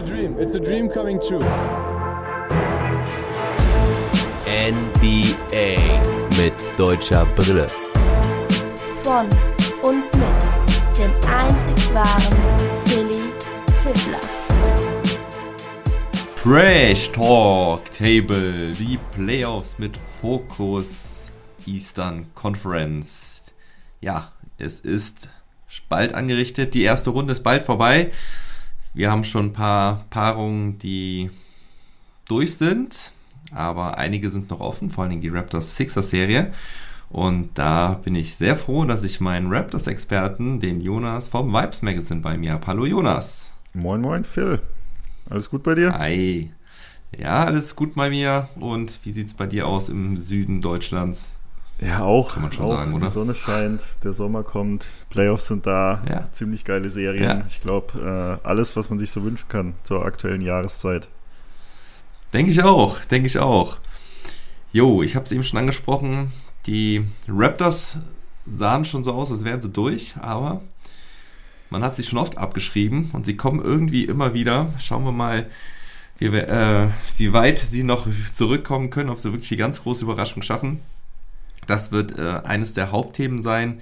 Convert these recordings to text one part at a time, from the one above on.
a dream. It's a dream coming true. NBA mit deutscher Brille. Von und mit dem einzig wahren Philly Fiddler. Trash Talk Table, die Playoffs mit Fokus Eastern Conference. Ja, es ist bald angerichtet. Die erste Runde ist bald vorbei. Wir haben schon ein paar Paarungen, die durch sind, aber einige sind noch offen, vor allem die Raptors Sixers Serie. Und da bin ich sehr froh, dass ich meinen Raptors-Experten, den Jonas vom Vibes Magazine bei mir habe. Hallo Jonas. Moin, moin, Phil. Alles gut bei dir? Hi. Ja, alles gut bei mir. Und wie sieht es bei dir aus im Süden Deutschlands? Ja, auch. Kann man schon auch sagen, oder? Die Sonne scheint, der Sommer kommt, Playoffs sind da, ja. ziemlich geile Serien. Ja. Ich glaube, äh, alles, was man sich so wünschen kann zur aktuellen Jahreszeit. Denke ich auch, denke ich auch. Jo, ich habe es eben schon angesprochen, die Raptors sahen schon so aus, als wären sie durch, aber man hat sie schon oft abgeschrieben und sie kommen irgendwie immer wieder. Schauen wir mal, wie, äh, wie weit sie noch zurückkommen können, ob sie wirklich die ganz große Überraschung schaffen. Das wird äh, eines der Hauptthemen sein.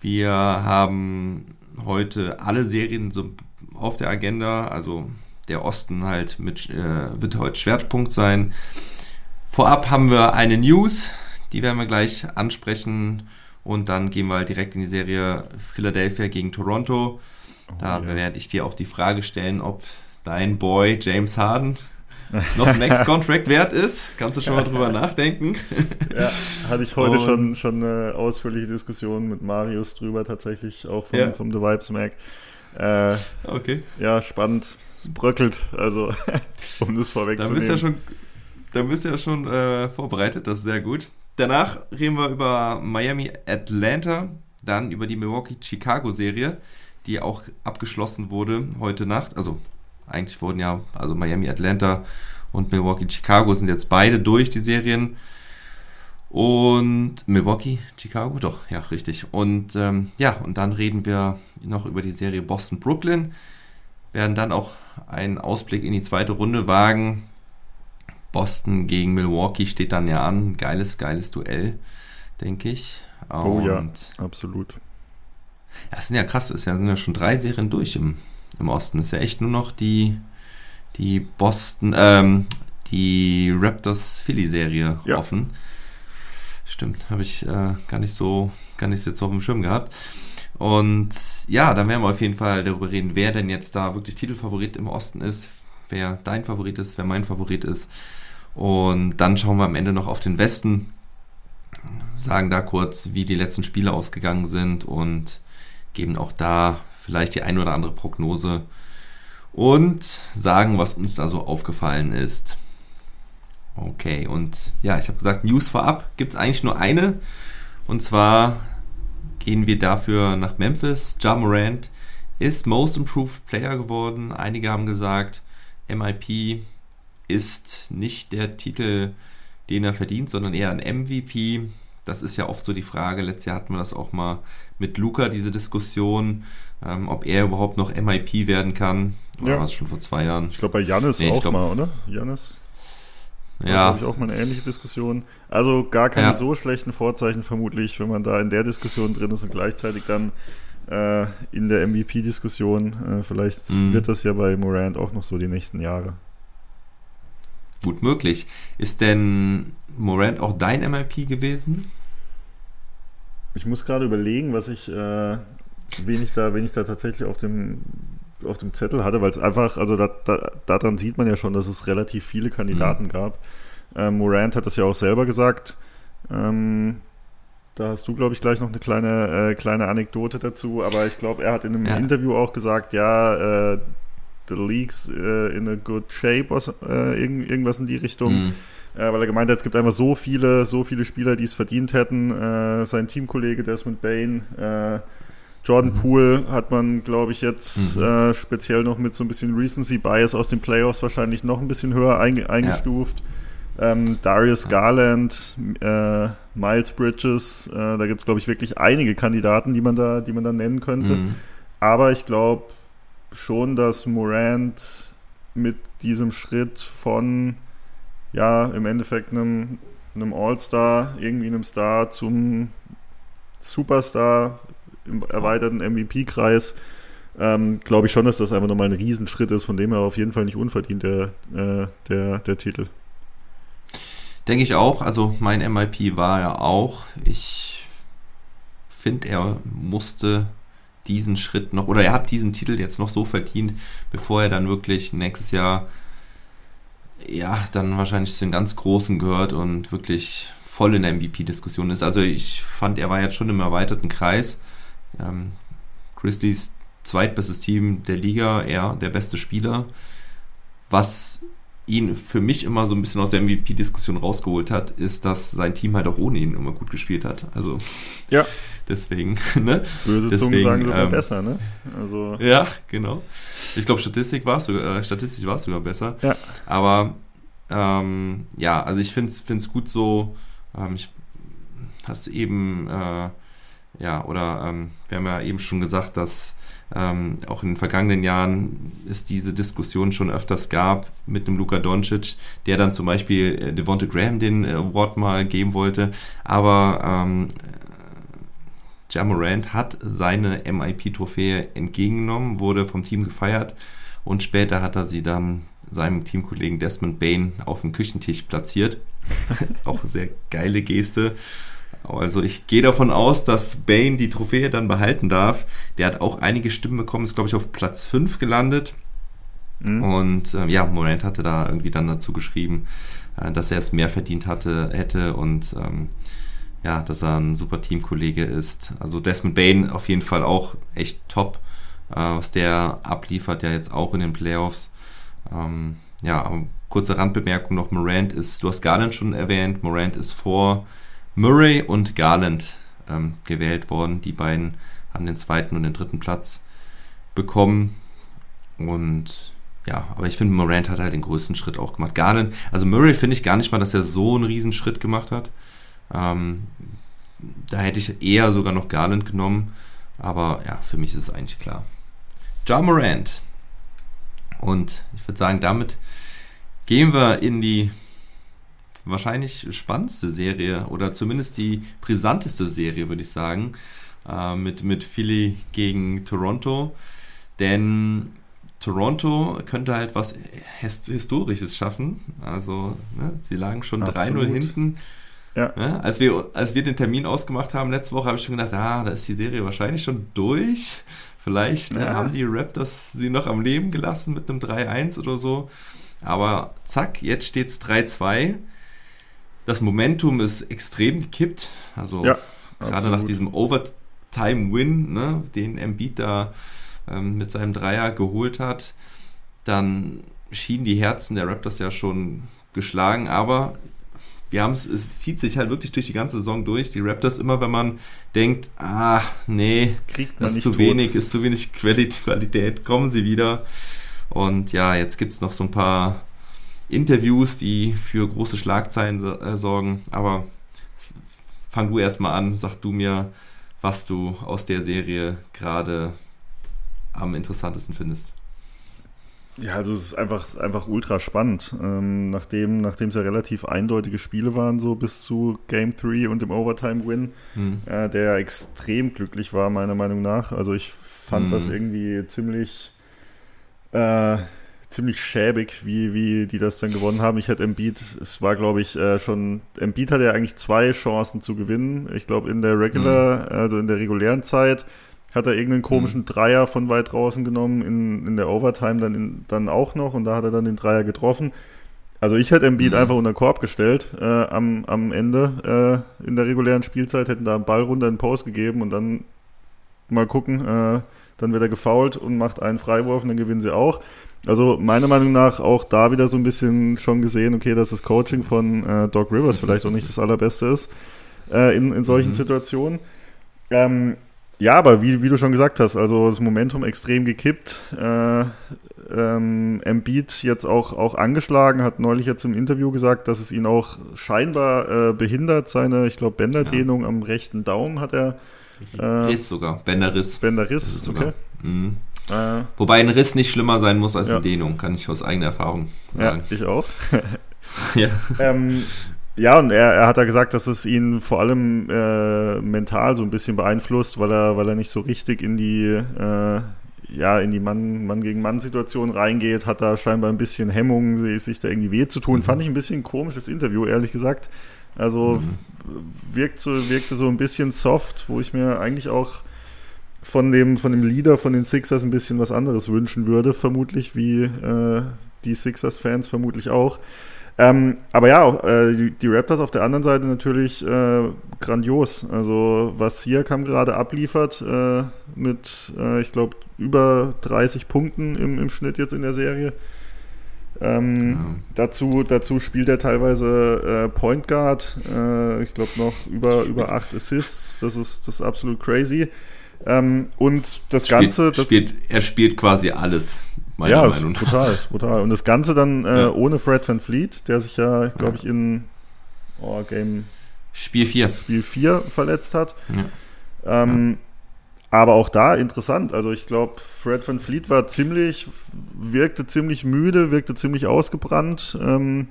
Wir haben heute alle Serien so auf der Agenda, also der Osten halt mit, äh, wird heute Schwerpunkt sein. Vorab haben wir eine News, die werden wir gleich ansprechen und dann gehen wir halt direkt in die Serie Philadelphia gegen Toronto. Da oh, ja. werde ich dir auch die Frage stellen, ob dein Boy James Harden noch Max Contract wert ist. Kannst du schon mal drüber nachdenken. Ja, hatte ich heute schon, schon eine ausführliche Diskussion mit Marius drüber, tatsächlich auch vom, ja. vom The Vibes Mac. Äh, okay. Ja, spannend. Bröckelt, also um das vorwegzunehmen. Da bist du ja schon, da bist du ja schon äh, vorbereitet, das ist sehr gut. Danach reden wir über Miami Atlanta, dann über die Milwaukee Chicago Serie, die auch abgeschlossen wurde heute Nacht, also eigentlich wurden ja, also Miami, Atlanta und Milwaukee, Chicago sind jetzt beide durch, die Serien. Und Milwaukee, Chicago, doch, ja, richtig. Und ähm, ja, und dann reden wir noch über die Serie Boston-Brooklyn. Werden dann auch einen Ausblick in die zweite Runde wagen. Boston gegen Milwaukee steht dann ja an. Geiles, geiles Duell, denke ich. Und oh ja, absolut. Ja, es sind ja krass, es sind ja schon drei Serien durch im, im Osten. Ist ja echt nur noch die, die Boston, ähm, die Raptors-Philly-Serie ja. offen. Stimmt, habe ich äh, gar nicht so, gar nicht jetzt auf dem Schirm gehabt. Und ja, dann werden wir auf jeden Fall darüber reden, wer denn jetzt da wirklich Titelfavorit im Osten ist, wer dein Favorit ist, wer mein Favorit ist. Und dann schauen wir am Ende noch auf den Westen, sagen da kurz, wie die letzten Spiele ausgegangen sind und geben auch da vielleicht die ein oder andere Prognose und sagen, was uns da so aufgefallen ist. Okay, und ja, ich habe gesagt, News vorab gibt es eigentlich nur eine. Und zwar gehen wir dafür nach Memphis. Ja Morant ist Most Improved Player geworden. Einige haben gesagt, MIP ist nicht der Titel, den er verdient, sondern eher ein MVP. Das ist ja oft so die Frage. Letztes Jahr hatten wir das auch mal mit Luca, diese Diskussion ähm, ob er überhaupt noch MIP werden kann. Oder ja. war es schon vor zwei Jahren? Ich glaube bei Janis nee, auch glaub, mal, oder? Janis. Ja. habe ich auch mal eine ähnliche Diskussion. Also gar keine ja. so schlechten Vorzeichen vermutlich, wenn man da in der Diskussion drin ist und gleichzeitig dann äh, in der MVP-Diskussion. Äh, vielleicht mhm. wird das ja bei Morant auch noch so die nächsten Jahre. Gut möglich. Ist denn Morant auch dein MIP gewesen? Ich muss gerade überlegen, was ich äh, wen ich da, wen ich da tatsächlich auf dem, auf dem Zettel hatte, weil es einfach, also da, da, daran sieht man ja schon, dass es relativ viele Kandidaten mhm. gab. Ähm, Morant hat das ja auch selber gesagt. Ähm, da hast du, glaube ich, gleich noch eine kleine, äh, kleine Anekdote dazu, aber ich glaube, er hat in einem ja. Interview auch gesagt, ja, äh, the league's äh, in a good shape, was, äh, irgend, irgendwas in die Richtung. Mhm. Äh, weil er gemeint hat, es gibt einfach so viele, so viele Spieler, die es verdient hätten. Äh, sein Teamkollege Desmond Bain, äh, Jordan. Poole hat man, glaube ich, jetzt mhm. äh, speziell noch mit so ein bisschen Recency Bias aus den Playoffs wahrscheinlich noch ein bisschen höher einge eingestuft. Ja. Ähm, Darius Garland, äh, Miles Bridges, äh, da gibt es, glaube ich, wirklich einige Kandidaten, die man da, die man da nennen könnte. Mhm. Aber ich glaube schon, dass Morant mit diesem Schritt von, ja, im Endeffekt einem, einem All-Star, irgendwie einem Star zum Superstar im erweiterten MVP-Kreis, ähm, glaube ich schon, dass das einfach nochmal ein Riesenschritt ist, von dem er auf jeden Fall nicht unverdient, der, äh, der, der Titel. Denke ich auch. Also mein MIP war er auch. Ich finde, er musste diesen Schritt noch, oder er hat diesen Titel jetzt noch so verdient, bevor er dann wirklich nächstes Jahr, ja, dann wahrscheinlich zu den ganz Großen gehört und wirklich voll in der MVP-Diskussion ist. Also ich fand, er war jetzt schon im erweiterten Kreis. Ähm, Grizzlies zweitbestes Team der Liga, er der beste Spieler. Was ihn für mich immer so ein bisschen aus der MVP-Diskussion rausgeholt hat, ist, dass sein Team halt auch ohne ihn immer gut gespielt hat. Also ja. deswegen, ne? Böse deswegen, Zungen sagen sogar ähm, besser, ne? Also ja, genau. Ich glaube, Statistik war es sogar, äh, statistisch war es sogar besser. Ja. Aber ähm, ja, also ich finde es gut so, ähm, ich hast eben äh, ja, oder ähm, wir haben ja eben schon gesagt, dass ähm, auch in den vergangenen Jahren es diese Diskussion schon öfters gab mit dem Luka Doncic, der dann zum Beispiel äh, Devonta Graham den Award mal geben wollte. Aber ähm, Jamorant hat seine MIP-Trophäe entgegengenommen, wurde vom Team gefeiert und später hat er sie dann seinem Teamkollegen Desmond Bain auf dem Küchentisch platziert. auch sehr geile Geste. Also ich gehe davon aus, dass Bane die Trophäe dann behalten darf. Der hat auch einige Stimmen bekommen, ist glaube ich auf Platz 5 gelandet. Mhm. Und äh, ja, Morant hatte da irgendwie dann dazu geschrieben, äh, dass er es mehr verdient hatte, hätte und ähm, ja, dass er ein super Teamkollege ist. Also Desmond Bain auf jeden Fall auch echt top, äh, was der abliefert, ja jetzt auch in den Playoffs. Ähm, ja, kurze Randbemerkung noch, Morant ist, du hast Garland schon erwähnt, Morant ist vor Murray und Garland ähm, gewählt worden. Die beiden haben den zweiten und den dritten Platz bekommen. Und ja, aber ich finde, Morant hat halt den größten Schritt auch gemacht. Garland, also Murray finde ich gar nicht mal, dass er so einen riesen Schritt gemacht hat. Ähm, da hätte ich eher sogar noch Garland genommen. Aber ja, für mich ist es eigentlich klar. Ja Morant. Und ich würde sagen, damit gehen wir in die wahrscheinlich spannendste Serie oder zumindest die brisanteste Serie, würde ich sagen, äh, mit, mit Philly gegen Toronto. Denn Toronto könnte halt was Historisches schaffen. Also, ne, sie lagen schon 3-0 hinten. Ja. Ne? Als, wir, als wir den Termin ausgemacht haben letzte Woche, habe ich schon gedacht, ah, da ist die Serie wahrscheinlich schon durch. Vielleicht ne, ja. haben die Raptors sie noch am Leben gelassen mit einem 3-1 oder so. Aber zack, jetzt steht es 3-2. Das Momentum ist extrem gekippt. Also ja, gerade nach diesem Overtime-Win, ne, den Embiid da ähm, mit seinem Dreier geholt hat, dann schienen die Herzen der Raptors ja schon geschlagen, aber wir haben es, es zieht sich halt wirklich durch die ganze Saison durch. Die Raptors immer, wenn man denkt, ah, nee, Kriegt das ist zu tot. wenig, ist zu wenig Qualität, kommen sie wieder. Und ja, jetzt gibt es noch so ein paar Interviews, die für große Schlagzeilen äh, sorgen. Aber fang du erstmal an, sag du mir, was du aus der Serie gerade am interessantesten findest. Ja, also es ist einfach, einfach ultra spannend. Ähm, nachdem, nachdem es ja relativ eindeutige Spiele waren, so bis zu Game 3 und dem Overtime-Win, hm. äh, der extrem glücklich war, meiner Meinung nach. Also ich fand hm. das irgendwie ziemlich äh, ziemlich schäbig, wie, wie die das dann gewonnen haben. Ich hätte Embiid, es war glaube ich äh, schon, Embiid hatte ja eigentlich zwei Chancen zu gewinnen. Ich glaube in der Regular, mhm. also in der regulären Zeit, hat er irgendeinen komischen mhm. Dreier von weit draußen genommen, in, in der Overtime dann, in, dann auch noch und da hat er dann den Dreier getroffen. Also ich hätte Embiid mhm. einfach unter den Korb gestellt äh, am, am Ende äh, in der regulären Spielzeit, hätten da einen Ball runter in den Post gegeben und dann mal gucken, äh, dann wird er gefault und macht einen Freiwurf und dann gewinnen sie auch. Also meiner Meinung nach auch da wieder so ein bisschen schon gesehen, okay, dass das Coaching von äh, Doc Rivers vielleicht auch nicht das allerbeste ist äh, in, in solchen mhm. Situationen. Ähm, ja, aber wie, wie du schon gesagt hast, also das Momentum extrem gekippt. Äh, ähm, Embiid jetzt auch, auch angeschlagen, hat neulich jetzt im Interview gesagt, dass es ihn auch scheinbar äh, behindert, seine, ich glaube, Bänderdehnung ja. am rechten Daumen hat er. Äh, Riss sogar, Bänderriss. Bänderriss, okay. Mhm. Äh, Wobei ein Riss nicht schlimmer sein muss als ja. eine Dehnung, kann ich aus eigener Erfahrung sagen. Ja, ich auch. ja. Ähm, ja, und er, er hat da gesagt, dass es ihn vor allem äh, mental so ein bisschen beeinflusst, weil er, weil er nicht so richtig in die, äh, ja, in die Mann, Mann gegen Mann-Situation reingeht, hat da scheinbar ein bisschen Hemmungen, sich da irgendwie weh zu tun. Mhm. Fand ich ein bisschen ein komisches Interview, ehrlich gesagt. Also mhm. Wirkt so, wirkte so ein bisschen soft, wo ich mir eigentlich auch von dem, von dem Leader von den Sixers ein bisschen was anderes wünschen würde, vermutlich, wie äh, die Sixers-Fans vermutlich auch. Ähm, aber ja, äh, die, die, Raptors auf der anderen Seite natürlich äh, grandios. Also was Siakam gerade abliefert äh, mit, äh, ich glaube, über 30 Punkten im, im Schnitt jetzt in der Serie. Ähm, ja. dazu, dazu spielt er teilweise äh, Point Guard. Äh, ich glaube noch über, über acht Assists. Das ist, das ist absolut crazy. Ähm, und das spielt, Ganze. Das, spielt, er spielt quasi alles meiner ja, Meinung nach. Total, total. Und das Ganze dann äh, ja. ohne Fred Van Fleet, der sich ja, glaube ich, in oh, Game Spiel 4 Spiel 4 verletzt hat. Ja. Ähm, aber auch da interessant. Also ich glaube, Fred Van Fleet war ziemlich, wirkte ziemlich müde, wirkte ziemlich ausgebrannt. Ähm,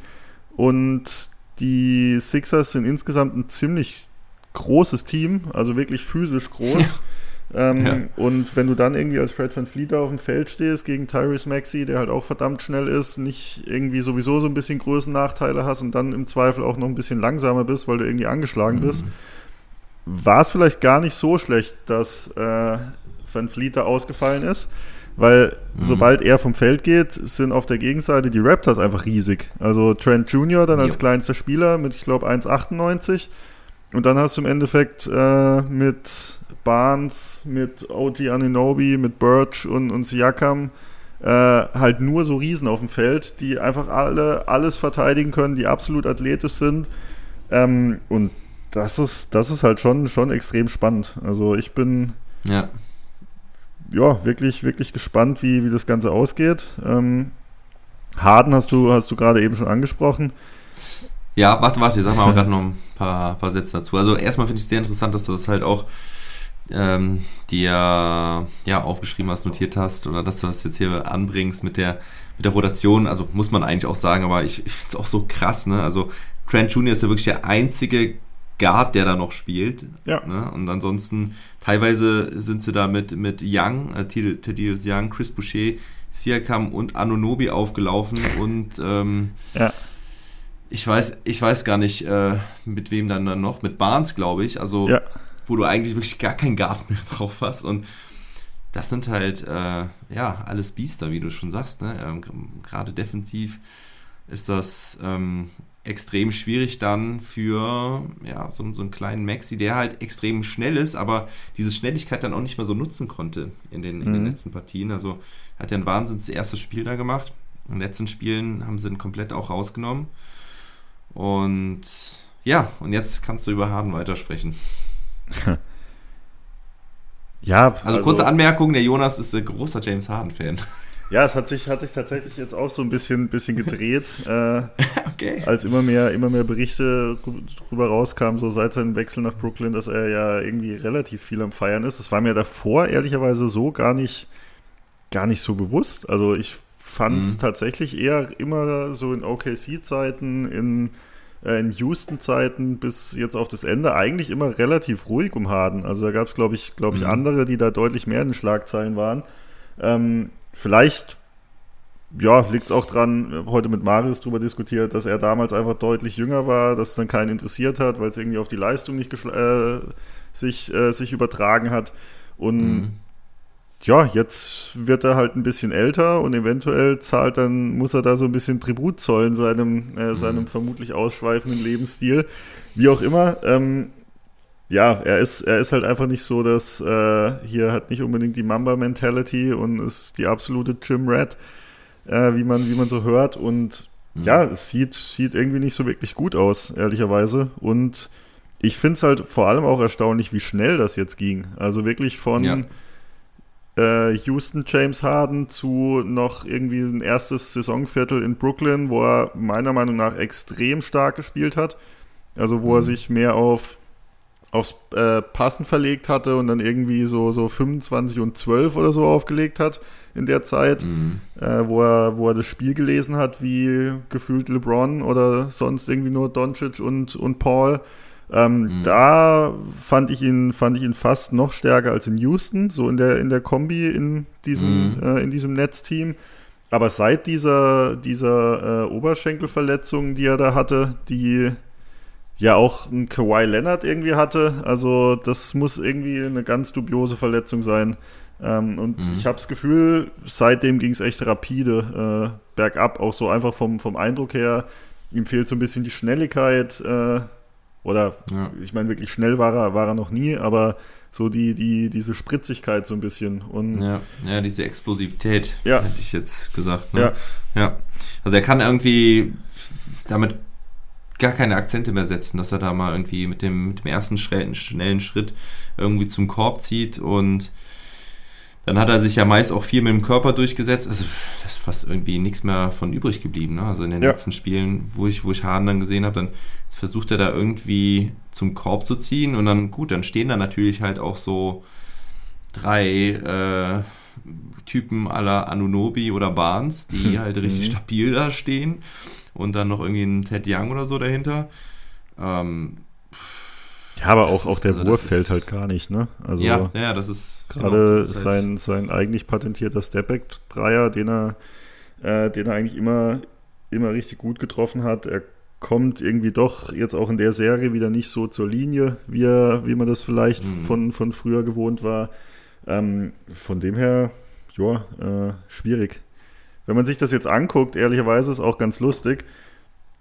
und die Sixers sind insgesamt ein ziemlich großes Team, also wirklich physisch groß. Ähm, ja. Und wenn du dann irgendwie als Fred Van Fleet auf dem Feld stehst gegen Tyrese Maxey, der halt auch verdammt schnell ist, nicht irgendwie sowieso so ein bisschen Größennachteile hast und dann im Zweifel auch noch ein bisschen langsamer bist, weil du irgendwie angeschlagen mhm. bist, war es vielleicht gar nicht so schlecht, dass äh, Van Fleet da ausgefallen ist. Weil mhm. sobald er vom Feld geht, sind auf der Gegenseite die Raptors einfach riesig. Also Trent Jr. dann als jo. kleinster Spieler mit, ich glaube, 1,98. Und dann hast du im Endeffekt äh, mit Barnes, mit OG Aninobi, mit Birch und, und Siakam äh, halt nur so Riesen auf dem Feld, die einfach alle alles verteidigen können, die absolut athletisch sind. Ähm, und das ist, das ist halt schon, schon extrem spannend. Also ich bin ja, ja wirklich, wirklich gespannt, wie, wie das Ganze ausgeht. Ähm, Harden hast du, hast du gerade eben schon angesprochen. Ja, warte, warte, sag mal gerade noch ein paar, paar Sätze dazu. Also erstmal finde ich es sehr interessant, dass du das halt auch ähm, dir ja aufgeschrieben hast, notiert hast oder dass du das jetzt hier anbringst mit der mit der Rotation, also muss man eigentlich auch sagen, aber ich, ich finde es auch so krass, ne? Also Grant Jr. ist ja wirklich der einzige Guard, der da noch spielt. Ja. Ne? Und ansonsten, teilweise sind sie da mit, mit Young, äh, Thaddeus Young, Chris Boucher, Siakam und Anunobi aufgelaufen und ähm, ja. ich weiß, ich weiß gar nicht, äh, mit wem dann, dann noch, mit Barnes, glaube ich. Also ja wo du eigentlich wirklich gar keinen Garten mehr drauf hast. Und das sind halt, äh, ja, alles Biester, wie du schon sagst. Ne? Ähm, Gerade defensiv ist das ähm, extrem schwierig dann für ja, so, so einen kleinen Maxi, der halt extrem schnell ist, aber diese Schnelligkeit dann auch nicht mehr so nutzen konnte in den, in den mhm. letzten Partien. Also hat ja ein wahnsinns erstes Spiel da gemacht. In den letzten Spielen haben sie ihn komplett auch rausgenommen. Und ja, und jetzt kannst du über Harden weitersprechen. ja, also, also, kurze Anmerkung, der Jonas ist ein großer James Harden-Fan. Ja, es hat sich, hat sich tatsächlich jetzt auch so ein bisschen, bisschen gedreht, äh, okay. als immer mehr, immer mehr Berichte darüber rauskamen, so seit seinem Wechsel nach Brooklyn, dass er ja irgendwie relativ viel am Feiern ist. Das war mir davor ehrlicherweise so gar nicht, gar nicht so bewusst. Also ich fand es mhm. tatsächlich eher immer so in OKC-Zeiten, in äh, in Houston-Zeiten bis jetzt auf das Ende eigentlich immer relativ ruhig um Harden. Also da gab es, glaube ich, glaube ich, mhm. andere, die da deutlich mehr in den Schlagzeilen waren. Ähm, vielleicht ja, liegt es auch dran, heute mit Marius darüber diskutiert, dass er damals einfach deutlich jünger war, dass es dann keinen interessiert hat, weil es irgendwie auf die Leistung nicht äh, sich, äh, sich übertragen hat. Und mhm ja, jetzt wird er halt ein bisschen älter und eventuell zahlt dann, muss er da so ein bisschen Tribut zollen seinem, äh, seinem mhm. vermutlich ausschweifenden Lebensstil. Wie auch immer, ähm, ja, er ist, er ist halt einfach nicht so, dass äh, hier hat nicht unbedingt die Mamba-Mentality und ist die absolute Jim Rat, äh, wie, man, wie man so hört. Und mhm. ja, es sieht, sieht irgendwie nicht so wirklich gut aus, ehrlicherweise. Und ich finde es halt vor allem auch erstaunlich, wie schnell das jetzt ging. Also wirklich von. Ja äh, Houston James Harden zu noch irgendwie ein erstes Saisonviertel in Brooklyn, wo er meiner Meinung nach extrem stark gespielt hat. Also wo mhm. er sich mehr auf aufs äh, Passen verlegt hatte und dann irgendwie so, so 25 und 12 oder so aufgelegt hat in der Zeit, mhm. äh, wo, er, wo er das Spiel gelesen hat, wie gefühlt LeBron oder sonst irgendwie nur Doncic und, und Paul. Ähm, mhm. Da fand ich ihn, fand ich ihn fast noch stärker als in Houston, so in der, in der Kombi in diesem, mhm. äh, in diesem Netzteam. Aber seit dieser, dieser äh, Oberschenkelverletzung, die er da hatte, die ja auch ein Kawhi Leonard irgendwie hatte, also das muss irgendwie eine ganz dubiose Verletzung sein. Ähm, und mhm. ich habe das Gefühl, seitdem ging es echt rapide äh, bergab, auch so einfach vom, vom Eindruck her. Ihm fehlt so ein bisschen die Schnelligkeit. Äh, oder ja. ich meine, wirklich schnell war er, war er noch nie, aber so die, die, diese Spritzigkeit so ein bisschen. Und ja, ja diese Explosivität, ja. hätte ich jetzt gesagt. Ne? Ja. ja. Also er kann irgendwie damit gar keine Akzente mehr setzen, dass er da mal irgendwie mit dem, mit dem ersten schnellen Schritt irgendwie zum Korb zieht und dann hat er sich ja meist auch viel mit dem Körper durchgesetzt. Also das ist fast irgendwie nichts mehr von übrig geblieben. Ne? Also in den ja. letzten Spielen, wo ich, wo ich Hahn dann gesehen habe, dann versucht er da irgendwie zum Korb zu ziehen und dann gut, dann stehen da natürlich halt auch so drei äh, Typen aller Anunobi oder Barnes, die halt richtig mhm. stabil da stehen und dann noch irgendwie ein Ted Young oder so dahinter. Ähm, ja, aber auch, auch der also Wurf fällt halt gar nicht, ne? Also ja, ja, das ist gerade genau, das ist halt sein, sein eigentlich patentierter Stepback-Dreier, den er, äh, den er eigentlich immer, immer richtig gut getroffen hat. Er kommt irgendwie doch jetzt auch in der Serie wieder nicht so zur Linie, wie, er, wie man das vielleicht mhm. von, von früher gewohnt war. Ähm, von dem her, ja, äh, schwierig. Wenn man sich das jetzt anguckt, ehrlicherweise ist auch ganz lustig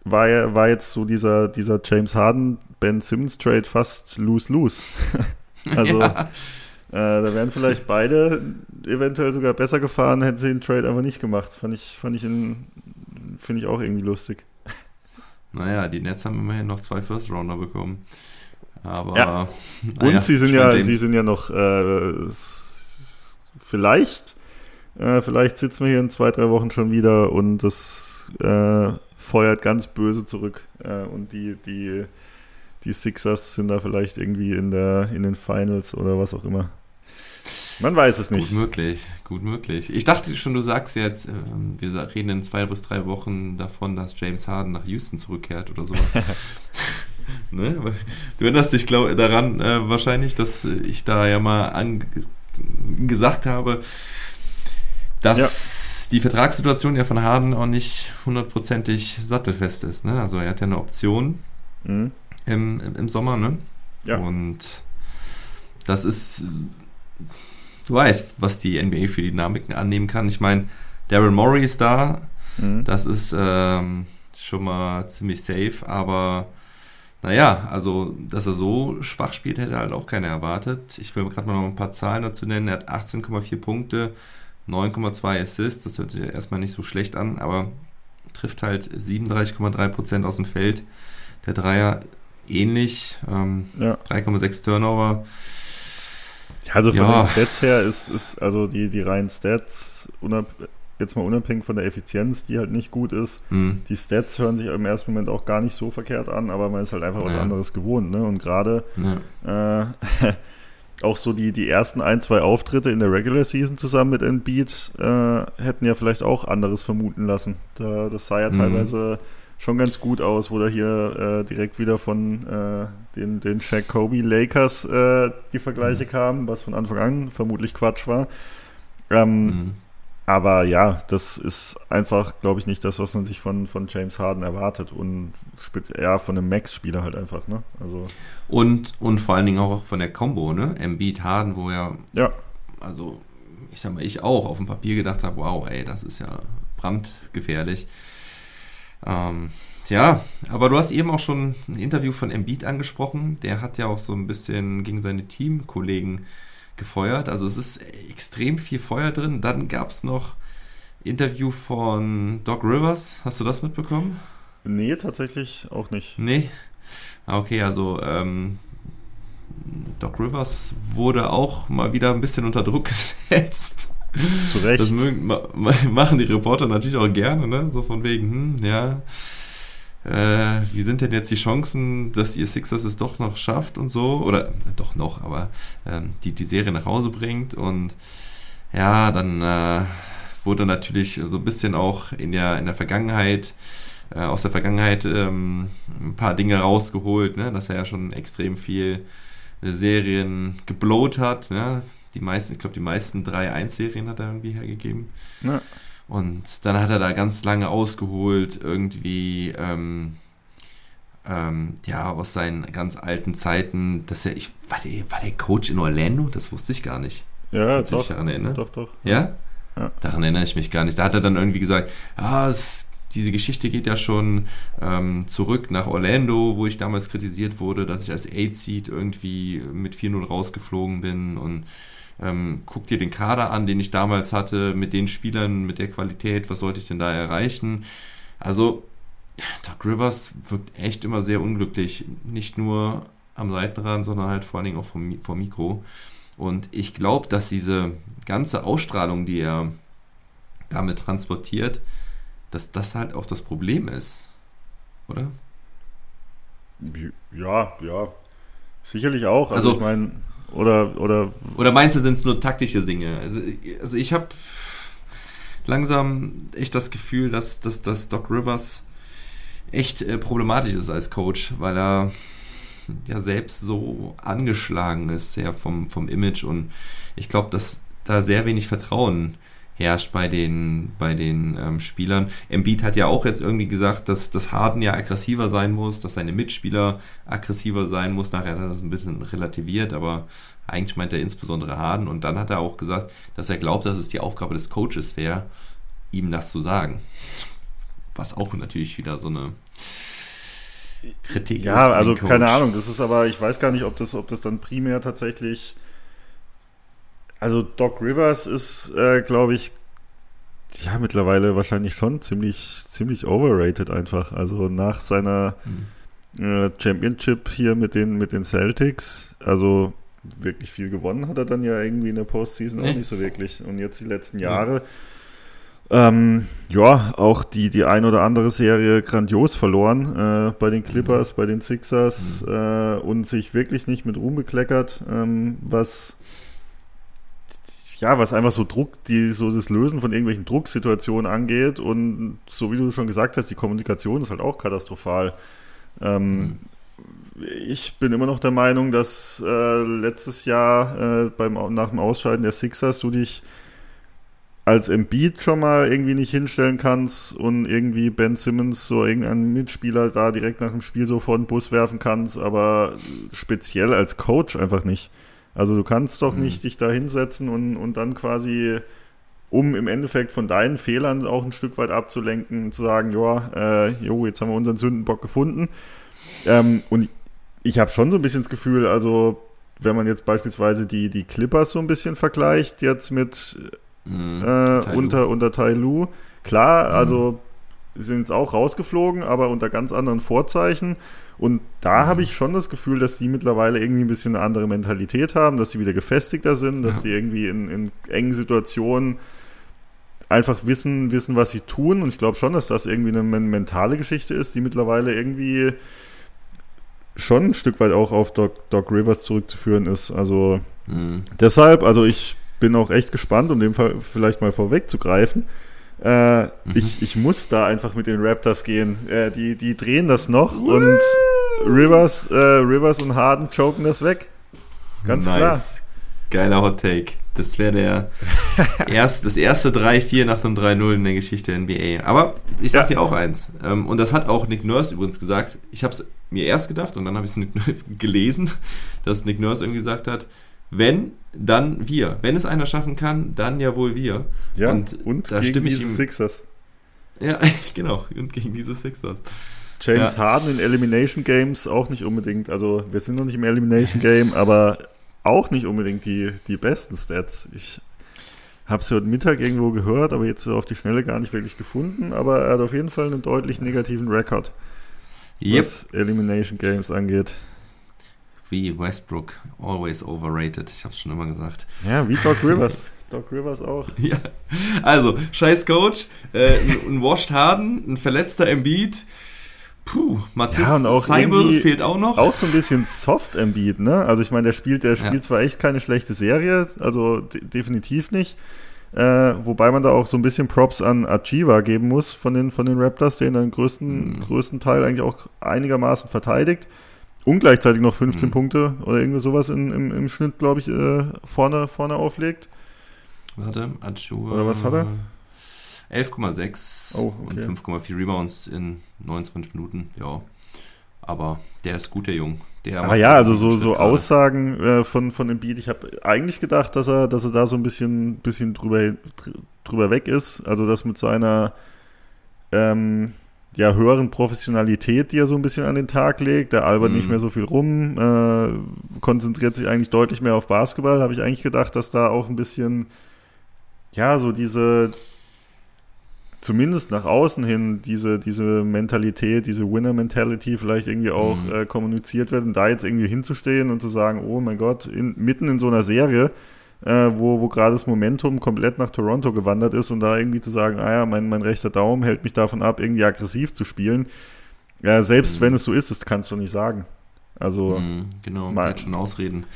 war, war jetzt so dieser, dieser James Harden, Ben Simmons Trade fast lose-lose. also ja. äh, da wären vielleicht beide eventuell sogar besser gefahren, hätten sie den Trade aber nicht gemacht. Fand ich, fand ich finde ich auch irgendwie lustig. Naja, die Nets haben immerhin noch zwei First Rounder bekommen. Aber ja. und sie sind ja, sie sind ja noch äh, vielleicht, äh, vielleicht sitzen wir hier in zwei, drei Wochen schon wieder und das äh, feuert ganz böse zurück. Äh, und die, die, die Sixers sind da vielleicht irgendwie in, der, in den Finals oder was auch immer. Man weiß es nicht. Gut möglich, gut möglich. Ich dachte schon, du sagst jetzt, äh, wir reden in zwei bis drei Wochen davon, dass James Harden nach Houston zurückkehrt oder sowas. ne? Du erinnerst dich glaub, daran äh, wahrscheinlich, dass ich da ja mal gesagt habe, dass ja die Vertragssituation ja von Harden auch nicht hundertprozentig sattelfest ist. Ne? Also er hat ja eine Option mhm. im, im Sommer. Ne? Ja. Und das ist, du weißt, was die NBA für Dynamiken annehmen kann. Ich meine, Daryl Morey ist da. Mhm. Das ist ähm, schon mal ziemlich safe, aber naja, also, dass er so schwach spielt, hätte halt auch keiner erwartet. Ich will gerade mal noch ein paar Zahlen dazu nennen. Er hat 18,4 Punkte, 9,2 Assists, das hört sich ja erstmal nicht so schlecht an, aber trifft halt 37,3% aus dem Feld. Der Dreier ähnlich, ähm, ja. 3,6 Turnover. Also von ja. den Stats her ist, ist also die, die reinen Stats, jetzt mal unabhängig von der Effizienz, die halt nicht gut ist, mhm. die Stats hören sich im ersten Moment auch gar nicht so verkehrt an, aber man ist halt einfach was ja. anderes gewohnt. Ne? Und gerade ja. äh, auch so die, die ersten ein, zwei Auftritte in der Regular Season zusammen mit Embiid äh, hätten ja vielleicht auch anderes vermuten lassen. Da, das sah ja mhm. teilweise schon ganz gut aus, wo da hier äh, direkt wieder von äh, den, den Shaq Kobe Lakers äh, die Vergleiche mhm. kamen, was von Anfang an vermutlich Quatsch war. Ähm, mhm. Aber ja, das ist einfach, glaube ich, nicht das, was man sich von, von James Harden erwartet und eher von einem Max-Spieler halt einfach, ne? Also und, und vor allen Dingen auch von der Combo, ne? Embiid Harden, wo ja, ja. also ich sag mal, ich auch auf dem Papier gedacht habe, wow, ey, das ist ja brandgefährlich. Ähm, Tja, aber du hast eben auch schon ein Interview von Embiid angesprochen. Der hat ja auch so ein bisschen gegen seine Teamkollegen gefeuert. Also es ist extrem viel Feuer drin. Dann gab es noch Interview von Doc Rivers. Hast du das mitbekommen? Nee, tatsächlich auch nicht. Nee. Ah, okay, also ähm, Doc Rivers wurde auch mal wieder ein bisschen unter Druck gesetzt. Zu Recht. Das mögen, machen die Reporter natürlich auch gerne, ne? So von wegen, hm, ja. Äh, wie sind denn jetzt die Chancen, dass ihr Sixers es doch noch schafft und so, oder äh, doch noch, aber ähm, die die Serie nach Hause bringt und ja, dann äh, wurde natürlich so ein bisschen auch in der, in der Vergangenheit, äh, aus der Vergangenheit ähm, ein paar Dinge rausgeholt, ne? dass er ja schon extrem viel Serien geblowt hat. Ne? Die meisten, ich glaube, die meisten 3-1-Serien hat er irgendwie hergegeben. Ja. Und dann hat er da ganz lange ausgeholt, irgendwie, ähm, ähm, ja, aus seinen ganz alten Zeiten, dass er, ich, war der, war der Coach in Orlando? Das wusste ich gar nicht. Ja, doch. Ich daran erinnere. Doch, doch. Ja? ja? Daran erinnere ich mich gar nicht. Da hat er dann irgendwie gesagt, ah, es, diese Geschichte geht ja schon ähm, zurück nach Orlando, wo ich damals kritisiert wurde, dass ich als Eight-Seed irgendwie mit 4-0 rausgeflogen bin und ähm, guck dir den Kader an, den ich damals hatte, mit den Spielern, mit der Qualität, was sollte ich denn da erreichen? Also, Doc Rivers wirkt echt immer sehr unglücklich. Nicht nur am Seitenrand, sondern halt vor allen Dingen auch vom, vom Mikro. Und ich glaube, dass diese ganze Ausstrahlung, die er damit transportiert, dass das halt auch das Problem ist. Oder? Ja, ja. Sicherlich auch. Also, also ich meine, oder, oder. Oder meinst du, sind es nur taktische Dinge? Also, also ich habe langsam echt das Gefühl, dass, dass, dass Doc Rivers echt äh, problematisch ist als Coach, weil er ja selbst so angeschlagen ist, sehr vom, vom Image und ich glaube, dass da sehr wenig Vertrauen herrscht bei den, bei den ähm, Spielern. Embiid hat ja auch jetzt irgendwie gesagt, dass das Harden ja aggressiver sein muss, dass seine Mitspieler aggressiver sein muss. Nachher hat er das ein bisschen relativiert, aber eigentlich meint er insbesondere Harden. Und dann hat er auch gesagt, dass er glaubt, dass es die Aufgabe des Coaches wäre, ihm das zu sagen. Was auch natürlich wieder so eine Kritik ja, ist. Ja, also keine Ahnung. Das ist aber, ich weiß gar nicht, ob das, ob das dann primär tatsächlich also Doc Rivers ist, äh, glaube ich, ja, mittlerweile wahrscheinlich schon ziemlich, ziemlich overrated einfach. Also nach seiner mhm. äh, Championship hier mit den, mit den Celtics, also wirklich viel gewonnen hat er dann ja irgendwie in der Postseason nee. auch nicht so wirklich. Und jetzt die letzten Jahre, ja, ähm, ja auch die, die ein oder andere Serie grandios verloren äh, bei den Clippers, mhm. bei den Sixers mhm. äh, und sich wirklich nicht mit Ruhm bekleckert, ähm, was ja, was einfach so Druck, die so das Lösen von irgendwelchen Drucksituationen angeht und so wie du schon gesagt hast, die Kommunikation ist halt auch katastrophal. Ähm, mhm. Ich bin immer noch der Meinung, dass äh, letztes Jahr äh, beim, nach dem Ausscheiden der Sixers du dich als Embiid schon mal irgendwie nicht hinstellen kannst und irgendwie Ben Simmons, so irgendeinen Mitspieler da direkt nach dem Spiel so vor den Bus werfen kannst, aber speziell als Coach einfach nicht. Also du kannst doch mhm. nicht dich da hinsetzen und, und dann quasi, um im Endeffekt von deinen Fehlern auch ein Stück weit abzulenken, zu sagen, ja, äh, jo, jetzt haben wir unseren Sündenbock gefunden. Ähm, und ich habe schon so ein bisschen das Gefühl, also wenn man jetzt beispielsweise die, die Clippers so ein bisschen vergleicht, jetzt mit mhm, äh, unter, unter Tai Lu, klar, mhm. also sind auch rausgeflogen, aber unter ganz anderen Vorzeichen. Und da mhm. habe ich schon das Gefühl, dass die mittlerweile irgendwie ein bisschen eine andere Mentalität haben, dass sie wieder gefestigter sind, dass ja. sie irgendwie in, in engen Situationen einfach wissen, wissen, was sie tun. Und ich glaube schon, dass das irgendwie eine mentale Geschichte ist, die mittlerweile irgendwie schon ein Stück weit auch auf Doc, Doc Rivers zurückzuführen ist. Also mhm. deshalb, also ich bin auch echt gespannt, um dem Fall vielleicht mal vorwegzugreifen. Äh, mhm. ich, ich muss da einfach mit den Raptors gehen. Äh, die, die drehen das noch Woo! und Rivers, äh, Rivers und Harden choken das weg. Ganz nice. klar. Geiler Hot Take. Das wäre der erst, das erste 3-4 nach dem 3-0 in der Geschichte der NBA. Aber ich sag ja. dir auch eins. Ähm, und das hat auch Nick Nurse übrigens gesagt. Ich habe es mir erst gedacht und dann habe ich es gelesen, dass Nick Nurse irgendwie gesagt hat, wenn, dann wir. Wenn es einer schaffen kann, dann ja wohl wir. Ja, und, und da gegen diese Sixers. Ja, genau, und gegen diese Sixers. James ja. Harden in Elimination Games auch nicht unbedingt, also wir sind noch nicht im Elimination Game, aber auch nicht unbedingt die, die besten Stats. Ich habe es heute Mittag irgendwo gehört, aber jetzt auf die Schnelle gar nicht wirklich gefunden, aber er hat auf jeden Fall einen deutlich negativen Rekord, yep. was Elimination Games angeht wie Westbrook, always overrated. Ich habe es schon immer gesagt. Ja, wie Doc Rivers. Doc Rivers auch. Ja, also, scheiß Coach, äh, ein, ein Washed Harden, ein verletzter Embiid Puh, Matthias Ja, und auch Seibel fehlt auch noch. Auch so ein bisschen soft Embiid, ne? Also ich meine, der spielt, der spielt Ja. zwar echt keine schlechte Serie, also de definitiv nicht. Äh, wobei man da auch so ein bisschen Props an Achiva geben muss von den, von den Raptors, den dann größten, Mhm. größten Teil eigentlich auch einigermaßen verteidigt. Und gleichzeitig noch 15 Mhm. Punkte oder irgendwie sowas in, im, im Schnitt, glaube ich, äh, vorne, vorne auflegt. Warte, Achua. Oder was hat er? 11,6 Oh, und okay. 5,4 Rebounds in 29 Minuten. Ja. Aber der ist gut, der Jung. Der macht ja, also so, so gerade. Aussagen äh, von, von dem Beat, ich habe eigentlich gedacht, dass er, dass er da so ein bisschen, bisschen drüber, dr- drüber weg ist. Also das mit seiner ähm, ja, höheren Professionalität, die er so ein bisschen an den Tag legt. Der albert Mhm. nicht mehr so viel rum, äh, konzentriert sich eigentlich deutlich mehr auf Basketball. Habe ich eigentlich gedacht, dass da auch ein bisschen, ja, so diese, zumindest nach außen hin, diese, diese Mentalität, diese Winner-Mentality vielleicht irgendwie auch Mhm. äh, kommuniziert wird. Und da jetzt irgendwie hinzustehen und zu sagen, oh mein Gott, in, mitten in so einer Serie, äh, wo, wo gerade das Momentum komplett nach Toronto gewandert ist und da irgendwie zu sagen, ah ja, mein, mein rechter Daumen hält mich davon ab, irgendwie aggressiv zu spielen. Ja, selbst Mhm. wenn es so ist, das kannst du nicht sagen. Also, Mhm, genau, mal- der hat schon Ausreden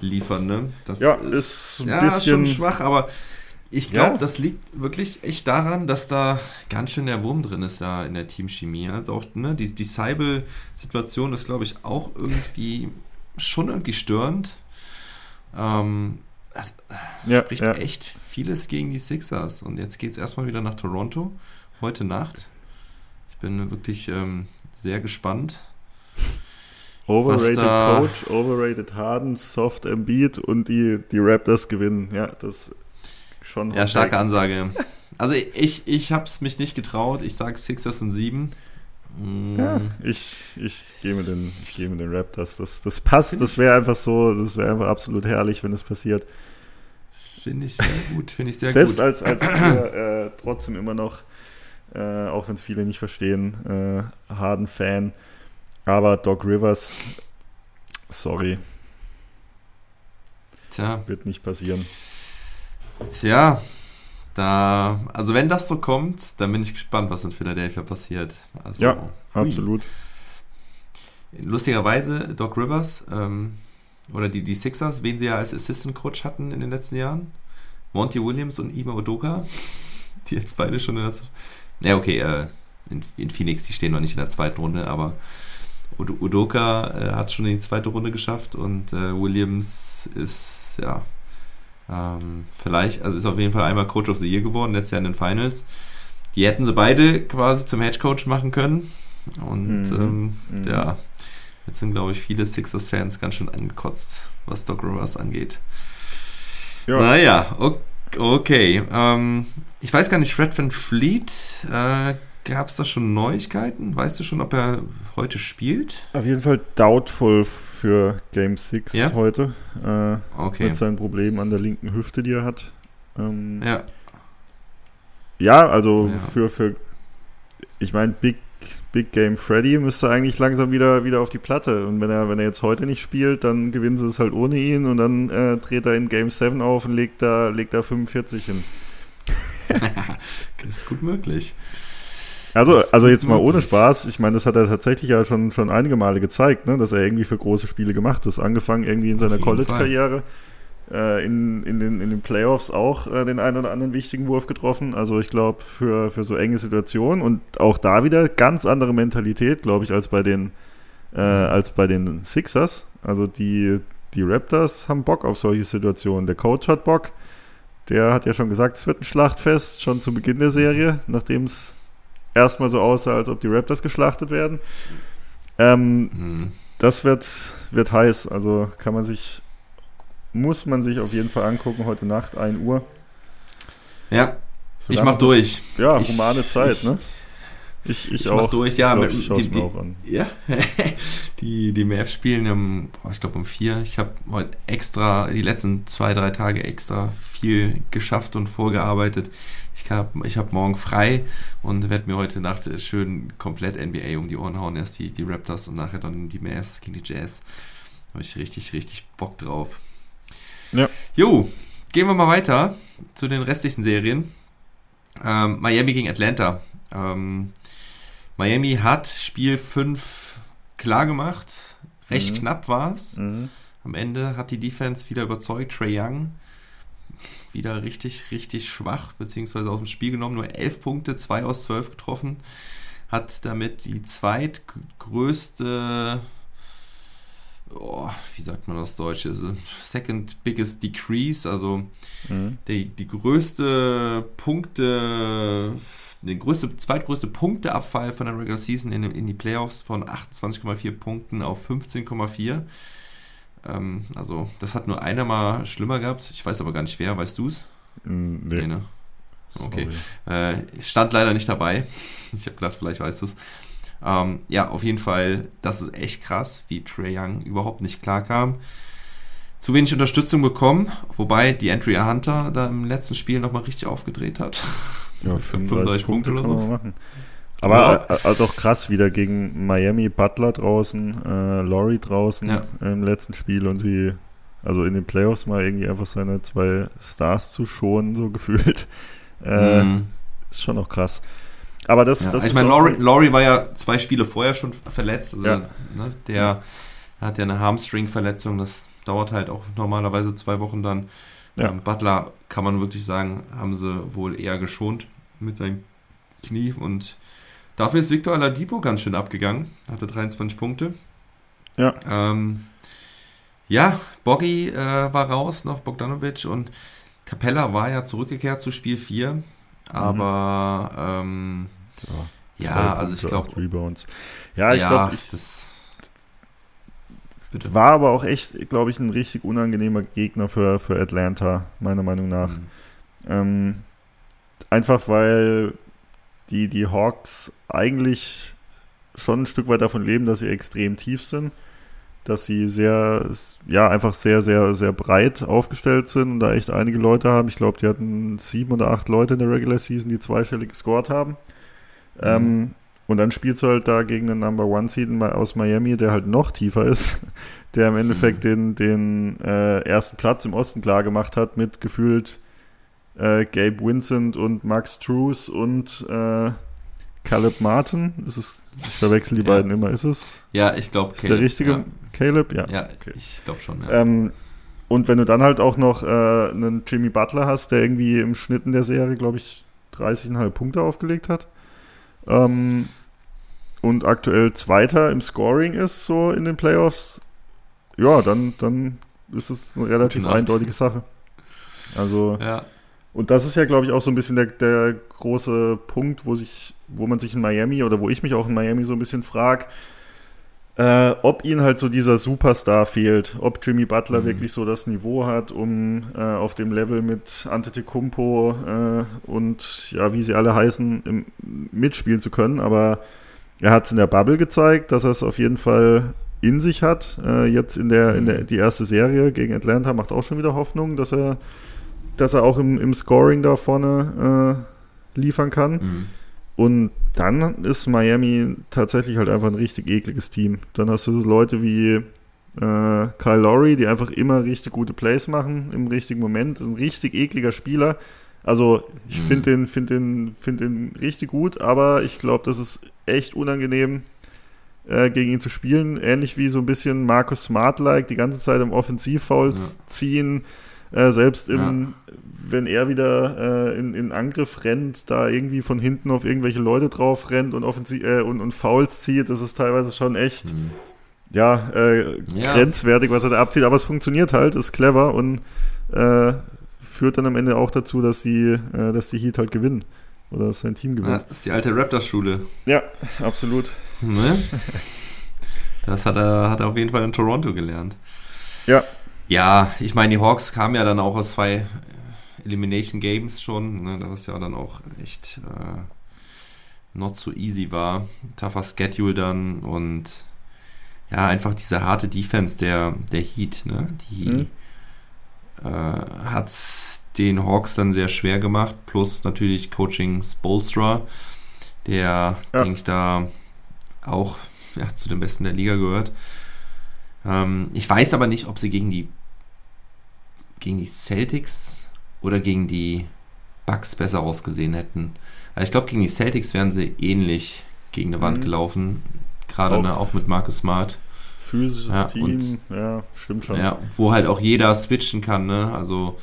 liefern, ne? Das Ja, ist ein ja, ist schon bisschen- schwach, aber ich glaube, Ja. das liegt wirklich echt daran, dass da ganz schön der Wurm drin ist ja in der Teamchemie. Also auch, ne, die, die Seibel-Situation ist, glaube ich, auch irgendwie schon irgendwie störend. Ähm, das ja, spricht ja. echt vieles gegen die Sixers. Und jetzt geht es erstmal wieder nach Toronto, heute Nacht. Ich bin wirklich ähm, sehr gespannt. Overrated Coach, overrated Harden, soft Embiid und die, die Raptors gewinnen. Ja, das schon. Ja, starke Ansage. Also ich, ich habe es mich nicht getraut. Ich sage Sixers in sieben. Mm, Ja, ich, ich gehe mit den, ich gehe mit den Raptors. Das, das passt. Das wäre einfach so, das wäre einfach absolut herrlich, wenn es passiert. Finde ich sehr gut. Finde ich sehr Selbst gut. als, als wir, äh, trotzdem immer noch, äh, auch wenn es viele nicht verstehen, äh, Harden-Fan. Aber Doc Rivers, sorry, Tja, wird nicht passieren. tja. Da, also wenn das so kommt, dann bin ich gespannt, was in Philadelphia passiert. Also, Ja, hui. Absolut. Lustigerweise, Doc Rivers ähm, oder die, die Sixers, wen sie ja als Assistant Coach hatten in den letzten Jahren, Monty Williams und Ima Odoka, die jetzt beide schon in der. Ja, okay, äh, in, in Phoenix, die stehen noch nicht in der zweiten Runde, aber Ud- Udoka äh, hat schon in die zweite Runde geschafft und äh, Williams ist, ja, ähm, vielleicht, also ist auf jeden Fall einmal Coach of the Year geworden, letztes Jahr in den Finals. Die hätten sie beide quasi zum Head Coach machen können. Und Mhm. ähm, Mhm. ja, jetzt sind, glaube ich, viele Sixers-Fans ganz schön angekotzt, was Doc Rivers angeht. Ja. Naja, o- okay. Ähm, ich weiß gar nicht, Fred Van Fleet, äh, gab es da schon Neuigkeiten? Weißt du schon, ob er heute spielt? Auf jeden Fall doubtful für Game 6 Ja? heute. Äh, Okay. Mit seinen Problemen an der linken Hüfte, die er hat. Ähm, Ja, Ja, also Ja. für, für ich meine, Big, Big Game Freddy müsste eigentlich langsam wieder, wieder auf die Platte. Und wenn er, wenn er jetzt heute nicht spielt, dann gewinnen sie es halt ohne ihn und dann äh, dreht er in Game 7 auf und legt da, legt da 45 hin. ist gut möglich. Also, also jetzt mal ohne. Spaß. Ich meine, das hat er tatsächlich ja schon, schon einige Male gezeigt, ne, dass er irgendwie für große Spiele gemacht ist. Angefangen irgendwie in seiner College-Karriere. Äh, in, in, den, in den Playoffs auch äh, den einen oder anderen wichtigen Wurf getroffen. Also ich glaube, für, für so enge Situationen und auch da wieder ganz andere Mentalität, glaube ich, als bei den äh, als bei den Sixers. Also die, die Raptors haben Bock auf solche Situationen. Der Coach hat Bock. Der hat ja schon gesagt, es wird ein Schlachtfest, schon zu Beginn der Serie, nachdem es erstmal so aussah, als ob die Raptors geschlachtet werden. Ähm, Hm. das wird, wird heiß. Also kann man sich, muss man sich auf jeden Fall angucken, heute Nacht, 1 Uhr. Ja, ich Solange- mach durch. Ja, Ich- humane Zeit, ich- ne? Ich, ich, Ich auch. durch, ja. Ich, glaub, ich es die- mir die- auch an. Ja, die, die Mavs spielen um, boah, ich glaube um vier. Ich habe heute extra, die letzten zwei, drei Tage extra viel geschafft und vorgearbeitet. Ich habe ich hab morgen frei und werde mir heute Nacht schön komplett NBA um die Ohren hauen. Erst die, die Raptors und nachher dann die Mavs gegen die Jazz. Da habe ich richtig, richtig Bock drauf. Ja. Jo, gehen wir mal weiter zu den restlichen Serien. Ähm, Miami gegen Atlanta. Ähm, Miami hat Spiel 5 klar gemacht. Recht Mhm. knapp war es. Mhm. Am Ende hat die Defense wieder überzeugt. Trey Young wieder richtig, richtig schwach, beziehungsweise aus dem Spiel genommen. Nur 11 Punkte, 2 aus 12 getroffen. Hat damit die zweitgrößte, oh, wie sagt man das Deutsche, second biggest decrease, also Mhm. die, die größte Punkte, den größte, zweitgrößte Punkteabfall von der Regular Season in, in die Playoffs von 28,4 Punkten auf 15,4. Ähm, also, das hat nur einer mal schlimmer gehabt. Ich weiß aber gar nicht wer, weißt du es? Mhm. Nee. ne? Okay. Äh, ich stand leider nicht dabei. Ich habe gedacht, vielleicht weißt du es. Ähm, ja, auf jeden Fall, das ist echt krass, wie Trey Young überhaupt nicht klarkam. Zu wenig Unterstützung bekommen, wobei die Andrea Hunter da im letzten Spiel nochmal richtig aufgedreht hat. Ja, 35 Punkte oder kann man so. Aber äh, also auch krass wieder gegen Miami, Butler draußen, äh, Laurie draußen Ja. im letzten Spiel und sie, also in den Playoffs mal irgendwie einfach seine zwei Stars zu schonen, so gefühlt. Äh, Mhm. Ist schon auch krass. Aber das, Ja, das ich meine, Laurie, Laurie war ja zwei Spiele vorher schon verletzt. Also, Ja. ne, der hat ja eine Hamstring-Verletzung. Das dauert halt auch normalerweise zwei Wochen dann. Ja. Ähm, Butler kann man wirklich sagen, haben sie wohl eher geschont mit seinem Knie. Und dafür ist Victor Aladipo ganz schön abgegangen. Hatte 23 Punkte. Ja. Ähm, ja, Boggy äh, war raus, noch Bogdanovic und Capella war ja zurückgekehrt zu Spiel 4. Aber ähm, Ja, ja, also ich glaube, Rebounds. Ja, ich glaube, ich das. Bitte. war aber auch echt, glaube ich, ein richtig unangenehmer Gegner für, für Atlanta, meiner Meinung nach. Mhm. Ähm, einfach weil die, die Hawks eigentlich schon ein Stück weit davon leben, dass sie extrem tief sind, dass sie sehr, ja, einfach sehr, sehr, sehr breit aufgestellt sind und da echt einige Leute haben. Ich glaube, die hatten sieben oder acht Leute in der Regular Season, die zweistellig gescored haben. Ähm, und dann spielst du halt da gegen einen Number One Seed aus Miami, der halt noch tiefer ist, der im Endeffekt den, den äh, ersten Platz im Osten klar gemacht hat mit gefühlt äh, Gabe Vincent und Max Trues und äh, Caleb Martin. Ist es, ich verwechsel die Ja. beiden immer. Ist es Ja, ich glaube, ist der richtige Ja, Caleb? Ja. ja okay. ich glaube schon. Ja. Ähm, und wenn du dann halt auch noch äh, einen Jimmy Butler hast, der irgendwie im Schnitt in der Serie, glaube ich, 30,5 Punkte aufgelegt hat. Ähm, und aktuell Zweiter im Scoring ist, so in den Playoffs, ja, dann, dann ist es eine relativ eindeutige Sache. Also, ja. und das ist ja, glaube ich, auch so ein bisschen der, der große Punkt, wo sich, wo man sich in Miami oder wo ich mich auch in Miami so ein bisschen frage, äh, ob ihnen halt so dieser Superstar fehlt, ob Jimmy Butler Mhm. wirklich so das Niveau hat, um äh, auf dem Level mit Antetokounmpo äh, und ja, wie sie alle heißen, im, mitspielen zu können. Aber er hat es in der Bubble gezeigt, dass er es auf jeden Fall in sich hat. Äh, jetzt in der, in der die erste Serie gegen Atlanta macht auch schon wieder Hoffnung, dass er, dass er auch im, im Scoring da vorne äh, liefern kann. Mhm. Und dann ist Miami tatsächlich halt einfach ein richtig ekliges Team. Dann hast du so Leute wie äh, Kyle Lowry, die einfach immer richtig gute Plays machen im richtigen Moment. Das ist ein richtig ekliger Spieler. Also ich Mhm. finde den, find den, find den richtig gut, aber ich glaube, das ist echt unangenehm, äh, gegen ihn zu spielen. Ähnlich wie so ein bisschen Marcus Smart-like, die ganze Zeit im Offensivfouls ziehen. Äh, selbst im, wenn er wieder äh, in, in Angriff rennt, da irgendwie von hinten auf irgendwelche Leute drauf rennt und, Offensi äh, und, und Fouls zieht, das ist teilweise schon echt Mhm. ja, äh, Ja. grenzwertig, was er da abzieht. Aber es funktioniert halt, ist clever und äh, führt dann am Ende auch dazu, dass die, äh, dass die Heat halt gewinnen. Oder dass sein Team Ja, gewinnt. das ist die alte Raptors-Schule. Ja, absolut. Ne? Das hat er, hat er auf jeden Fall in Toronto gelernt. Ja. Ja, ich meine, die Hawks kamen ja dann auch aus zwei Elimination Games schon, ne, das ja dann auch echt äh, not so easy war. Tougher Schedule dann und ja, einfach diese harte Defense der, der Heat, ne? Die Mhm. äh, hat den Hawks dann sehr schwer gemacht, plus natürlich Coaching Spolstra, der, Ja. denke ich, da auch ja, zu den Besten der Liga gehört. Ähm, ich weiß aber nicht, ob sie gegen die gegen die Celtics oder gegen die Bucks besser ausgesehen hätten. Also ich glaube, gegen die Celtics wären sie ähnlich gegen eine Wand Mhm. gelaufen. Gerade Auch- ne, auch mit Marcus Smart. Physisches Ja, Team, und- ja, stimmt schon. Ja, wo halt auch jeder switchen kann, ne? Also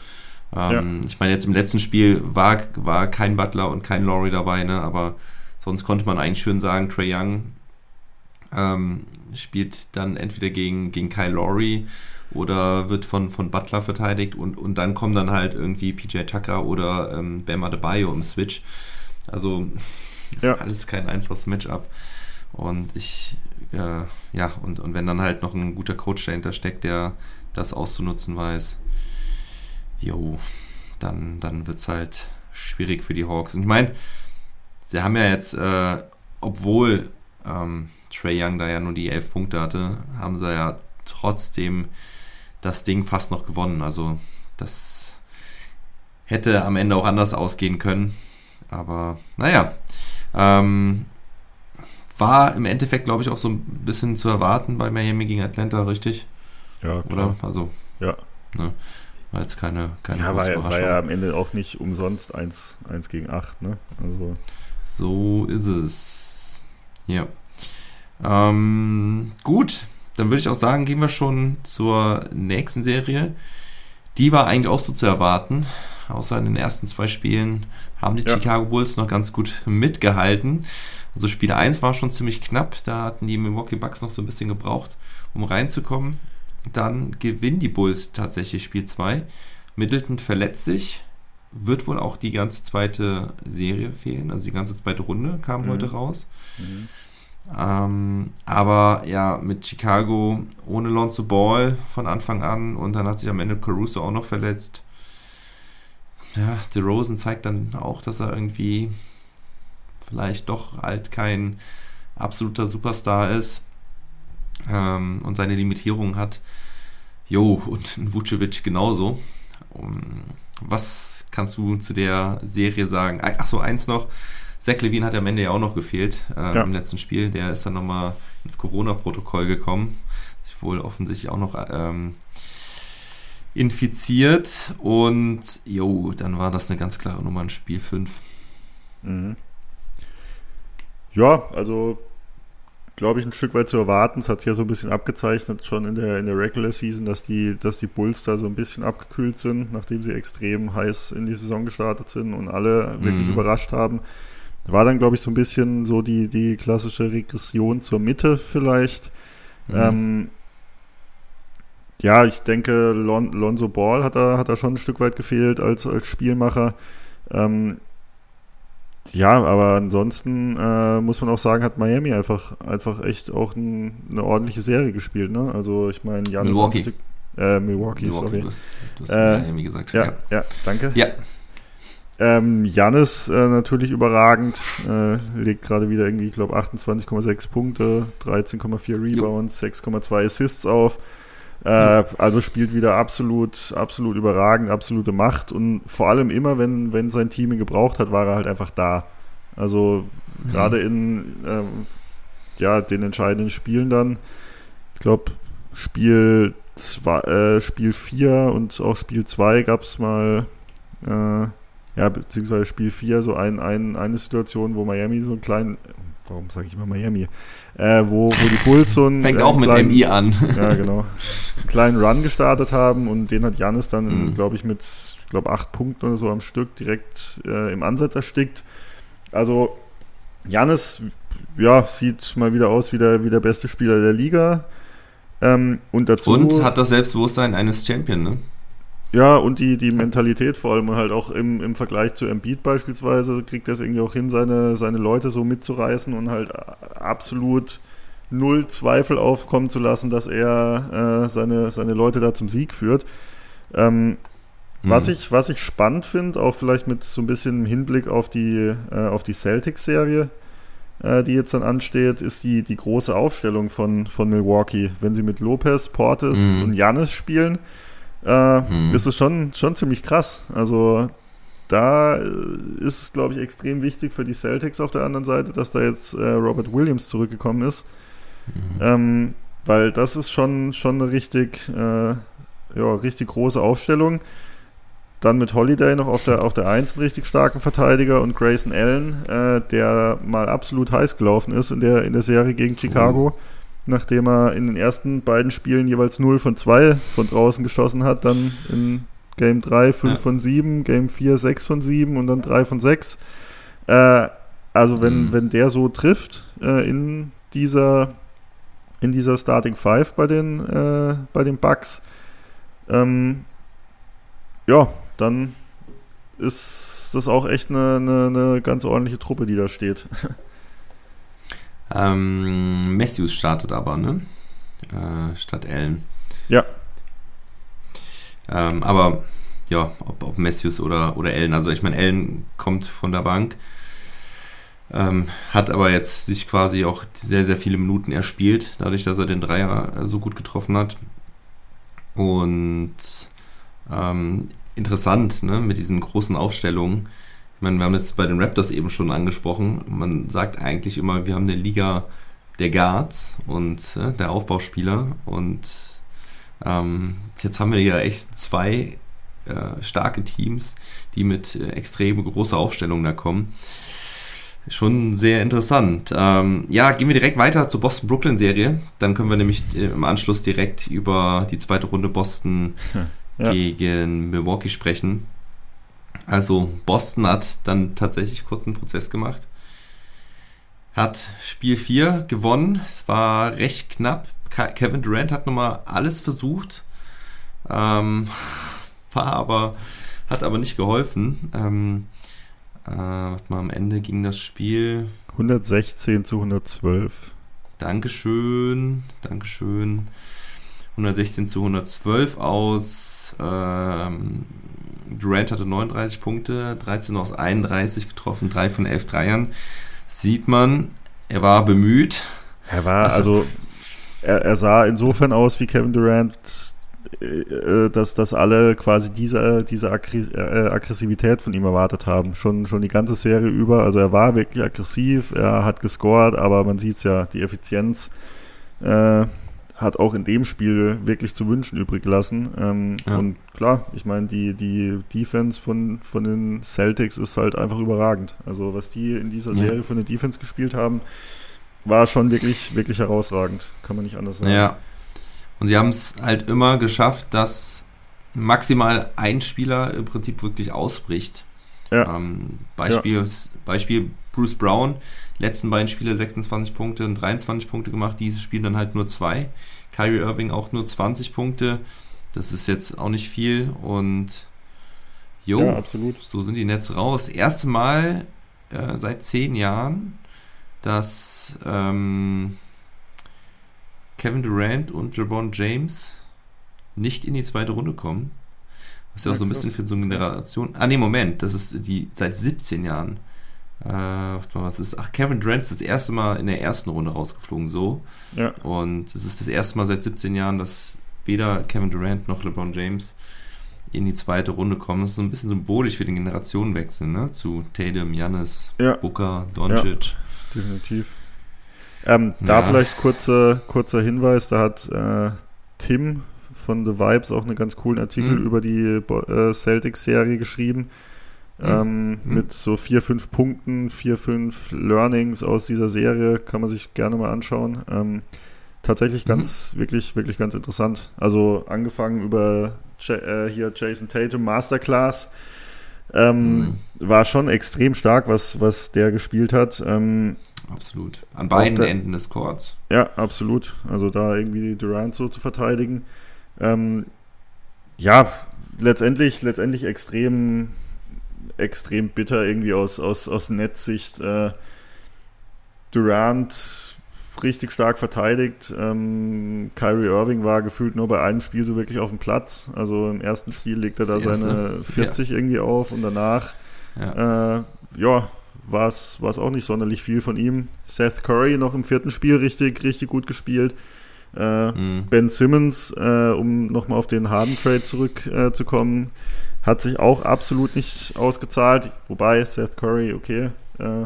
ähm, ich meine, jetzt im letzten Spiel war, war kein Butler und kein Laurie dabei, ne? Aber sonst konnte man eigentlich schön sagen, Trey Young ähm, spielt dann entweder gegen, gegen Kyle Lowry oder wird von, von Butler verteidigt und, und dann kommen dann halt irgendwie PJ Tucker oder ähm, Bam Adebayo im Switch. Also Ja. alles kein einfaches Matchup. Und ich, äh, ja, und, und wenn dann halt noch ein guter Coach dahinter steckt, der das auszunutzen weiß, jo, dann, dann wird es halt schwierig für die Hawks. Und ich meine, sie haben ja jetzt, äh, obwohl ähm, Trey Young da ja nur die elf Punkte hatte, haben sie ja trotzdem das Ding fast noch gewonnen. Also das hätte am Ende auch anders ausgehen können. Aber naja, ähm, war im Endeffekt, glaube ich, auch so ein bisschen zu erwarten bei Miami gegen Atlanta, richtig? Ja, Oder? Also, Ja. Ne, war jetzt keine, keine Ja, war, war ja am Ende auch nicht umsonst 1, 1 gegen 8, ne? Also, So ist es. Ja. Ähm, gut, dann würde ich auch sagen, gehen wir schon zur nächsten Serie. Die war eigentlich auch so zu erwarten. Außer in den ersten zwei Spielen haben die Ja. Chicago Bulls noch ganz gut mitgehalten. Also Spiel 1 war schon ziemlich knapp. Da hatten die Milwaukee Bucks noch so ein bisschen gebraucht, um reinzukommen. Dann gewinnen die Bulls tatsächlich Spiel 2. Middleton verletzt sich. Wird wohl auch die ganze zweite Serie fehlen. Also die ganze zweite Runde kam Mhm. heute raus. mhm. Ähm, aber ja, mit Chicago ohne Lonzo Ball von Anfang an und dann hat sich am Ende Caruso auch noch verletzt. Ja, DeRozan zeigt dann auch, dass er irgendwie vielleicht doch halt kein absoluter Superstar ist ähm, und seine Limitierungen hat. Jo, und Vucevic genauso. Um, was kannst du zu der Serie sagen? Ach so, eins noch. Zach Levine hat am Ende ja auch noch gefehlt äh, Ja. im letzten Spiel. Der ist dann nochmal ins Corona-Protokoll gekommen. Sich wohl offensichtlich auch noch ähm, infiziert. Und jo, dann war das eine ganz klare Nummer in Spiel 5. Mhm. Ja, also glaube ich, ein Stück weit zu erwarten. Es hat sich ja so ein bisschen abgezeichnet schon in der, in der Regular Season, dass die, dass die Bulls da so ein bisschen abgekühlt sind, nachdem sie extrem heiß in die Saison gestartet sind und alle wirklich Mhm. überrascht haben. War dann, glaube ich, so ein bisschen so die, die klassische Regression zur Mitte vielleicht. Mhm. Ähm, ja, ich denke, Lon Lonzo Ball hat da, hat da schon ein Stück weit gefehlt als, als Spielmacher. Ähm, ja, aber ansonsten äh, muss man auch sagen, hat Miami einfach, einfach echt auch ein, eine ordentliche Serie gespielt. Ne? Also ich meine, Milwaukee. Äh, Milwaukee, Milwaukee, sorry. Du hast, du hast Äh, Miami gesagt. Ja, ja, danke. ja. Ähm, Jannis äh, natürlich überragend, äh, legt gerade wieder irgendwie, ich glaube, 28,6 Punkte, 13,4 Rebounds, 6,2 Assists auf. Äh, also spielt wieder absolut, absolut überragend, absolute Macht und vor allem immer, wenn, wenn sein Team ihn gebraucht hat, war er halt einfach da. Also gerade in ähm, ja, den entscheidenden Spielen dann, ich glaube, Spiel 2, äh, Spiel 4 und auch Spiel 2 gab es mal äh, ja, beziehungsweise Spiel 4, so ein, ein, eine Situation, wo Miami so einen kleinen, warum sage ich immer Miami, äh, wo, wo die Bulls so einen, Fängt äh, auch mit kleinen, MI an. Ja, genau. Einen kleinen Run gestartet haben und den hat Janis dann, Mhm. glaube ich, mit, ich glaube, acht Punkten oder so am Stück direkt äh, im Ansatz erstickt. Also, Janis, ja, sieht mal wieder aus wie der, wie der beste Spieler der Liga. Ähm, und dazu. Und hat das Selbstbewusstsein eines Champion, ne? Ja, und die, die Mentalität vor allem und halt auch im, im Vergleich zu Embiid beispielsweise kriegt er es irgendwie auch hin, seine, seine Leute so mitzureißen und halt absolut null Zweifel aufkommen zu lassen, dass er äh, seine, seine Leute da zum Sieg führt. Ähm, was, Mhm. ich, was ich spannend finde, auch vielleicht mit so ein bisschen Hinblick auf die, äh, auf die Celtics-Serie, äh, die jetzt dann ansteht, ist die, die große Aufstellung von, von Milwaukee. Wenn sie mit Lopez, Portis Mhm. und Janis spielen, äh, Mhm. ist es schon, schon ziemlich krass. Also da ist es, glaube ich, extrem wichtig für die Celtics auf der anderen Seite, dass da jetzt äh, Robert Williams zurückgekommen ist. Mhm. Ähm, weil das ist schon, schon eine richtig, äh, ja, richtig große Aufstellung. dann mit Holiday noch auf der, auf der 1 einen richtig starken Verteidiger und Grayson Allen, äh, der mal absolut heiß gelaufen ist in der, in der Serie gegen Chicago, oh. Nachdem er in den ersten beiden Spielen jeweils 0 von 2 von draußen geschossen hat, dann in Game 3 5 ja. von 7, Game 4 6 von 7 und dann 3 von 6. Äh, also wenn, mhm. wenn der so trifft äh, in dieser in dieser Starting Five bei den äh, bei den Bucks, ähm, ja, dann ist das auch echt eine, eine, eine ganz ordentliche Truppe, die da steht. Ähm, Matthews startet aber, ne? Äh, statt Allen. Ja. Ähm, aber ja, ob, ob Matthews oder, oder Allen. Also ich meine, Allen kommt von der Bank, ähm, hat aber jetzt sich quasi auch sehr, sehr viele Minuten erspielt, dadurch, dass er den Dreier äh, so gut getroffen hat. Und ähm, interessant, ne, mit diesen großen Aufstellungen. Meine, wir haben es bei den Raptors eben schon angesprochen. Man sagt eigentlich immer, wir haben eine Liga der Guards und äh, der Aufbauspieler. Und ähm, jetzt haben wir ja echt zwei äh, starke Teams, die mit äh, extrem großer Aufstellung da kommen. Schon sehr interessant. Ähm, ja, gehen wir direkt weiter zur Boston-Brooklyn-Serie. Dann können wir nämlich äh, im Anschluss direkt über die zweite Runde Boston hm ja. gegen Milwaukee sprechen. Also Boston hat dann tatsächlich kurz einen Prozess gemacht. Hat Spiel 4 gewonnen. Es war recht knapp. Kevin Durant hat nochmal alles versucht. Ähm, war aber, hat aber nicht geholfen. Ähm, äh, mal, am Ende ging das Spiel 116 zu 112. Dankeschön, Dankeschön. 116 zu 112 aus. Ähm, Durant hatte 39 Punkte, 13 aus 31 getroffen, 3 von 11 Dreiern. Sieht man, er war bemüht. Er war, also, er, er sah insofern aus wie Kevin Durant, äh, dass, dass alle quasi diese, diese äh, Aggressivität von ihm erwartet haben. Schon, schon die ganze Serie über. Also er war wirklich aggressiv, er hat gescored, aber man sieht es ja, die Effizienz äh, hat auch in dem Spiel wirklich zu wünschen übrig gelassen. Ähm, ja. Und klar, ich meine, die, die Defense von, von den Celtics ist halt einfach überragend. Also was die in dieser Serie ja. von der Defense gespielt haben, war schon wirklich, wirklich herausragend. Kann man nicht anders sagen. Ja. Und sie haben es halt immer geschafft, dass maximal ein Spieler im Prinzip wirklich ausbricht. Ja. Ähm, Beispiel, ja. Beispiel Bruce Brown, letzten beiden Spiele 26 Punkte und 23 Punkte gemacht, dieses Spiel dann halt nur zwei. Kyrie Irving auch nur 20 Punkte. Das ist jetzt auch nicht viel und jo, ja, absolut. so sind die Nets raus. Erste Mal äh, seit zehn Jahren, dass ähm, Kevin Durant und LeBron James nicht in die zweite Runde kommen. Was ja, auch so ein bisschen für so eine Generation. Ah, nee, Moment, das ist die seit 17 Jahren. Äh, was ist? Ach, Kevin Durant ist das erste Mal in der ersten Runde rausgeflogen, so. Ja. Und es ist das erste Mal seit 17 Jahren, dass weder Kevin Durant noch LeBron James in die zweite Runde kommen. Das ist so ein bisschen symbolisch für den Generationenwechsel, ne? Zu Tatum, Jannis, ja. Booker, Doncic. Ja, definitiv. Ähm, da vielleicht kurze, kurzer Hinweis, da hat äh, Tim von The Vibes auch einen ganz coolen Artikel mhm. über die äh, Celtics-Serie geschrieben. Mhm. Ähm, mhm. Mit so vier, fünf Punkten, vier, fünf Learnings aus dieser Serie kann man sich gerne mal anschauen. Ähm, tatsächlich mhm. ganz, mhm. wirklich, wirklich ganz interessant. Also angefangen über äh, hier Jason Tatum Masterclass. Ähm, mhm. War schon extrem stark, was, was der gespielt hat. Ähm, absolut. An beiden der, Enden des Courts. Ja, absolut. Also da irgendwie Durant so zu verteidigen. Ähm, ja, letztendlich, letztendlich extrem extrem bitter irgendwie aus, aus, aus Netzsicht. Äh, Durant richtig stark verteidigt. Ähm, Kyrie Irving war gefühlt nur bei einem Spiel so wirklich auf dem Platz. Also im ersten Spiel legt er da seine 40 ja. irgendwie auf und danach ja, äh, ja war es auch nicht sonderlich viel von ihm. Seth Curry noch im vierten Spiel richtig, richtig gut gespielt. Äh, mhm. Ben Simmons, äh, um nochmal auf den Harden-Trade zurückzukommen, hat sich auch absolut nicht ausgezahlt. Wobei Seth Curry, okay, äh,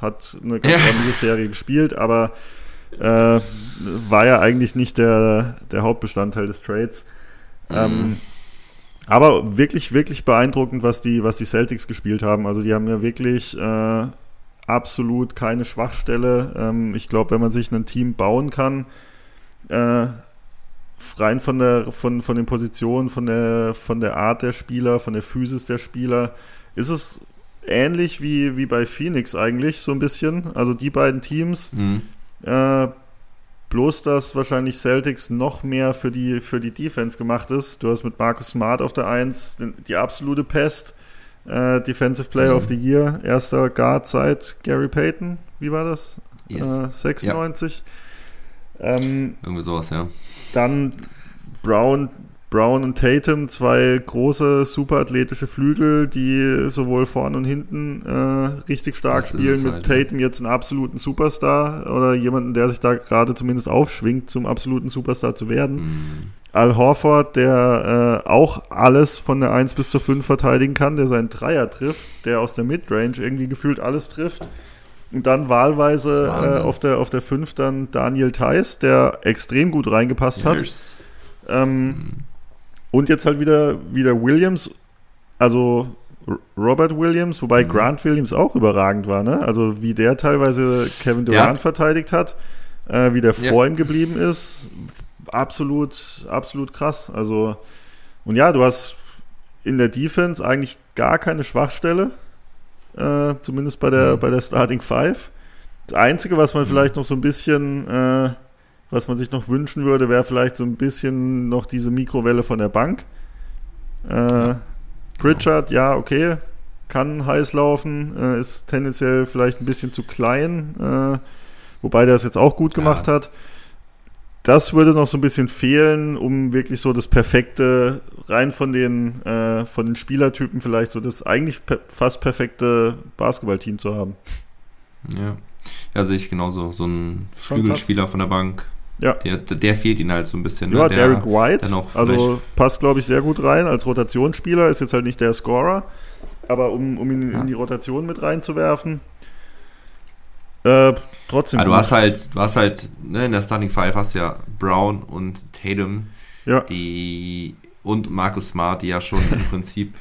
hat eine ganz ordentliche Serie gespielt, aber äh, war ja eigentlich nicht der, der Hauptbestandteil des Trades. Mhm. Ähm, aber wirklich, wirklich beeindruckend, was die, was die Celtics gespielt haben. Also die haben ja wirklich äh, absolut keine Schwachstelle. Ähm, ich glaube, wenn man sich ein Team bauen kann, äh, rein von der, von, von den Positionen, von der, von der Art der Spieler, von der Physis der Spieler, ist es ähnlich wie, wie bei Phoenix eigentlich, so ein bisschen. Also die beiden Teams. Mhm. Äh, bloß, dass wahrscheinlich Celtics noch mehr für die, für die Defense gemacht ist. Du hast mit Marcus Smart auf der 1 die absolute Pest. Äh, Defensive Player mhm. of the Year, erster Guard seit Gary Payton. Wie war das? Yes. Äh, 96. Ja. Ähm, Irgendwie sowas, ja. Dann Brown, Brown und Tatum, zwei große, superathletische Flügel, die sowohl vorne und hinten äh, richtig stark das spielen. Mit halt, Tatum jetzt einen absoluten Superstar oder jemanden, der sich da gerade zumindest aufschwingt, zum absoluten Superstar zu werden. Mhm. Al Horford, der äh, auch alles von der 1 bis zur 5 verteidigen kann, der seinen Dreier trifft, der aus der Midrange irgendwie gefühlt alles trifft. Und dann wahlweise äh, auf, der, auf der 5 dann Daniel Theiss, der extrem gut reingepasst hat. Ähm, mhm. Und jetzt halt wieder, wieder Williams, also Robert Williams, wobei mhm. Grant Williams auch überragend war, ne? Also wie der teilweise Kevin Durant ja. verteidigt hat, äh, wie der ja. vor ihm geblieben ist, absolut, absolut krass. Also, und ja, du hast in der Defense eigentlich gar keine Schwachstelle, äh, zumindest bei der, mhm. bei der Starting Five. Das Einzige, was man mhm. vielleicht noch so ein bisschen äh, was man sich noch wünschen würde, wäre vielleicht so ein bisschen noch diese Mikrowelle von der Bank. Äh, Pritchard, ja, okay, kann heiß laufen, äh, ist tendenziell vielleicht ein bisschen zu klein, äh, wobei der es jetzt auch gut gemacht ja. hat. Das würde noch so ein bisschen fehlen, um wirklich so das perfekte, rein von den, äh, von den Spielertypen vielleicht so das eigentlich per fast perfekte Basketballteam zu haben. Ja. Ja, sehe ich genauso. So ein Flügelspieler von der Bank, ja. Der, der fehlt ihnen halt so ein bisschen. Ne? Ja, der, Derek White, also passt, glaube ich, sehr gut rein als Rotationsspieler, ist jetzt halt nicht der Scorer, aber um, um ihn ja. in die Rotation mit reinzuwerfen, äh, trotzdem. Ja, du hast halt, du hast halt, ne, in der Starting Five hast du ja Brown und Tatum, ja. die und Marcus Smart, die ja schon im Prinzip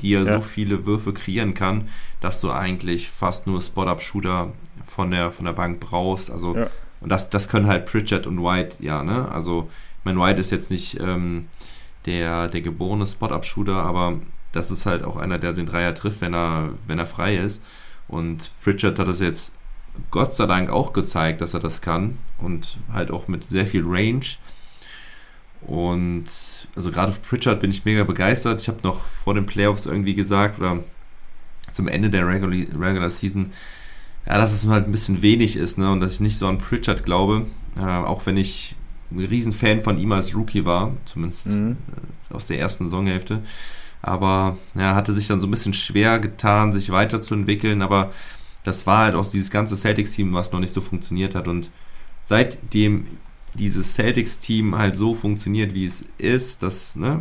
dir ja. so viele Würfe kreieren kann, dass du eigentlich fast nur Spot-Up-Shooter von der, von der Bank brauchst. Also ja. Und das, das können halt Pritchard und White, ja, ne? Also, ich meine, White ist jetzt nicht ähm, der, der geborene Spot-Up-Shooter, aber das ist halt auch einer, der den Dreier trifft, wenn er, wenn er frei ist. Und Pritchard hat das jetzt Gott sei Dank auch gezeigt, dass er das kann und halt auch mit sehr viel Range. Und also gerade für Pritchard bin ich mega begeistert. Ich habe noch vor den Playoffs irgendwie gesagt oder zum Ende der Regular, Regular Season, ja, dass es halt ein bisschen wenig ist, ne? Und dass ich nicht so an Pritchard glaube, äh, auch wenn ich ein Riesenfan von ihm als Rookie war, zumindest mhm. äh, aus der ersten Saisonhälfte. Aber ja, hatte sich dann so ein bisschen schwer getan, sich weiterzuentwickeln, aber das war halt auch dieses ganze Celtics-Team, was noch nicht so funktioniert hat. Und seitdem dieses Celtics-Team halt so funktioniert, wie es ist, dass ne,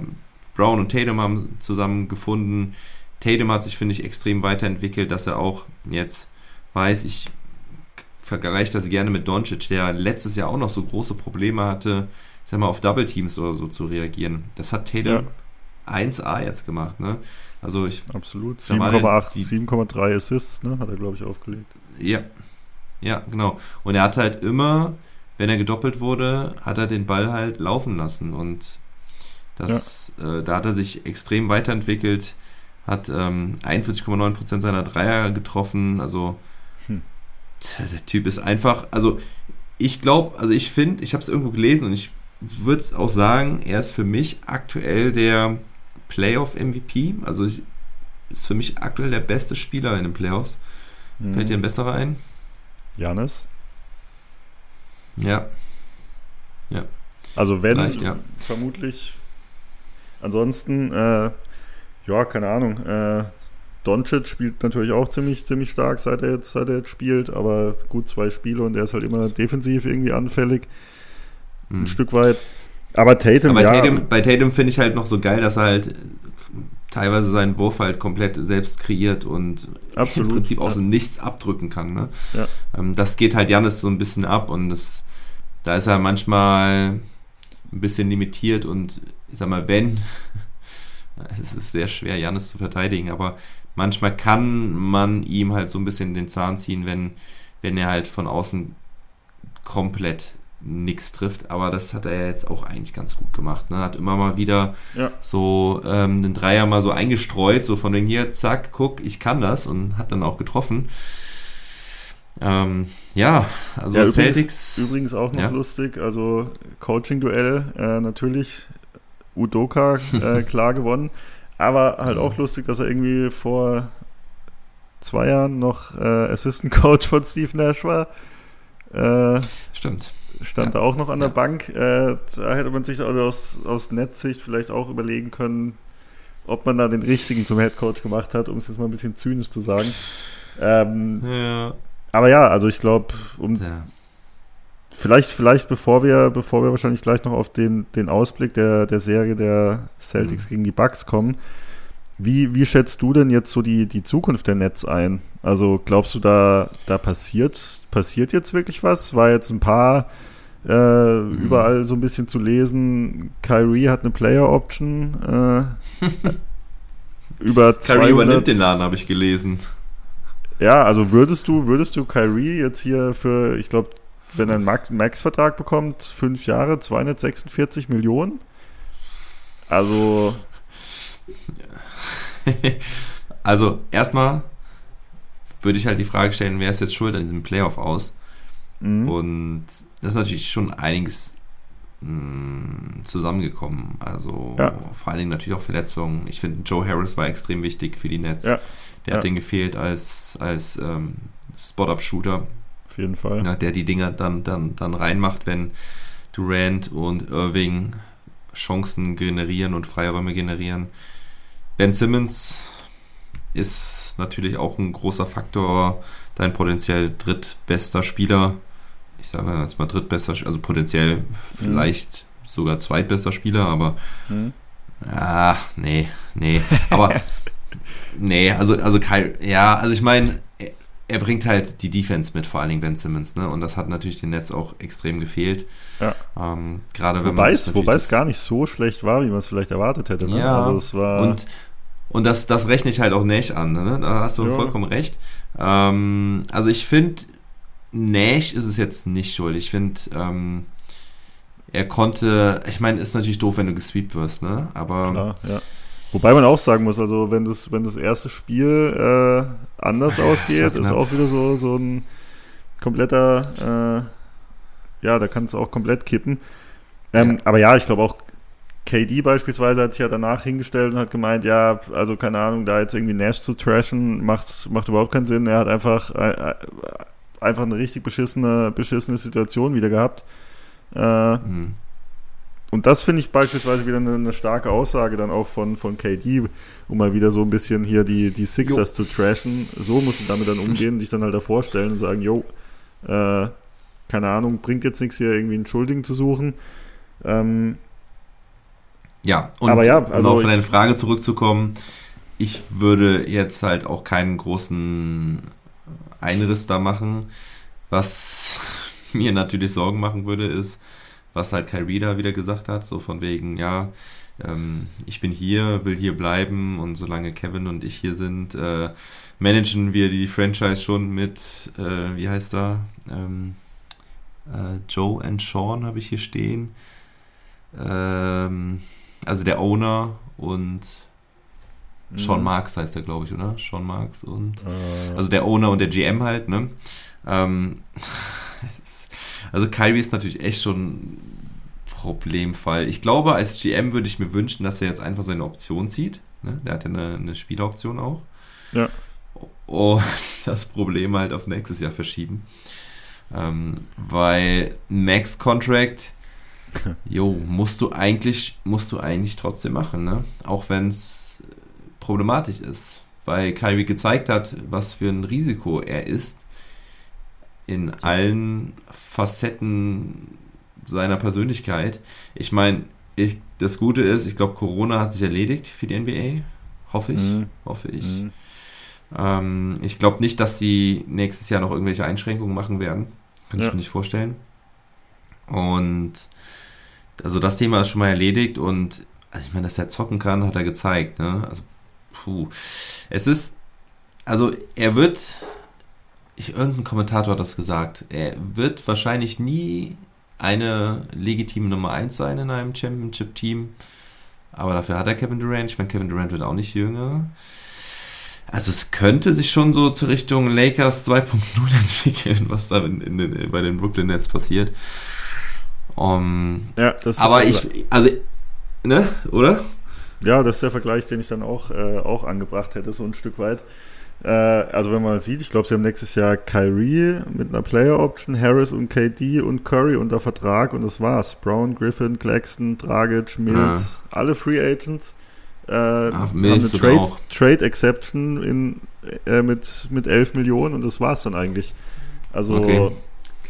Brown und Tatum haben zusammen gefunden. Tatum hat sich, finde ich, extrem weiterentwickelt, dass er auch jetzt weiß, ich vergleiche das gerne mit Doncic, der letztes Jahr auch noch so große Probleme hatte, sag mal, auf Double Teams oder so zu reagieren. Das hat Tatum ja. 1A jetzt gemacht, ne? Also ich absolut 7,8 7,3 Assists, ne, hat er glaube ich aufgelegt. Ja. Ja, genau. Und er hat halt immer, wenn er gedoppelt wurde, hat er den Ball halt laufen lassen und das, ja. äh, da hat er sich extrem weiterentwickelt, hat ähm, 41,9% seiner Dreier getroffen, also der Typ ist einfach, also ich glaube, also ich finde, ich habe es irgendwo gelesen und ich würde auch sagen, er ist für mich aktuell der Playoff-MVP. Also ich, ist für mich aktuell der beste Spieler in den Playoffs. Mhm. Fällt dir ein besserer ein? Janis? Ja. Ja. Also wenn, ja. vermutlich. Ansonsten, äh, ja, keine Ahnung. Äh, Doncic spielt natürlich auch ziemlich, ziemlich stark, seit er, jetzt, seit er jetzt spielt, aber gut zwei Spiele und er ist halt immer defensiv irgendwie anfällig. Ein mhm. Stück weit. Aber Tatum, aber ja. Tatum, bei Tatum finde ich halt noch so geil, dass er halt teilweise seinen Wurf halt komplett selbst kreiert und Absolut, im Prinzip aus ja. dem Nichts abdrücken kann. Ne? Ja. Ähm, das geht halt Janis so ein bisschen ab und das, da ist er manchmal ein bisschen limitiert und ich sag mal, wenn es ist sehr schwer, Janis zu verteidigen, aber manchmal kann man ihm halt so ein bisschen den Zahn ziehen, wenn, wenn er halt von außen komplett nichts trifft, aber das hat er jetzt auch eigentlich ganz gut gemacht. Ne? Hat immer mal wieder ja. so ähm, den Dreier mal so eingestreut, so von wegen hier, zack, guck, ich kann das und hat dann auch getroffen. Ähm, ja, also ja, Celtics. Übrigens, übrigens auch noch ja. lustig, also Coaching-Duell, äh, natürlich Udoka äh, klar gewonnen, aber halt auch lustig, dass er irgendwie vor zwei Jahren noch äh, Assistant Coach von Steve Nash war. Äh, Stimmt stand ja. da auch noch an der ja. Bank. Äh, da hätte man sich aus, aus Netzsicht vielleicht auch überlegen können, ob man da den richtigen zum Headcoach gemacht hat, um es jetzt mal ein bisschen zynisch zu sagen. Ähm, ja. Aber ja, also ich glaube, um vielleicht, vielleicht bevor wir, bevor wir wahrscheinlich gleich noch auf den, den Ausblick der, der Serie der Celtics mhm. gegen die Bucks kommen, wie, wie schätzt du denn jetzt so die, die Zukunft der Netz ein? Also glaubst du, da, da passiert, passiert jetzt wirklich was? War jetzt ein paar äh, mhm. überall so ein bisschen zu lesen. Kyrie hat eine Player Option. Äh, über 200, Kyrie übernimmt den Laden, habe ich gelesen. Ja, also würdest du, würdest du Kyrie jetzt hier für, ich glaube, wenn er einen Max-Vertrag bekommt, fünf Jahre, 246 Millionen? Also. also, erstmal würde ich halt die Frage stellen, wer ist jetzt schuld an diesem Playoff aus? Mhm. Und das ist natürlich schon einiges mh, mm, zusammengekommen. Also ja. vor allen Dingen natürlich auch Verletzungen. Ich finde, Joe Harris war extrem wichtig für die Nets. Ja. Der ja. hat den gefehlt als, als ähm, Spot-Up-Shooter. Auf jeden Fall. Ja, der die Dinger dann, dann, dann reinmacht, wenn Durant und Irving Chancen generieren und Freiräume generieren. Ben Simmons ist natürlich auch ein großer Faktor, dein potenziell drittbester Spieler ich sage jetzt mal drittbester, also potenziell vielleicht mhm. sogar zweitbester Spieler, aber mhm. ah, nee, nee. Aber nee, also, also Kai, ja, also ich meine, er, er, bringt halt die Defense mit, vor allen Dingen Ben Simmons, ne? Und das hat natürlich den Netz auch extrem gefehlt. Ja. Ähm, gerade wenn wobei man es, wobei es gar nicht so schlecht war, wie man es vielleicht erwartet hätte. Ne? Ja, also es war und und das, das rechne ich halt auch nicht an. Ne? Da hast du ja. vollkommen recht. Ähm, also ich finde, Nash ist es jetzt nicht schuld. Ich finde, ähm, er konnte, ich meine, ist natürlich doof, wenn du gesweept wirst, ne? Aber. Klar, ja. Wobei man auch sagen muss, also wenn das, wenn das erste Spiel äh, anders ausgeht, ist auch wieder so, so ein kompletter, äh, ja, da kann es auch komplett kippen. Ähm, ja. Aber ja, ich glaube auch KD beispielsweise hat sich ja danach hingestellt und hat gemeint, ja, also keine Ahnung, da jetzt irgendwie Nash zu trashen, macht, macht überhaupt keinen Sinn. Er hat einfach äh, äh einfach eine richtig beschissene, beschissene Situation wieder gehabt. Äh, mhm. Und das finde ich beispielsweise wieder eine, eine, starke Aussage dann auch von, von KD, um mal wieder so ein bisschen hier die, die Sixers jo. zu trashen. So musst du damit dann umgehen, dich dann halt davor stellen und sagen, jo, äh, keine Ahnung, bringt jetzt nichts hier irgendwie einen Schuldigen zu suchen. Ähm, ja, und aber ja, also um auf deine Frage zurückzukommen, ich würde jetzt halt auch keinen großen Einriss da machen. Was mir natürlich Sorgen machen würde, ist, was halt Kyrie da wieder gesagt hat, so von wegen, ja, ähm, ich bin hier, will hier bleiben und solange Kevin und ich hier sind, äh, managen wir die Franchise schon mit, äh, wie heißt er, ähm, äh, Joe and Sean habe ich hier stehen. Ähm, also der Owner und Sean mhm. Marks heißt er, glaube ich, oder? Sean Marks und äh. also der Owner und der GM halt, ne? Ähm, also Kyrie ist natürlich echt schon ein Problemfall. Ich glaube, als GM würde ich mir wünschen, dass er jetzt einfach seine Option zieht. Ne? Der hat ja eine, eine Spieleroption auch. Ja. Und das Problem halt auf nächstes Jahr verschieben. Ähm, weil Max-Contract, jo, musst du eigentlich, musst du eigentlich trotzdem machen, ne? Auch wenn es problematisch ist, weil Kyrie gezeigt hat, was für ein Risiko er ist in allen Facetten seiner Persönlichkeit. Ich meine, ich, das Gute ist, ich glaube, Corona hat sich erledigt für die NBA. Hoffe ich. Mhm. Hoffe ich. Mhm. Ähm, ich glaube nicht, dass sie nächstes Jahr noch irgendwelche Einschränkungen machen werden. Kann ja. ich mir nicht vorstellen. Und also das Thema ist schon mal erledigt und also ich meine, dass er zocken kann, hat er gezeigt. Ne? Also, puh. Es ist, also er wird, ich, irgendein Kommentator hat das gesagt, er wird wahrscheinlich nie eine legitime Nummer 1 sein in einem Championship-Team. Aber dafür hat er Kevin Durant. Ich meine, Kevin Durant wird auch nicht jünger. Also es könnte sich schon so zur Richtung Lakers 2.0 entwickeln, was da in, in, in, bei den Brooklyn Nets passiert. Um, ja, das aber ich, also, ne, oder? Ja, das ist der Vergleich, den ich dann auch, äh, auch angebracht hätte, so ein Stück weit. Äh, also wenn man sieht, ich glaube, sie haben nächstes Jahr Kyrie mit einer Player Option, Harris und KD und Curry unter Vertrag und das war's. Brown, Griffin, Claxton, Dragic, Mills, ja. alle Free Agents. Äh, Ach, Mills haben eine Trade, Trade Exception in, äh, mit, mit 11 Millionen und das war's dann eigentlich. Also okay.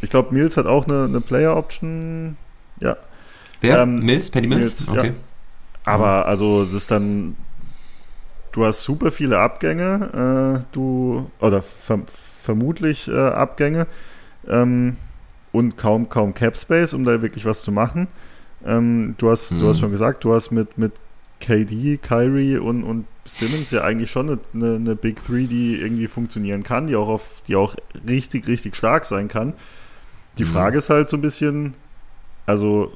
Ich glaube, Mills hat auch eine, eine Player Option. Ja. Wer? Ähm, Mills? Paddy Mills? Mills okay. Ja. Aber also das ist dann du hast super viele Abgänge, äh, du oder ver vermutlich äh, Abgänge ähm, und kaum kaum Cap Space, um da wirklich was zu machen. Ähm, du hast mhm. du hast schon gesagt, du hast mit mit KD, Kyrie und, und Simmons ja eigentlich schon eine, eine, Big Three, die irgendwie funktionieren kann, die auch auf, die auch richtig, richtig stark sein kann. Die mhm. Frage ist halt so ein bisschen, also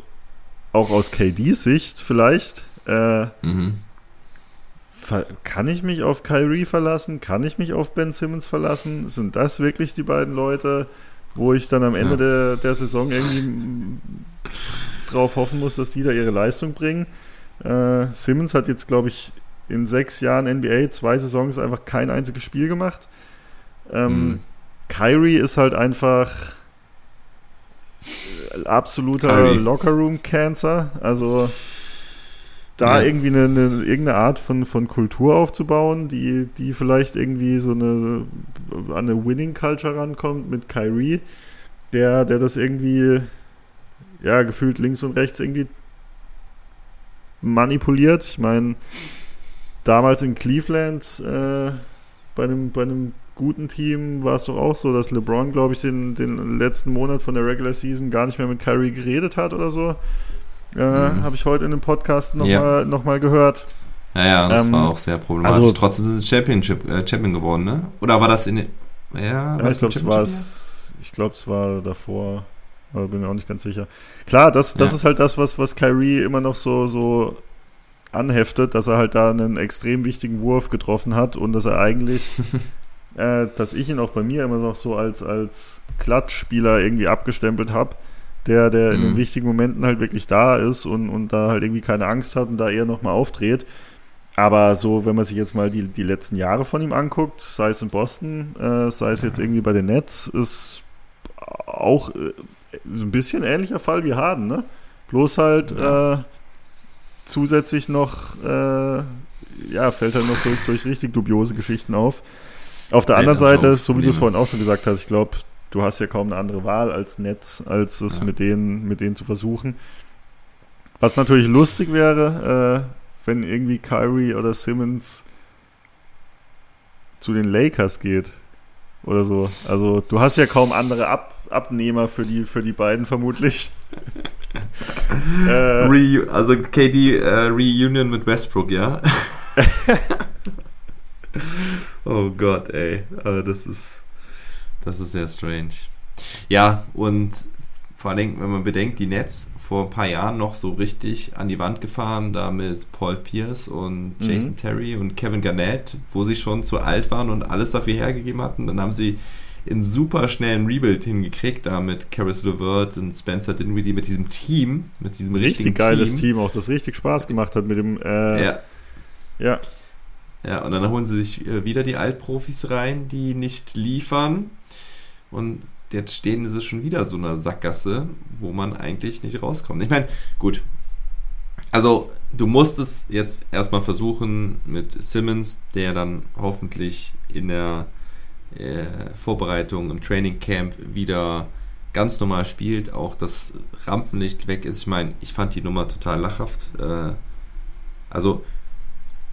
auch aus KDs Sicht vielleicht, äh, mhm kann ich mich auf Kyrie verlassen? Kann ich mich auf Ben Simmons verlassen? Sind das wirklich die beiden Leute, wo ich dann am Ende ja. der, der Saison irgendwie drauf hoffen muss, dass die da ihre Leistung bringen? Äh, Simmons hat jetzt, glaube ich, in sechs Jahren NBA, zwei Saisons einfach kein einziges Spiel gemacht. Ähm, mhm. Kyrie ist halt einfach absoluter Lockerroom-Cancer. Also da yes. irgendwie eine, eine, irgendeine Art von, von Kultur aufzubauen, die, die vielleicht irgendwie so eine an eine Winning Culture rankommt mit Kyrie, der, der das irgendwie ja gefühlt links und rechts irgendwie manipuliert. Ich meine, damals in Cleveland äh, bei, einem, bei einem guten Team war es doch auch so, dass LeBron, glaube ich, den, den letzten Monat von der Regular Season gar nicht mehr mit Kyrie geredet hat oder so. Äh, mhm. Habe ich heute in dem Podcast nochmal ja. noch mal gehört. Ja, ja, das ähm, war auch sehr problematisch. Also, Trotzdem sind sie Championship, äh, Champion geworden, ne? Oder war das in den. Ja, ja ich glaube, es war Ich glaube, es war davor. Aber bin mir auch nicht ganz sicher. Klar, das, das ja. ist halt das, was, was Kyrie immer noch so, so anheftet, dass er halt da einen extrem wichtigen Wurf getroffen hat und dass er eigentlich, äh, dass ich ihn auch bei mir immer noch so als, als Klatschspieler irgendwie abgestempelt habe der, der mhm. in den mhm. wichtigen Momenten halt wirklich da ist und, und da halt irgendwie keine Angst hat und da eher nochmal aufdreht. Aber so, wenn man sich jetzt mal die, die letzten Jahre von ihm anguckt, sei es in Boston, äh, sei es jetzt irgendwie bei den Nets, ist auch äh, ein bisschen ähnlicher Fall wie Harden, ne? Bloß halt ja. äh, zusätzlich noch, äh, ja, fällt halt noch durch, durch, richtig dubiose Geschichten auf. Auf der anderen Seite, so wie du es vorhin auch schon gesagt hast, ich glaube, du hast ja kaum eine andere Wahl als Netz, als es ja. mit, denen, mit denen zu versuchen. Was natürlich lustig wäre, äh, wenn irgendwie Kyrie oder Simmons zu den Lakers geht oder so. Also du hast ja kaum andere Ab Abnehmer für die, für die beiden vermutlich. äh, also KD äh, Reunion mit Westbrook, ja? oh Gott, ey. Aber das ist das ist sehr strange. Ja, und vor allem, wenn man bedenkt, die Nets vor ein paar Jahren noch so richtig an die Wand gefahren, da mit Paul Pierce und mhm. Jason mhm. Terry und Kevin Garnett, wo sie schon zu alt waren und alles dafür hergegeben hatten. Dann haben sie in super schnellen Rebuild hingekriegt, da mit Caris LeVert und Spencer Dinwiddie, mit diesem Team, mit diesem richtig geiles Team. Team, auch das richtig Spaß gemacht hat mit dem. Äh, ja. Ja. Ja, und dann holen sie sich äh, wieder die Altprofis rein, die nicht liefern. Und jetzt stehen sie schon wieder so einer Sackgasse, wo man eigentlich nicht rauskommt. Ich meine, gut. Also, du musst es jetzt erstmal versuchen mit Simmons, der dann hoffentlich in der äh, Vorbereitung im Training Camp wieder ganz normal spielt, auch das Rampenlicht weg ist. Ich meine, ich fand die Nummer total lachhaft. Äh, also,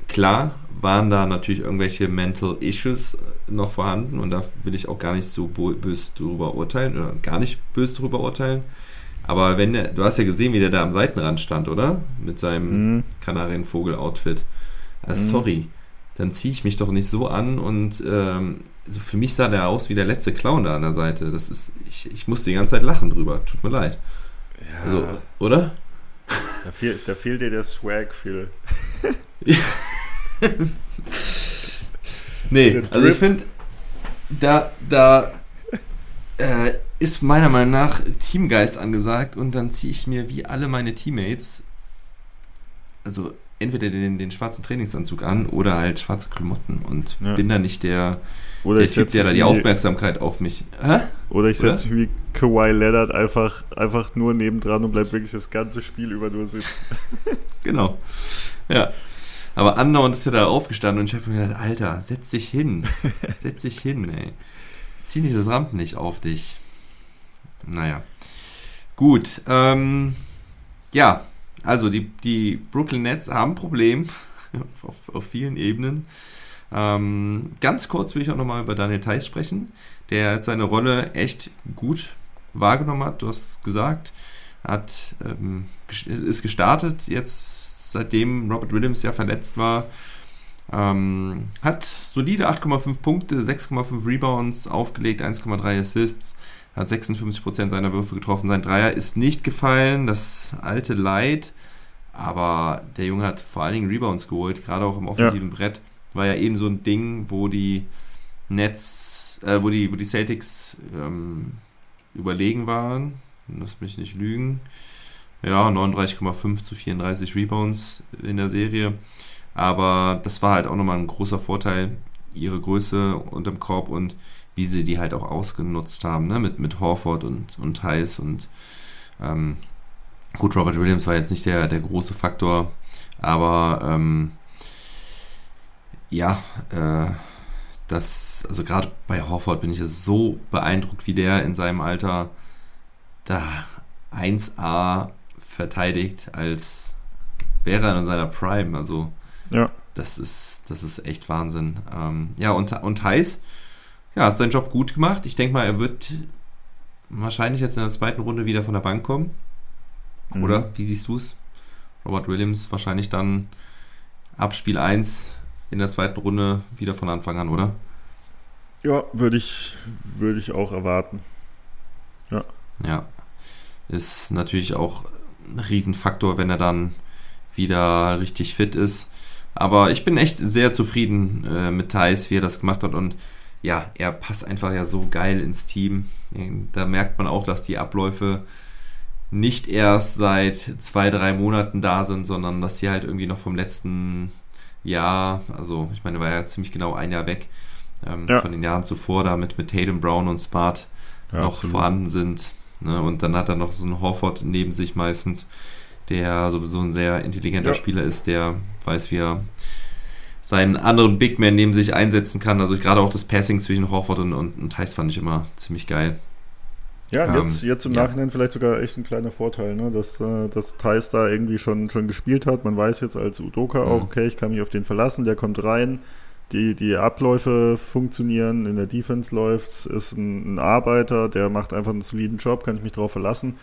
Klar waren da natürlich irgendwelche Mental Issues noch vorhanden und da will ich auch gar nicht so böse drüber urteilen oder gar nicht böse drüber urteilen. Aber wenn der, du hast ja gesehen, wie der da am Seitenrand stand, oder? Mit seinem Mhm. Kanarienvogel-Outfit. Äh, Mhm. Sorry, dann ziehe ich mich doch nicht so an und ähm, also für mich sah der aus wie der letzte Clown da an der Seite. Das ist, ich, ich musste die ganze Zeit lachen drüber. Tut mir leid. Ja, Also, oder? Da, fehl, da fehlt dir der Swag, Phil. Nee, also ich finde, da, da äh, ist meiner Meinung nach Teamgeist angesagt und dann ziehe ich mir wie alle meine Teammates, also entweder den, den schwarzen Trainingsanzug an oder halt schwarze Klamotten und Ja. bin da nicht der, Oder der ich Typ, der da die Aufmerksamkeit auf mich. Hä? Oder ich setze mich wie Kawhi Leonard einfach, einfach nur nebendran und bleib wirklich das ganze Spiel über nur sitzen. Genau. Ja. Aber andauernd ist er da aufgestanden und ich habe mir gedacht, Alter, setz dich hin. setz dich hin, ey. Zieh nicht das Rampenlicht auf dich. Naja. Gut. Ähm, ja, also die, die Brooklyn Nets haben ein Problem auf, auf vielen Ebenen. Ähm, ganz kurz will ich auch nochmal über Daniel Theiss sprechen, der seine Rolle echt gut wahrgenommen hat. Du hast gesagt, hat, ähm, ist gestartet jetzt, seitdem Robert Williams ja verletzt war. Ähm, hat solide 8,5 Punkte, 6,5 Rebounds aufgelegt, 1,3 Assists, hat 56% seiner Würfe getroffen. Sein Dreier ist nicht gefallen, das alte Leid, aber der Junge hat vor allen Dingen Rebounds geholt, gerade auch im offensiven Brett. War ja eben so ein Ding, wo die Nets, äh, wo die, wo die Celtics ähm, überlegen waren. Lass mich nicht lügen. Ja, 39,5 zu 34 Rebounds in der Serie. Aber das war halt auch nochmal ein großer Vorteil, ihre Größe unterm Korb und wie sie die halt auch ausgenutzt haben, ne? mit, mit Horford und, und Heiß und ähm, gut, Robert Williams war jetzt nicht der, der große Faktor, aber ähm, ja, äh, das, also gerade bei Horford bin ich so beeindruckt, wie der in seinem Alter da 1A verteidigt, als wäre er in seiner Prime. Also Ja. das ist, das ist echt Wahnsinn. Ähm, ja, und, und Heiß, ja, hat seinen Job gut gemacht. Ich denke mal, er wird wahrscheinlich jetzt in der zweiten Runde wieder von der Bank kommen. Mhm. Oder? Wie siehst du es? Robert Williams wahrscheinlich dann ab Spiel 1 in der zweiten Runde wieder von Anfang an, oder? Ja, würde ich, würde ich auch erwarten. Ja. Ist natürlich auch ein Riesenfaktor, wenn er dann wieder richtig fit ist. Aber ich bin echt sehr zufrieden äh, mit Thais, wie er das gemacht hat. Und ja, er passt einfach ja so geil ins Team. Da merkt man auch, dass die Abläufe nicht erst seit zwei, drei Monaten da sind, sondern dass die halt irgendwie noch vom letzten Jahr, also ich meine, war ja ziemlich genau ein Jahr weg, ähm, Ja. von den Jahren zuvor da mit, mit Tatum Brown und Smart Ja, noch absolut. vorhanden sind. Ne? Und dann hat er noch so einen Horford neben sich meistens, der sowieso ein sehr intelligenter Ja. Spieler ist, der weiß, wie er seinen anderen Big Man neben sich einsetzen kann. Also gerade auch das Passing zwischen Horford und, und, und Heiß fand ich immer ziemlich geil. Ja, Ähm, jetzt, jetzt im ja. Nachhinein vielleicht sogar echt ein kleiner Vorteil, ne? dass, äh, dass Thais da irgendwie schon, schon gespielt hat. Man weiß jetzt als Udoka auch, Mhm. okay, ich kann mich auf den verlassen, der kommt rein, die, die Abläufe funktionieren, in der Defense läuft, ist ein, ein Arbeiter, der macht einfach einen soliden Job, kann ich mich drauf verlassen.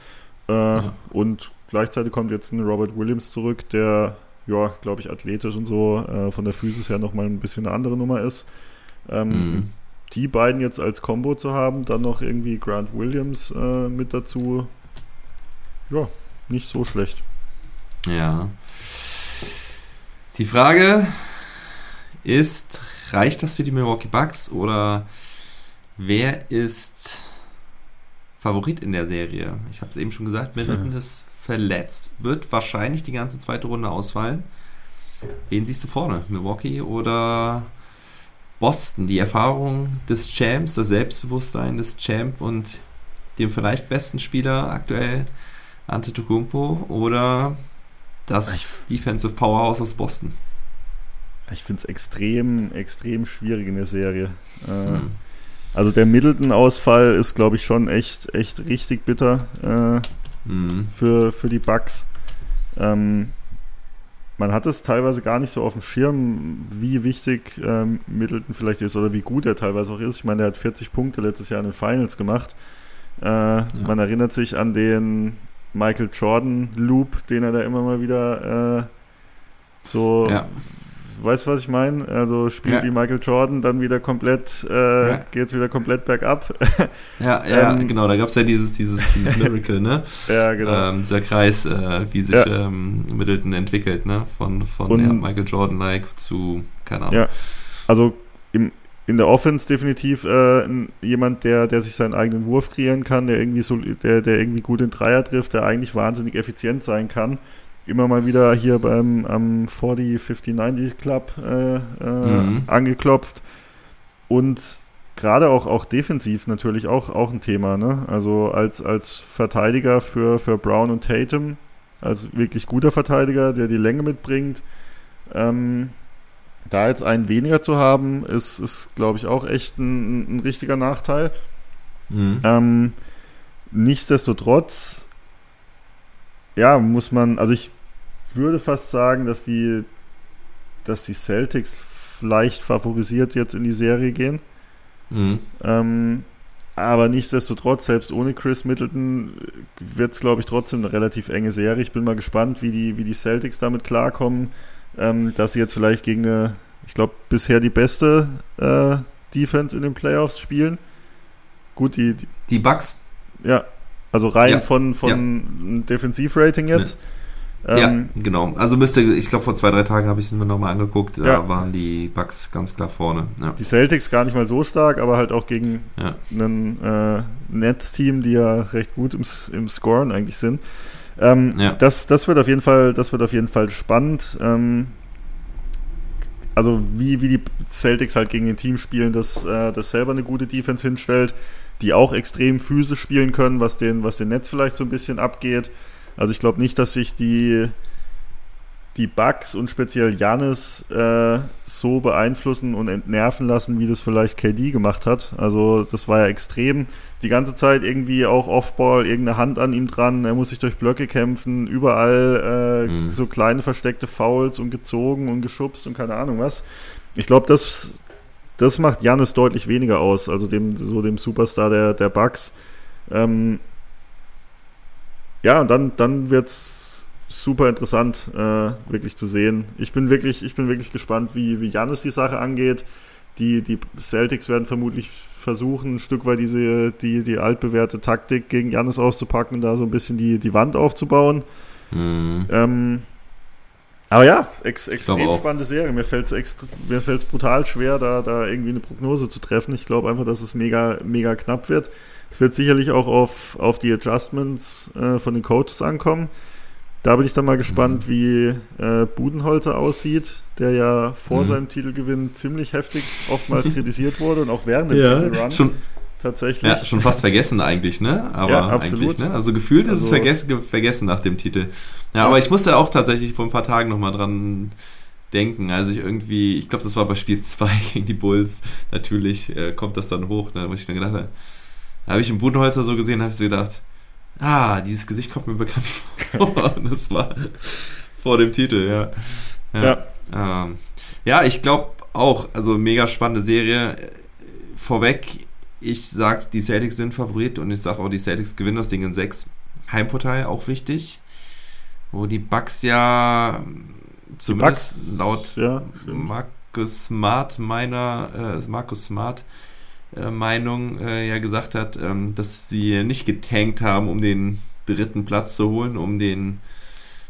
Äh, Und gleichzeitig kommt jetzt ein Robert Williams zurück, der, ja, glaube ich, athletisch und so äh, von der Physis her nochmal ein bisschen eine andere Nummer ist. Ähm, Mhm. die beiden jetzt als Combo zu haben, dann noch irgendwie Grant Williams äh, mit dazu, ja, nicht so schlecht. Ja. Die Frage ist, reicht das für die Milwaukee Bucks oder wer ist Favorit in der Serie? Ich habe es eben schon gesagt, Middleton ist verletzt, wird wahrscheinlich die ganze zweite Runde ausfallen. Wen siehst du vorne? Milwaukee oder Boston? Die Erfahrung des Champs, das Selbstbewusstsein des Champ und dem vielleicht besten Spieler aktuell Antetokounmpo oder das Defensive Powerhouse aus Boston? Ich finde es extrem, extrem schwierig in der Serie. Äh, Hm. Also der Middleton-Ausfall ist, glaube ich, schon echt, echt richtig bitter äh, Hm. für, für die Bucks. Ähm, man hat es teilweise gar nicht so auf dem Schirm, wie wichtig ähm, Middleton vielleicht ist oder wie gut er teilweise auch ist. Ich meine, er hat 40 Punkte letztes Jahr in den Finals gemacht. Äh, Man erinnert sich an den Michael Jordan Loop, den er da immer mal wieder äh, so Ja. Weißt du, was ich meine? Also spielt Ja. wie Michael Jordan, dann wieder komplett, äh, Ja. geht's wieder komplett bergab. Ja, ja, Ähm, genau, da gab es ja dieses, dieses, dieses Miracle, ne? ja, genau. ähm, dieser Kreis, äh, wie sich Ja. ähm, Middleton entwickelt, ne? Von, von Und- Michael Jordan-like zu, keine Ahnung. Ja. Also im, in der Offense definitiv äh, jemand, der, der sich seinen eigenen Wurf kreieren kann, der irgendwie so, der, der irgendwie gut den Dreier trifft, der eigentlich wahnsinnig effizient sein kann. Immer mal wieder hier beim am 40, 50, 90 Club äh, äh, Mhm. angeklopft. Und gerade auch, auch defensiv natürlich auch, auch ein Thema. Ne? Also als, als Verteidiger für, für Brown und Tatum, als wirklich guter Verteidiger, der die Länge mitbringt. Ähm, da jetzt einen weniger zu haben, ist, ist glaube ich, auch echt ein, ein richtiger Nachteil. Mhm. Ähm, nichtsdestotrotz, ja, muss man, also ich würde fast sagen, dass die, dass die Celtics leicht favorisiert jetzt in die Serie gehen. Mhm. Ähm, aber nichtsdestotrotz, selbst ohne Chris Middleton wird es, glaube ich, trotzdem eine relativ enge Serie. Ich bin mal gespannt, wie die, wie die Celtics damit klarkommen, ähm, dass sie jetzt vielleicht gegen eine, ich glaube, bisher die beste äh, Defense in den Playoffs spielen. Gut, die, die Die Bugs? ja, also rein Ja, von, von Defensivrating jetzt. Ähm, ja, genau. Also müsste, ich glaube, vor zwei, drei Tagen habe ich es mir nochmal angeguckt, da Ja. waren die Bugs ganz klar vorne. Ja. Die Celtics gar nicht mal so stark, aber halt auch gegen Ja. ein äh, Nets-Team, die ja recht gut im, im Scoren eigentlich sind. Ähm, Ja. das, das wird auf jeden Fall, das wird auf jeden Fall spannend. Ähm, also wie, wie die Celtics halt gegen ein Team spielen, das, äh, das selber eine gute Defense hinstellt, die auch extrem physisch spielen können, was den, was den Netz vielleicht so ein bisschen abgeht. Also ich glaube nicht, dass sich die, die Bugs und speziell Janis äh, so beeinflussen und entnerven lassen, wie das vielleicht KD gemacht hat. Also das war ja extrem. Die ganze Zeit irgendwie auch Offball, irgendeine Hand an ihm dran, er muss sich durch Blöcke kämpfen, überall äh, Mhm. so kleine versteckte Fouls und gezogen und geschubst und keine Ahnung was. Ich glaube, das, das macht Janis deutlich weniger aus, also dem, so dem Superstar der, der Bucks. Ähm, ja, und dann, dann wird es super interessant, äh, wirklich zu sehen. Ich bin wirklich, ich bin wirklich gespannt, wie, wie Janis die Sache angeht. Die, die Celtics werden vermutlich versuchen, ein Stück weit diese, die, die altbewährte Taktik gegen Janis auszupacken und da so ein bisschen die, die Wand aufzubauen. Mhm. Ähm, aber ja, ex, extrem spannende Serie. Mir fällt es brutal schwer, da, da irgendwie eine Prognose zu treffen. Ich glaube einfach, dass es mega, mega knapp wird. Es wird sicherlich auch auf, auf die Adjustments äh, von den Coaches ankommen. Da bin ich dann mal gespannt, wie äh, Budenholzer aussieht, der ja vor Mhm. seinem Titelgewinn ziemlich heftig oftmals kritisiert wurde und auch während dem Ja, Titelrun schon, tatsächlich. ja, schon fast vergessen eigentlich, ne? Aber Ja, absolut. eigentlich, ne? Also gefühlt ist es Also- vergessen, ge- vergessen nach dem Titel. Ja, Ja. aber ich musste auch tatsächlich vor ein paar Tagen nochmal dran denken. Also ich irgendwie, ich glaube, das war bei Spiel 2 gegen die Bulls. Natürlich äh, kommt das dann hoch, ne? wo ich dann gedacht habe, da habe ich im Budenholzer so gesehen, habe ich so gedacht, ah, dieses Gesicht kommt mir bekannt vor. Und das war vor dem Titel, ja. Ja. Ähm, ja, ich glaube auch, also mega spannende Serie. Vorweg, ich sag, die Celtics sind Favorit und ich sage auch, die Celtics gewinnen das Ding in 6. Heimvorteil auch wichtig. Wo die Bucks ja zumindest Bucks, laut ja. Markus Smart meiner, äh, Markus Smart äh, Meinung äh, ja gesagt hat, ähm, dass sie nicht getankt haben, um den dritten Platz zu holen, um den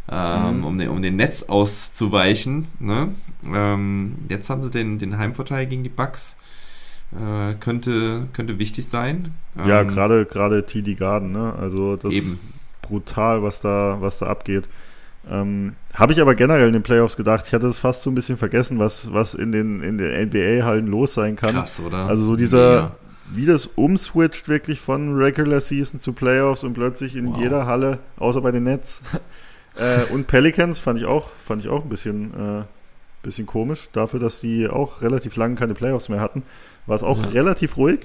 ähm, Mhm. um, den, um den Netz auszuweichen. Ne? Ähm, jetzt haben sie den, den Heimvorteil gegen die Bucks. Äh, könnte, könnte wichtig sein. Ja, Ähm, gerade gerade TD Garden, ne? Also das Eben. Brutal, was da, was da abgeht. Ähm, Habe ich aber generell in den Playoffs gedacht. Ich hatte es fast so ein bisschen vergessen, was, was in den, in den NBA-Hallen los sein kann. Krass, oder? Also so dieser, Mega. wie das umswitcht wirklich von Regular Season zu Playoffs und plötzlich in Wow. jeder Halle, außer bei den Nets. äh, und Pelicans fand ich auch, fand ich auch ein bisschen, äh, bisschen komisch, dafür, dass die auch relativ lange keine Playoffs mehr hatten. War es auch Ja. relativ ruhig.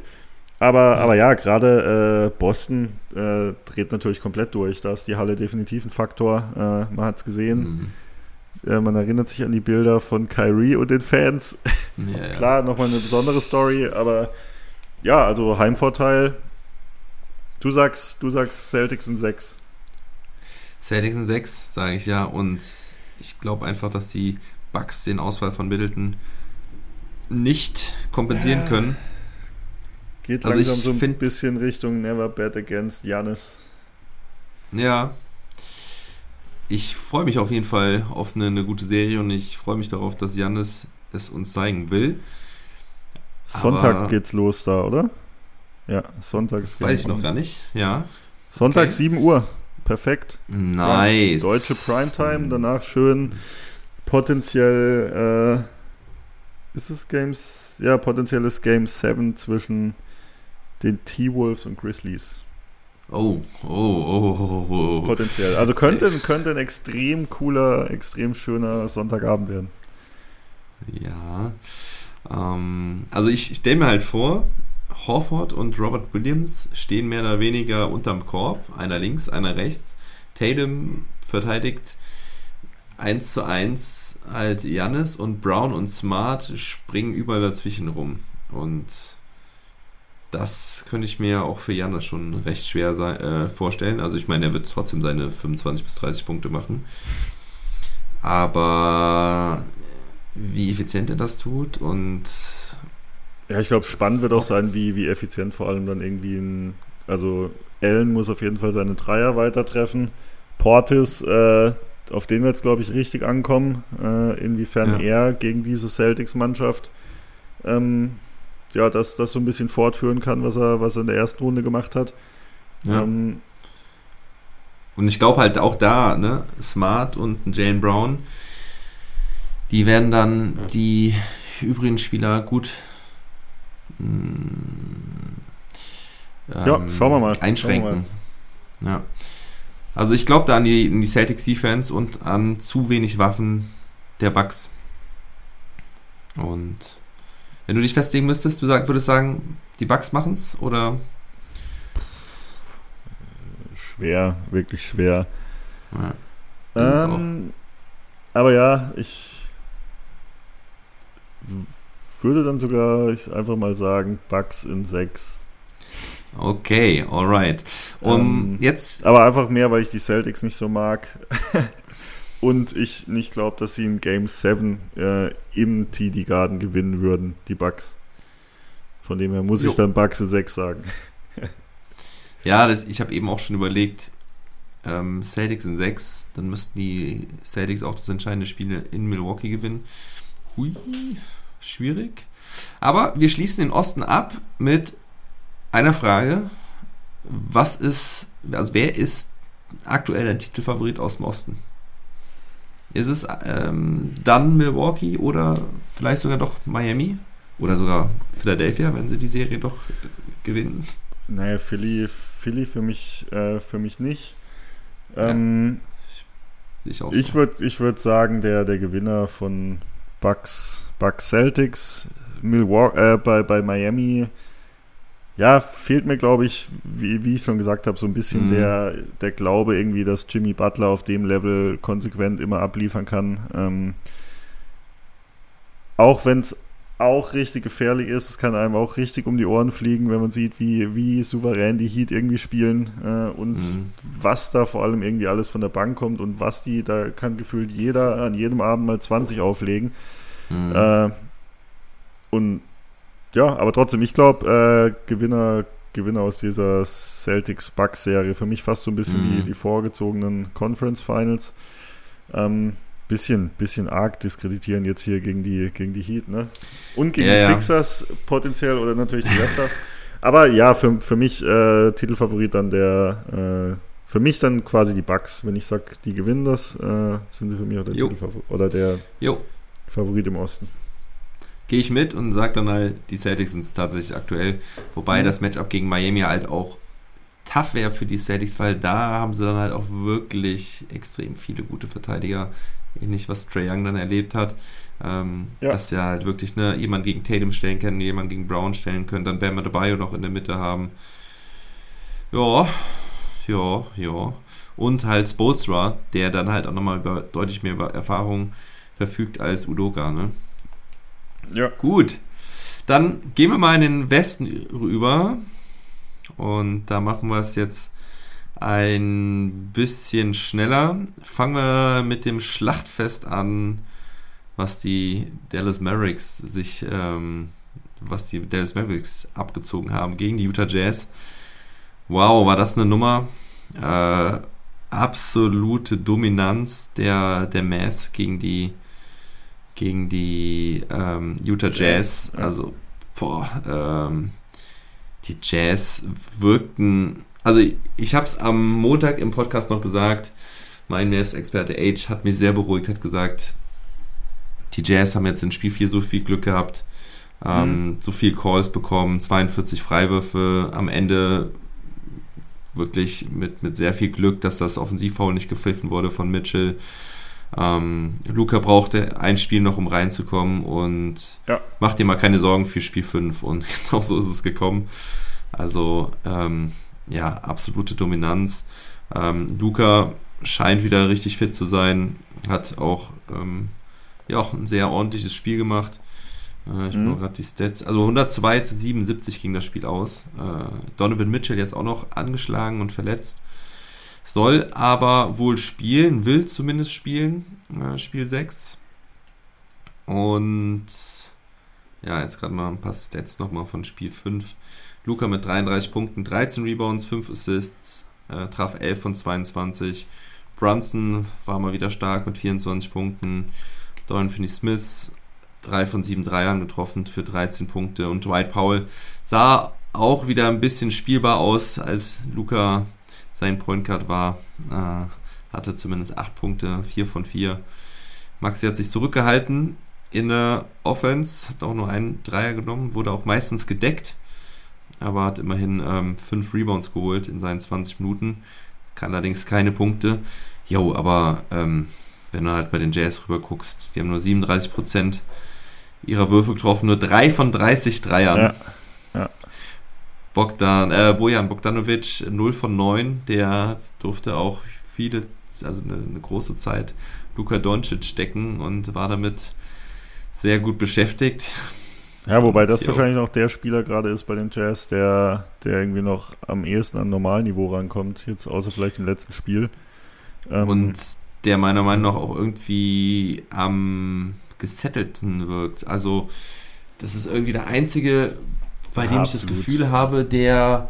Aber Ja. aber ja, gerade äh, Boston äh, dreht natürlich komplett durch. Da ist die Halle definitiv ein Faktor. Äh, man hat es gesehen. Mhm. Äh, man erinnert sich an die Bilder von Kyrie und den Fans. Ja, ja. Klar, nochmal eine besondere Story, aber ja, also Heimvorteil. Du sagst, du sagst Celtics in 6. Celtics sind 6, sage ich ja. Und ich glaube einfach, dass die Bucks den Ausfall von Middleton nicht kompensieren Ja. können. Geht Also langsam ich so ein bisschen Richtung Never Bet Against Janis. Ja. Ich freue mich auf jeden Fall auf eine, eine gute Serie und ich freue mich darauf, dass Jannis es uns zeigen will. Sonntag Aber- geht's los da, oder? Ja, Sonntag ist Weiß ich noch gar nicht. Ja. Sonntag Okay. 7 Uhr. Perfekt. Nice. Ja, deutsche Primetime, danach schön potenziell äh, ist es Games, ja, potenzielles Game 7 zwischen den T-Wolves und Grizzlies. Oh, oh, oh, oh, oh. Potenziell. Also könnte, könnte ein extrem cooler, extrem schöner Sonntagabend werden. Ja. Ähm, also ich stelle mir halt vor, Horford und Robert Williams stehen mehr oder weniger unterm Korb, einer links, einer rechts. Tatum verteidigt 1 zu 1 halt Jannis und Brown und Smart springen überall dazwischen rum. Und das könnte ich mir auch für Jannis schon recht schwer sei, äh, vorstellen. Also ich meine, er wird trotzdem seine 25 bis 30 Punkte machen. Aber wie effizient er das tut und Ja, ich glaube, spannend wird auch sein, wie, wie effizient vor allem dann irgendwie ein. Also, Allen muss auf jeden Fall seine Dreier weiter treffen. Portis, äh, auf den wird es, glaube ich, richtig ankommen, äh, inwiefern Ja. er gegen diese Celtics-Mannschaft ähm, ja, das, das so ein bisschen fortführen kann, was er, was er in der ersten Runde gemacht hat. ja. Ähm, Und ich glaube halt auch da, ne, Smart und Jane Brown, die werden dann die übrigen Spieler gut mm, Ja, ähm, schauen wir mal, einschränken. Ja. Also ich glaube da an die, an die Celtics Defense und an zu wenig Waffen der Bucks. Und wenn du dich festlegen müsstest, du sag, würdest sagen, die Bucks machen's oder? schwer, wirklich schwer. Ja. Ähm, aber ja, ich würde dann sogar ich einfach mal sagen, Bugs in 6. Okay, alright. Um Ähm, jetzt Aber einfach mehr, weil ich die Celtics nicht so mag. Und ich nicht glaube, dass sie in Game 7 äh, im TD Garden gewinnen würden, die Bucks. Von dem her muss Jo. ich dann Bucks in 6 sagen. Ja, das, ich habe eben auch schon überlegt, ähm, Celtics in 6, dann müssten die Celtics auch das entscheidende Spiel in Milwaukee gewinnen. Hui, schwierig. Aber wir schließen den Osten ab mit einer Frage. Was ist, also wer ist aktuell der Titelfavorit aus dem Osten? Ist es ähm, dann Milwaukee oder vielleicht sogar doch Miami? Oder sogar Philadelphia, wenn sie die Serie doch gewinnen? Naja, Philly, Philly für mich, äh, für mich nicht. Ähm, Sehe ich Ich würde ich würd sagen, der, der Gewinner von Bucks, Bucks Celtics Milwaukee, äh, bei, bei Miami, ja, fehlt mir, glaube ich, wie, wie ich schon gesagt habe, so ein bisschen Mhm. der, der Glaube irgendwie, dass Jimmy Butler auf dem Level konsequent immer abliefern kann. Ähm, auch wenn es auch richtig gefährlich ist, es kann einem auch richtig um die Ohren fliegen, wenn man sieht, wie, wie souverän die Heat irgendwie spielen äh, und Mhm. was da vor allem irgendwie alles von der Bank kommt und was die, da kann gefühlt jeder an jedem Abend mal 20 auflegen. Mhm. Äh, und ja, aber trotzdem, ich glaube, äh, Gewinner, Gewinner aus dieser Celtics-Bucks-Serie, für mich fast so ein bisschen Mhm. die, die vorgezogenen Conference Finals. Ähm, bisschen, bisschen arg diskreditieren jetzt hier gegen die, gegen die Heat, ne? Und gegen Ja, die ja. Sixers potenziell oder natürlich die Raptors. Aber ja, für, für mich äh, Titelfavorit dann der, äh, für mich dann quasi die Bucks. Wenn ich sage, die gewinnen das, äh, sind sie für mich auch der. Titelfavorit oder der Jo, Favorit im Osten. Gehe ich mit und sage dann halt, die Celtics sind es tatsächlich aktuell. Wobei Mhm. das Matchup gegen Miami halt auch tough wäre für die Celtics, weil da haben sie dann halt auch wirklich extrem viele gute Verteidiger. Ähnlich was Trey Young dann erlebt hat. Ähm, Ja. Dass ja halt wirklich ne, jemand gegen Tatum stellen kann, jemand gegen Brown stellen können, dann Bam Adebayo noch in der Mitte haben. Ja, ja, ja. Und halt Spolstra, der dann halt auch nochmal über, deutlich mehr über Erfahrung verfügt als Udoka, ne? Ja. Gut. Dann gehen wir mal in den Westen rüber. Und da machen wir es jetzt ein bisschen schneller. Fangen wir mit dem Schlachtfest an, was die Dallas Mavericks sich, ähm, was die Dallas Mavericks abgezogen haben gegen die Utah Jazz. Wow, war das eine Nummer? Äh, absolute Dominanz der, der Mavs gegen die gegen die ähm, Utah Jazz. Also, boah, ähm, die Jazz wirkten. Also, ich, ich habe es am Montag im Podcast noch gesagt. Mein Mavs-Experte Age hat mich sehr beruhigt, hat gesagt, die Jazz haben jetzt in Spiel 4 so viel Glück gehabt, ähm, mhm. so viel Calls bekommen, 42 Freiwürfe, am Ende wirklich mit, mit sehr viel Glück, dass das Offensivfoul nicht gepfiffen wurde von Mitchell. Ähm, Luca brauchte ein Spiel noch, um reinzukommen und ja. macht dir mal keine Sorgen für Spiel 5 und genau so ist es gekommen. Also ähm, ja, absolute Dominanz. Ähm, Luca scheint wieder richtig fit zu sein, hat auch, ähm, ja, auch ein sehr ordentliches Spiel gemacht. Äh, ich mhm. gerade die Stats. Also 102 zu 77 ging das Spiel aus. Äh, Donovan Mitchell jetzt auch noch angeschlagen und verletzt. Soll aber wohl spielen, will zumindest spielen. Äh, Spiel 6. Und ja, jetzt gerade mal ein paar Stats nochmal von Spiel 5. Luca mit 33 Punkten, 13 Rebounds, 5 Assists, äh, traf 11 von 22. Brunson war mal wieder stark mit 24 Punkten. Dorian Finney-Smith 3 von 7 Dreiern getroffen für 13 Punkte. Und Dwight Powell sah auch wieder ein bisschen spielbar aus, als Luca sein Point Guard war. Äh, hatte zumindest 8 Punkte, 4 von 4. Maxi hat sich zurückgehalten in der Offense, hat auch nur einen Dreier genommen, wurde auch meistens gedeckt, aber hat immerhin 5 ähm, Rebounds geholt in seinen 20 Minuten. Kann allerdings keine Punkte. Jo, aber ähm, wenn du halt bei den Jazz rüber guckst, die haben nur 37 Prozent ihrer Würfe getroffen, nur 3 von 30 Dreiern. Ja. Bogdan, äh, Bojan Bogdanovic 0 von 9, der durfte auch viele, also eine, eine große Zeit Luka Doncic decken und war damit sehr gut beschäftigt. Ja, wobei das wahrscheinlich noch der Spieler gerade ist bei den Jazz, der, der irgendwie noch am ehesten an Normalniveau rankommt, jetzt außer vielleicht im letzten Spiel. Ähm, und der meiner Meinung nach auch irgendwie am gesettelten wirkt. Also, das ist irgendwie der einzige, bei ja, dem ich das Gefühl habe, der,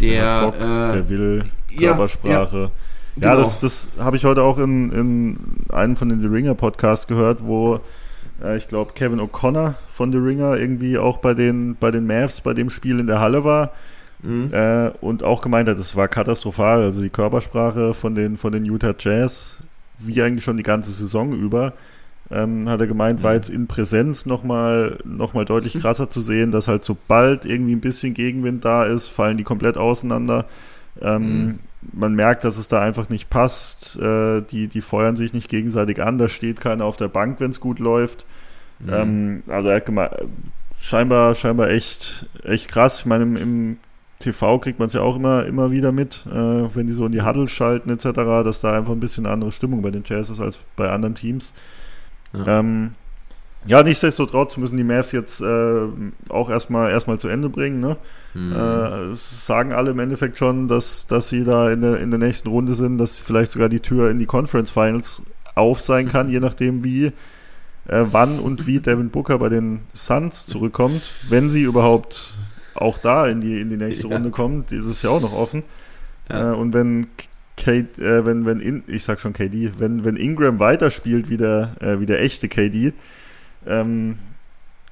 der, Bock, äh, der will Körpersprache. Ja, ja. Ja, genau. das, das habe ich heute auch in, in einem von den The Ringer Podcasts gehört, wo äh, ich glaube Kevin O'Connor von The Ringer irgendwie auch bei den, bei den Mavs bei dem Spiel in der Halle war mhm. äh, und auch gemeint hat, es war katastrophal. Also die Körpersprache von den, von den Utah Jazz, wie eigentlich schon die ganze Saison über, ähm, hat er gemeint, war mhm. jetzt in Präsenz nochmal noch mal deutlich krasser zu sehen, dass halt sobald irgendwie ein bisschen Gegenwind da ist, fallen die komplett auseinander. Ähm, mhm. Man merkt, dass es da einfach nicht passt. Äh, die, die feuern sich nicht gegenseitig an. Da steht keiner auf der Bank, wenn es gut läuft. Mhm. Ähm, also er hat gemeint, scheinbar, scheinbar echt, echt krass. Ich meine, im, im TV kriegt man es ja auch immer, immer wieder mit, äh, wenn die so in die Huddle schalten etc., dass da einfach ein bisschen eine andere Stimmung bei den Jazz ist als bei anderen Teams. Ja. Ähm, ja, nichtsdestotrotz müssen die Mavs jetzt äh, auch erstmal erstmal zu Ende bringen. Ne? Mhm. Äh, sagen alle im Endeffekt schon, dass, dass sie da in der, in der nächsten Runde sind, dass vielleicht sogar die Tür in die Conference Finals auf sein kann, je nachdem wie, äh, wann und wie Devin Booker bei den Suns zurückkommt, wenn sie überhaupt auch da in die, in die nächste ja. Runde kommt, ist es ja auch noch offen. Ja. Äh, und wenn Kate, äh, wenn, wenn in, ich sag schon KD, wenn, wenn Ingram weiterspielt wie der, äh, wie der echte KD, ähm,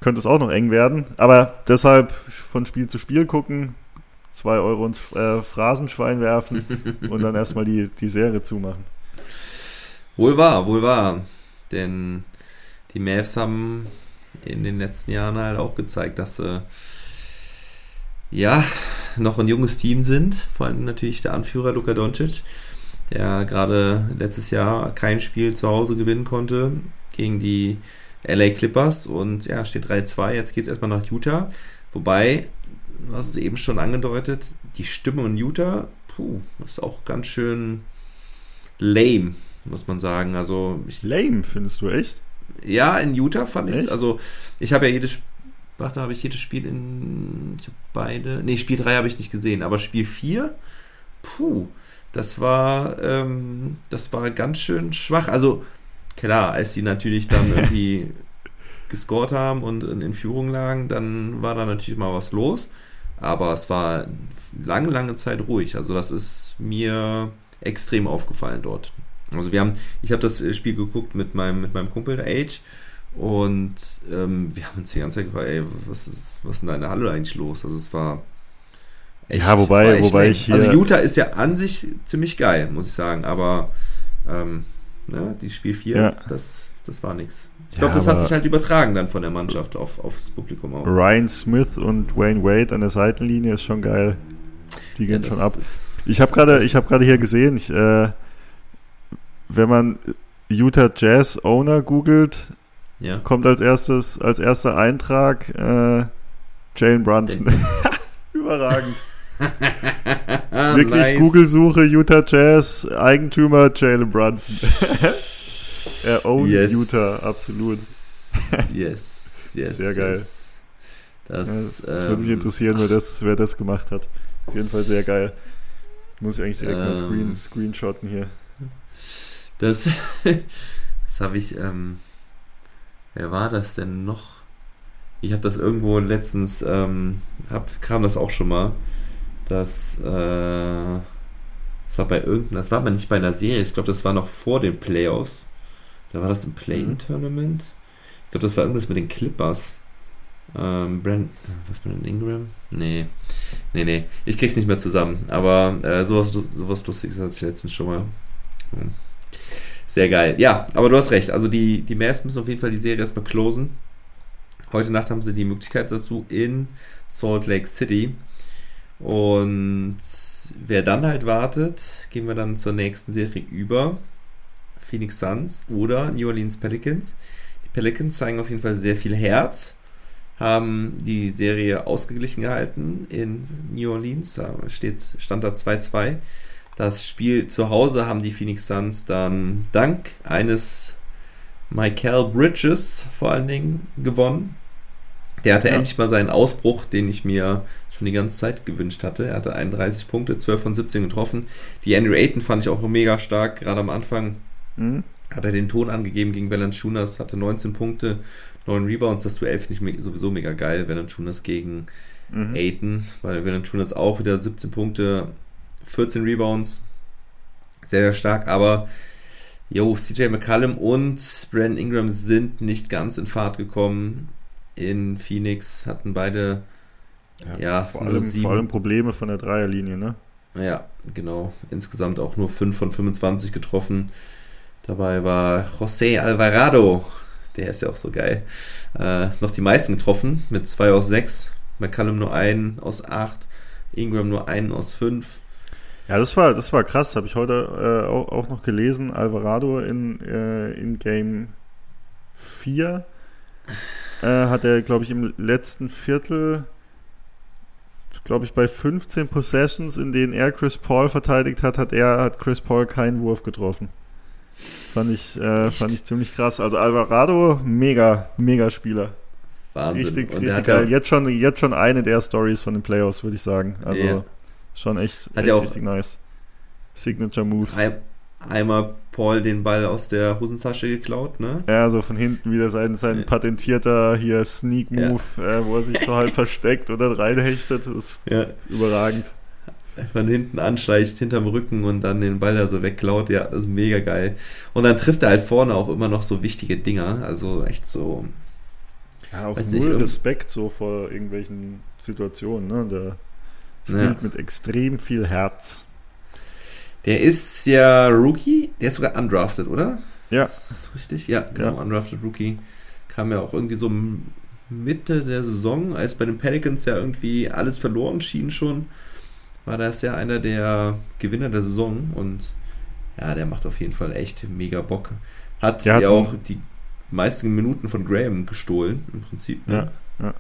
könnte es auch noch eng werden. Aber deshalb von Spiel zu Spiel gucken, zwei Euro ins äh, Phrasenschwein werfen und dann erstmal die, die Serie zumachen. Wohl wahr, wohl wahr. Denn die Mavs haben in den letzten Jahren halt auch gezeigt, dass sie ja noch ein junges Team sind. Vor allem natürlich der Anführer Luka Doncic, der gerade letztes Jahr kein Spiel zu Hause gewinnen konnte gegen die LA Clippers und ja, steht 3-2. Jetzt geht es erstmal nach Utah. Wobei, du hast es eben schon angedeutet, die Stimme in Utah, puh, ist auch ganz schön lame, muss man sagen. Also ich, lame, findest du echt? Ja, in Utah fand ich es. Also, ich habe ja jedes Warte, habe ich jedes Spiel in. Ich habe beide. Ne, Spiel 3 habe ich nicht gesehen, aber Spiel 4 puh, das war, ähm, das war ganz schön schwach. Also klar, als die natürlich dann irgendwie gescored haben und in Führung lagen, dann war da natürlich mal was los. Aber es war lange, lange Zeit ruhig. Also das ist mir extrem aufgefallen dort. Also wir haben, ich habe das Spiel geguckt mit meinem, mit meinem Kumpel, Age, und ähm, wir haben uns die ganze Zeit gefragt, ey, was ist, was ist denn da in der Halle eigentlich los? Also es war echt, Ja, wobei, echt wobei ich hier Also Utah ist ja an sich ziemlich geil, muss ich sagen, aber ähm, ne, die Spiel 4, ja. das, das war nichts. Ich glaube, ja, das hat sich halt übertragen dann von der Mannschaft auf, aufs Publikum auch. Ryan Smith und Wayne Wade an der Seitenlinie ist schon geil. Die gehen ja, schon ab. Ich habe gerade hab hier gesehen, ich, äh, wenn man Utah Jazz Owner googelt, ja. kommt als erstes, als erster Eintrag äh, Jalen Brunson. Überragend. Wirklich nice. Google-Suche Utah Jazz, Eigentümer Jalen Brunson. er ownt yes. Utah, absolut. yes, yes. Sehr geil. Yes. Das, ja, das ähm, würde mich interessieren, wer das, wer das gemacht hat. Auf jeden Fall sehr geil. Muss ich eigentlich direkt ähm, mal screen, screenshotten hier. Das, das habe ich, ähm, wer war das denn noch? Ich habe das irgendwo letztens, ähm, hab, kam das auch schon mal, dass, äh, das war bei irgendeinem, das war aber nicht bei einer Serie, ich glaube, das war noch vor den Playoffs. Da war das im Play-In-Tournament. Ich glaube, das war irgendwas mit den Clippers. Ähm, Brand, was Brandon Ingram? Nee. Nee, nee. Ich krieg's nicht mehr zusammen. Aber äh, sowas, sowas Lustiges hatte ich letztens schon mal. Hm. Sehr geil. Ja, aber du hast recht. Also die, die Mavs müssen auf jeden Fall die Serie erstmal closen. Heute Nacht haben sie die Möglichkeit dazu in Salt Lake City. Und wer dann halt wartet, gehen wir dann zur nächsten Serie über. Phoenix Suns oder New Orleans Pelicans. Die Pelicans zeigen auf jeden Fall sehr viel Herz, haben die Serie ausgeglichen gehalten in New Orleans. Da steht, stand da 2-2. Das Spiel zu Hause haben die Phoenix Suns dann dank eines Michael Bridges vor allen Dingen gewonnen. Der hatte ja. endlich mal seinen Ausbruch, den ich mir schon die ganze Zeit gewünscht hatte. Er hatte 31 Punkte, 12 von 17 getroffen. Die Andrew Ayton fand ich auch mega stark, gerade am Anfang. Mhm. Hat er den Ton angegeben gegen Valanciunas, hatte 19 Punkte, 9 Rebounds. Das Duell finde ich sowieso mega geil, Valanciunas gegen mhm. Ayton, weil Valanciunas auch wieder 17 Punkte, 14 Rebounds. Sehr, sehr stark, aber jo, CJ McCallum und Brandon Ingram sind nicht ganz in Fahrt gekommen. In Phoenix hatten beide ja, ja vor, allem, vor allem Probleme von der Dreierlinie, ne? Ja, genau. Insgesamt auch nur 5 von 25 getroffen. Dabei war José Alvarado, der ist ja auch so geil, äh, noch die meisten getroffen mit 2 aus 6. McCallum nur einen aus 8, Ingram nur einen aus 5. Ja, das war, das war krass, habe ich heute äh, auch, auch, noch gelesen. Alvarado in, äh, in Game 4 äh, hat er, glaube ich, im letzten Viertel, glaube ich, bei 15 Possessions, in denen er Chris Paul verteidigt hat, hat er, hat Chris Paul keinen Wurf getroffen. Fand ich, äh, fand ich ziemlich krass. Also Alvarado, mega, mega Spieler. Wahnsinn. Richtig, richtig geil. Jetzt schon, jetzt schon eine der Stories von den Playoffs, würde ich sagen. Also yeah. Schon echt, Hat echt auch richtig nice. Signature Moves. Ein, einmal Paul den Ball aus der Hosentasche geklaut, ne? Ja, so von hinten wieder sein, sein patentierter hier Sneak Move, ja. äh, wo er sich so halb versteckt oder reinhechtet. Das ist ja. überragend. Von hinten anschleicht, hinterm Rücken und dann den Ball da so wegklaut. Ja, das ist mega geil. Und dann trifft er halt vorne auch immer noch so wichtige Dinger. Also echt so. Ja, auch null nicht, Respekt so vor irgendwelchen Situationen, ne? Der Spielt ja. mit extrem viel Herz. Der ist ja Rookie, der ist sogar undrafted, oder? Ja. Das ist richtig? Ja, genau, ja. undrafted Rookie. Kam ja auch irgendwie so Mitte der Saison, als bei den Pelicans ja irgendwie alles verloren schien schon, war das ja einer der Gewinner der Saison und ja, der macht auf jeden Fall echt mega Bock. Hat ja auch die meisten Minuten von Graham gestohlen, im Prinzip. Ne? Ja, ja.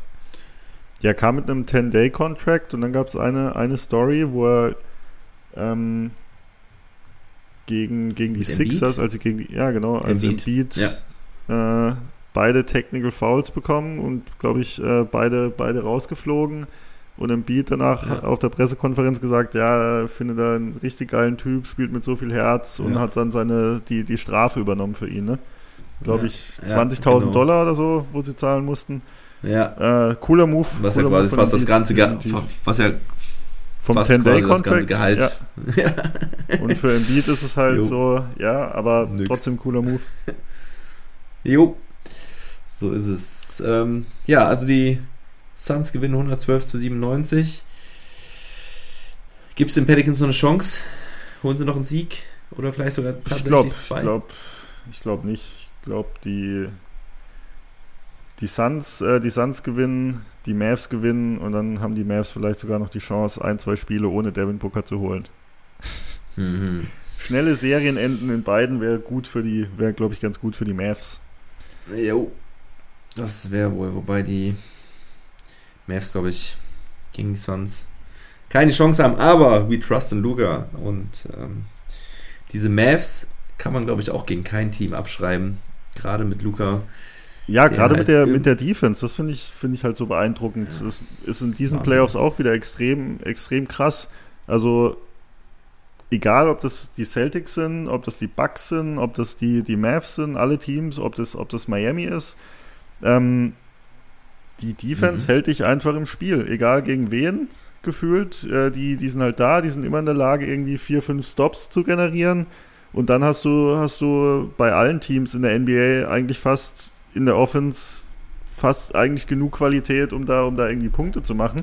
Ja, kam mit einem 10-Day-Contract und dann gab es eine, eine Story, wo er ähm, gegen, gegen die Sixers, also gegen die, ja genau, als Embiid ja. äh, beide Technical Fouls bekommen und glaube ich äh, beide, beide rausgeflogen und Embiid danach Ja. auf der Pressekonferenz gesagt, ja, findet er einen richtig geilen Typ, spielt mit so viel Herz und Ja. hat dann seine, die, die Strafe übernommen für ihn, ne? Glaube ich, Ja, 20.000 genau. Dollar oder so, wo sie zahlen mussten. Ja. Äh, cooler Move. Was ja cooler quasi Move von fast das ganze, Ge was ja vom fast quasi das ganze 10-Day-Contract. Gehalt. Ja. Und für Embiid ist es halt Jo. so, ja, aber Nix. trotzdem cooler Move. Jo, so ist es. Ähm, ja, also die Suns gewinnen 112 zu 97. Gibt es den Pelicans noch eine Chance? Holen sie noch einen Sieg? Oder vielleicht sogar Ich tatsächlich glaube zwei? ich glaub, ich glaub nicht. Ich glaube, die, die, Suns, äh, die Suns gewinnen, die Mavs gewinnen und dann haben die Mavs vielleicht sogar noch die Chance, ein, zwei Spiele ohne Devin Booker zu holen. Mhm. Schnelle Serienenden in beiden wäre gut für die, wäre glaube ich ganz gut für die Mavs. Jo, das wäre wohl, wobei die Mavs, glaube ich, gegen die Suns keine Chance haben, aber we trust in Luga und ähm, diese Mavs kann man, glaube ich, auch gegen kein Team abschreiben, gerade mit Luca. Ja, Der gerade halt mit, der, im- mit der Defense, das finde ich, finde ich halt so beeindruckend. Das ist in diesen Wahnsinn. Playoffs auch wieder extrem, extrem krass. Also, egal ob das die Celtics sind, ob das die Bucks sind, ob das die, die Mavs sind, alle Teams, ob das, ob das Miami ist, ähm, die Defense Mhm. hält dich einfach im Spiel, egal gegen wen gefühlt. Äh, die, die sind halt da, die sind immer in der Lage, irgendwie vier, fünf Stops zu generieren. Und dann hast du, hast du bei allen Teams in der NBA eigentlich fast in der Offense fast eigentlich genug Qualität, um da, um da irgendwie Punkte zu machen.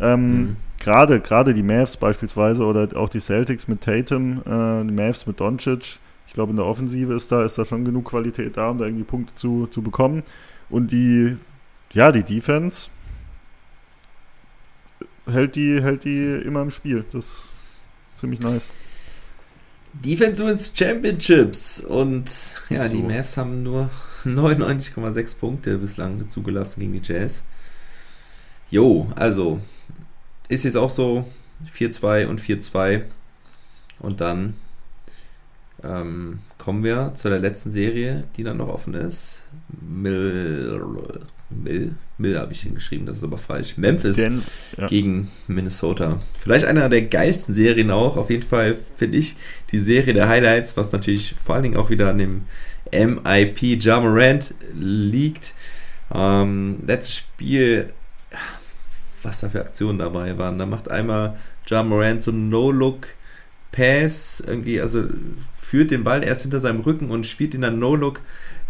Ähm, Mhm. Gerade, gerade die Mavs beispielsweise oder auch die Celtics mit Tatum, äh, die Mavs mit Doncic. Ich glaube, in der Offensive ist da, ist da schon genug Qualität da, um da irgendwie Punkte zu, zu bekommen. Und die, ja, die Defense hält die, hält die immer im Spiel. Das ist ziemlich nice. Defense wins Championships und ja, die So. Mavs haben nur 99,6 Punkte bislang zugelassen gegen die Jazz. Jo, also ist jetzt auch so 4-2 und 4-2 und dann ähm, kommen wir zu der letzten Serie, die dann noch offen ist. Mill, Mill, Mill habe ich hingeschrieben, das ist aber falsch. Memphis Den, ja. gegen Minnesota. Vielleicht einer der geilsten Serien auch. Auf jeden Fall finde ich die Serie der Highlights, was natürlich vor allen Dingen auch wieder an dem MIP Ja Morant liegt. Ähm, letztes Spiel, was da für Aktionen dabei waren. Da macht einmal Ja Morant so einen No-Look-Pass, irgendwie, also führt den Ball erst hinter seinem Rücken und spielt ihn dann No-Look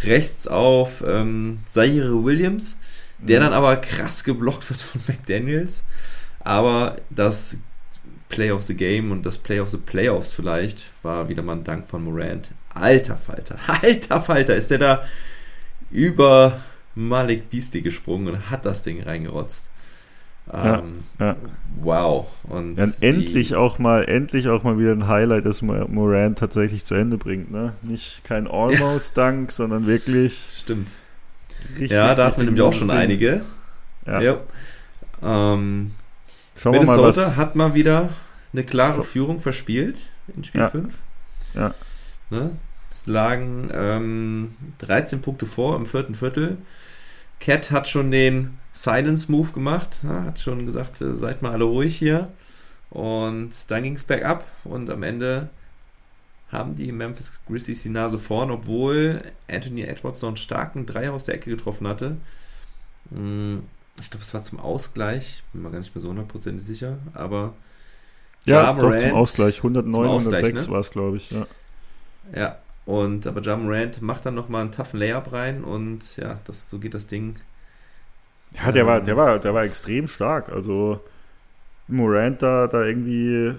rechts auf ähm, Zaire Williams, der dann aber krass geblockt wird von McDaniels. Aber das Play of the Game und das Play of the Playoffs vielleicht war wieder mal ein Dank von Morant. Alter Falter, alter Falter, ist der da über Malik Beasley gesprungen und hat das Ding reingerotzt. Ja, Ähm, ja. Wow. Und die- endlich auch mal, endlich auch mal wieder ein Highlight, das Mo- Morant tatsächlich zu Ende bringt. Ne? Nicht kein Almost-Dank, sondern wirklich Stimmt. richtig. Ja, da hatten wir nämlich auch schon Ding. einige. Ja. Ja. Ähm, Schauen wir mal, Minnesota was. hat mal wieder eine klare Führung verspielt in Spiel Ja. 5. Ja. Ne? Es lagen ähm, 13 Punkte vor im vierten Viertel. Cat hat schon den Silence-Move gemacht, ne? hat schon gesagt, äh, seid mal alle ruhig hier. Und dann ging es bergab und am Ende haben die Memphis Grizzlies die Nase vorn, obwohl Anthony Edwards noch einen starken Dreier aus der Ecke getroffen hatte. Mm, Ich glaube, es war zum Ausgleich, bin mir gar nicht mehr so hundertprozentig sicher, aber Ja, Ja, doch, zum Morant- Ausgleich. 109, zum Ausgleich, 106 ne? war es, glaube ich. Ja. Ja, und aber Ja Morant macht dann nochmal einen toughen Layup rein und ja, das, so geht das Ding. Ja, der war, Ähm. der war, der war extrem stark. Also Morant da, da irgendwie,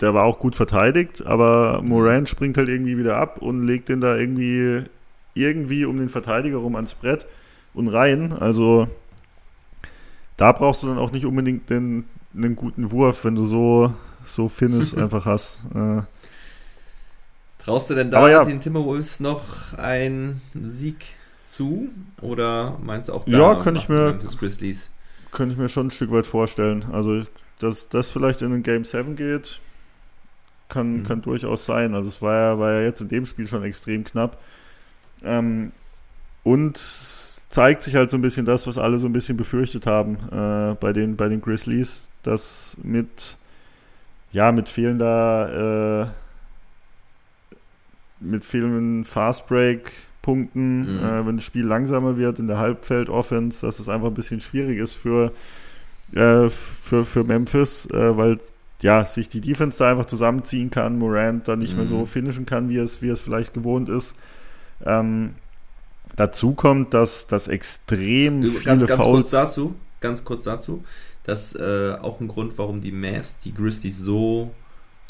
der war auch gut verteidigt, aber Morant springt halt irgendwie wieder ab und legt den da irgendwie, irgendwie um den Verteidiger rum ans Brett und rein. Also da brauchst du dann auch nicht unbedingt den, einen guten Wurf, wenn du so, so Finish einfach hast. Äh, Traust du denn da ja. den Timberwolves noch einen Sieg zu? Oder meinst du auch da Ja, kann ich mir- Grizzlies? könnte ich mir schon ein Stück weit vorstellen. Also, dass das vielleicht in den Game 7 geht, kann, Mhm. kann durchaus sein. Also, es war ja, war ja jetzt in dem Spiel schon extrem knapp. Ähm, und zeigt sich halt so ein bisschen das, was alle so ein bisschen befürchtet haben äh, bei, den, bei den Grizzlies, dass mit, ja, mit fehlender, äh, mit fehlenden Fastbreak-Punkten, Mhm. äh, wenn das Spiel langsamer wird in der Halbfeld-Offense, dass es einfach ein bisschen schwierig ist für, äh, für, für Memphis, äh, weil ja, sich die Defense da einfach zusammenziehen kann, Morant da nicht mehr so Mhm. finishen kann, wie es, wie es vielleicht gewohnt ist. Ähm, dazu kommt, dass, dass extrem viele Ganz, ganz Fouls. kurz dazu, ganz kurz dazu, dass äh, auch ein Grund, warum die Mavs die Grizzlies so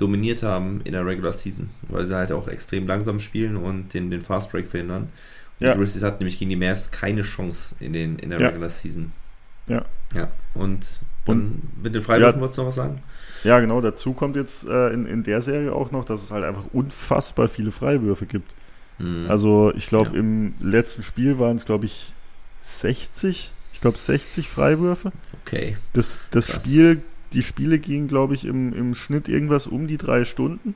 dominiert haben in der Regular Season, weil sie halt auch extrem langsam spielen und den, den Fast Break verhindern. Und Ja. Die Grizzlies hatten nämlich gegen die Mavs keine Chance in, den, in der Ja. Regular Season. Ja. Ja, und dann mit den Freiwürfen wolltest du noch was sagen? Ja, genau. Dazu kommt jetzt äh, in, in der Serie auch noch, dass es halt einfach unfassbar viele Freiwürfe gibt. Mhm. Also ich glaube, Ja. im letzten Spiel waren es, glaube ich, 60. Ich glaube, 60 Freiwürfe. okay. Das, das Krass. Spiel, die Spiele gingen, glaube ich, im, im Schnitt irgendwas um die drei Stunden.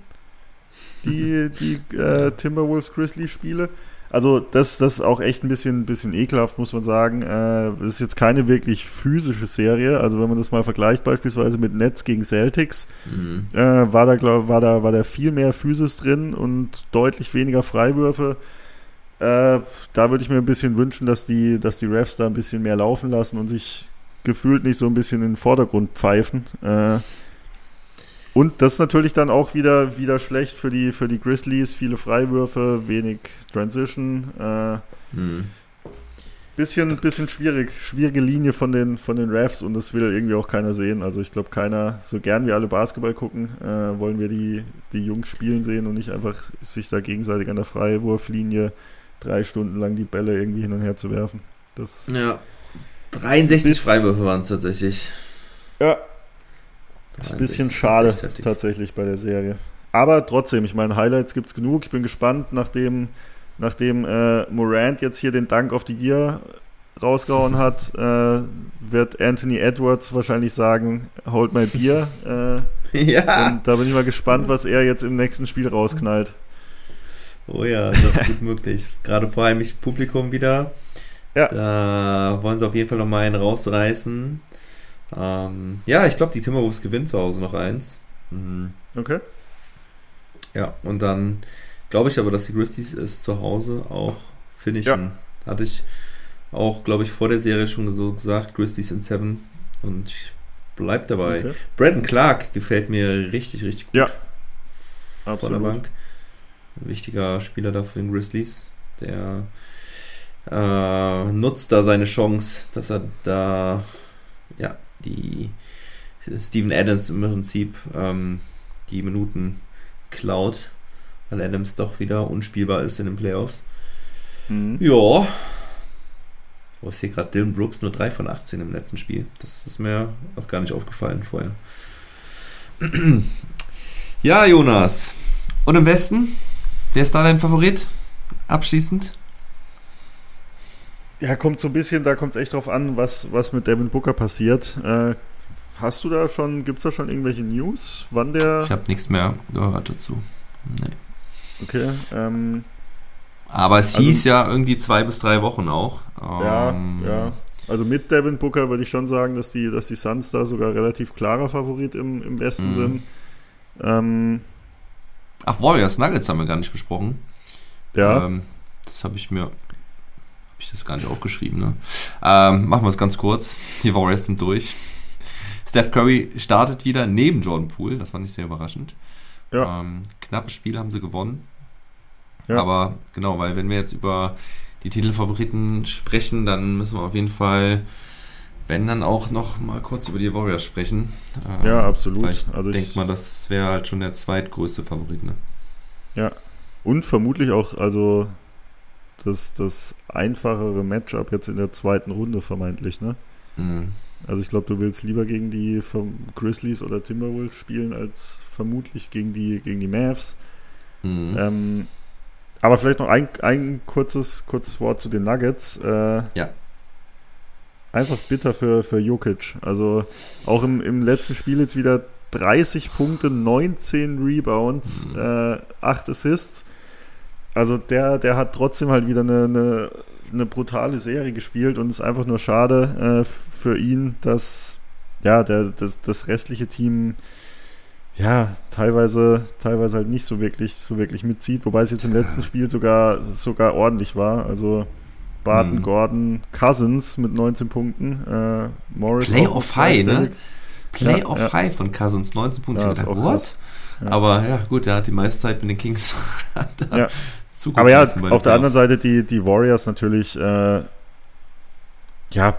Die, die äh, Timberwolves Grizzly Spiele. Also das, das ist auch echt ein bisschen, bisschen ekelhaft, muss man sagen. Äh, Es ist jetzt keine wirklich physische Serie. Also wenn man das mal vergleicht beispielsweise mit Nets gegen Celtics, Mhm. äh, war, da, glaub, war, da, war da viel mehr Physis drin und deutlich weniger Freiwürfe. Äh, da würde ich mir ein bisschen wünschen, dass die, dass die Refs da ein bisschen mehr laufen lassen und sich gefühlt nicht so ein bisschen in den Vordergrund pfeifen. Äh, und das ist natürlich dann auch wieder, wieder schlecht für die, für die Grizzlies. Viele Freiwürfe, wenig Transition. Äh, Mhm. bisschen, bisschen schwierig, schwierige Linie von den, von den Refs und das will irgendwie auch keiner sehen. Also ich glaube, keiner, so gern wir alle Basketball gucken, äh, wollen wir die, die Jungs spielen sehen und nicht einfach sich da gegenseitig an der Freiwurflinie drei Stunden lang die Bälle irgendwie hin und her zu werfen. Das, Ja. 63 Bis- Freiwürfe waren es tatsächlich. ja, ist ein 63, bisschen schade tatsächlich bei der Serie. Aber trotzdem, ich meine, Highlights gibt es genug. Ich bin gespannt, nachdem, nachdem äh, Morant jetzt hier den Dank auf die Year rausgehauen hat, äh, wird Anthony Edwards wahrscheinlich sagen, hold my beer. Äh, ja. und da bin ich mal gespannt, was er jetzt im nächsten Spiel rausknallt. Oh ja, das ist gut möglich. Gerade vor allem Publikum wieder. Ja. Da wollen sie auf jeden Fall noch mal einen rausreißen. Ähm, ja, ich glaube, die Timberwolves gewinnen zu Hause noch eins. Mhm. Okay. Ja, und dann glaube ich aber, dass die Grizzlies es zu Hause auch finishen. Hatte ich auch, glaube ich, vor der Serie schon so gesagt, Grizzlies in Seven. Und ich bleib dabei. okay. Brandon Clark gefällt mir richtig, richtig gut. Ja, Von der absolut. Bank. Ein wichtiger Spieler da für den Grizzlies. Der äh, nutzt da seine Chance, dass er da ja die Steven Adams im Prinzip ähm, die Minuten klaut, weil Adams doch wieder unspielbar ist in den Playoffs. Mhm. Ja. Wo ist hier gerade Dylan Brooks nur 3 von 18 im letzten Spiel? Das ist mir auch gar nicht aufgefallen vorher. ja, Jonas. Und im Westen? Wer ist da dein Favorit? Abschließend? Ja, kommt so ein bisschen, da kommt es echt drauf an, was, was mit Devin Booker passiert. Äh, hast du da schon, gibt es da schon irgendwelche News, wann der. Ich habe nichts mehr gehört dazu. Nee. Okay, ähm, Aber es Also- hieß ja irgendwie zwei bis drei Wochen auch. ja, Ähm, ja. Also mit Devin Booker würde ich schon sagen, dass die, dass die Suns da sogar relativ klarer Favorit im, im Westen Mhm. sind. Ähm, Ach, Warriors Nuggets haben wir gar nicht besprochen. ja, Ähm, das habe ich mir. Habe ich das gar nicht aufgeschrieben, ne? Ähm, machen wir es ganz kurz. Die Warriors sind durch. Steph Curry startet wieder neben Jordan Poole. Das fand ich sehr überraschend. Ja. Ähm, knappes Spiel haben sie gewonnen. Ja. Aber genau, weil wenn wir jetzt über die Titelfavoriten sprechen, dann müssen wir auf jeden Fall, wenn dann auch noch mal kurz über die Warriors sprechen. Ähm, ja, absolut. Also denke mal, das wäre halt schon der zweitgrößte Favorit, ne? und vermutlich auch, also das, das einfachere Matchup jetzt in der zweiten Runde vermeintlich, ne? Mhm. Also ich glaube, du willst lieber gegen die Grizzlies oder Timberwolves spielen, als vermutlich gegen die, gegen die Mavs. Mhm. Ähm, aber vielleicht noch ein, ein kurzes, kurzes Wort zu den Nuggets. Äh, Ja. Einfach bitter für, für Jokic. Also auch im, im letzten Spiel jetzt wieder 30 Punkte, 19 Rebounds, Mhm. äh, 8 Assists. Also der, der hat trotzdem halt wieder eine, eine, eine brutale Serie gespielt und es ist einfach nur schade äh, für ihn, dass ja, der, das, das restliche Team ja, teilweise, teilweise halt nicht so wirklich, so wirklich mitzieht, wobei es jetzt im letzten Spiel sogar, sogar ordentlich war. Also Barton, mhm. Gordon, Cousins mit 19 Punkten, äh, Morris. Playoff High, ne? Playoff ja, High von Cousins, 19 Punkte. Ja, auch What? Ja. Aber ja, gut, er hat die meiste Zeit mit den Kings. ja. Aber ja, auf der anderen Seite die, die Warriors natürlich, äh, ja,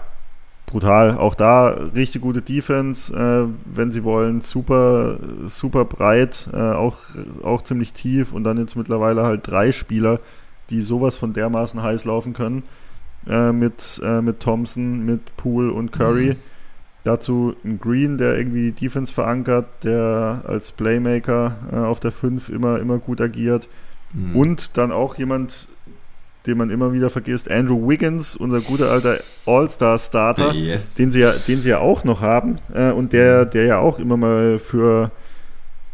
brutal. Auch da richtig gute Defense, äh, wenn sie wollen. Super, super breit, äh, auch, auch ziemlich tief und dann jetzt mittlerweile halt drei Spieler, die sowas von dermaßen heiß laufen können. Äh, mit, äh, mit Thompson, mit Poole und Curry. Mhm. Dazu ein Green, der irgendwie die Defense verankert, der als Playmaker äh, auf der 5 immer, immer gut agiert. Mhm. Und dann auch jemand, den man immer wieder vergisst, Andrew Wiggins, unser guter alter All-Star-Starter, yes. den, sie ja, den sie ja auch noch haben äh, und der, der ja auch immer mal für,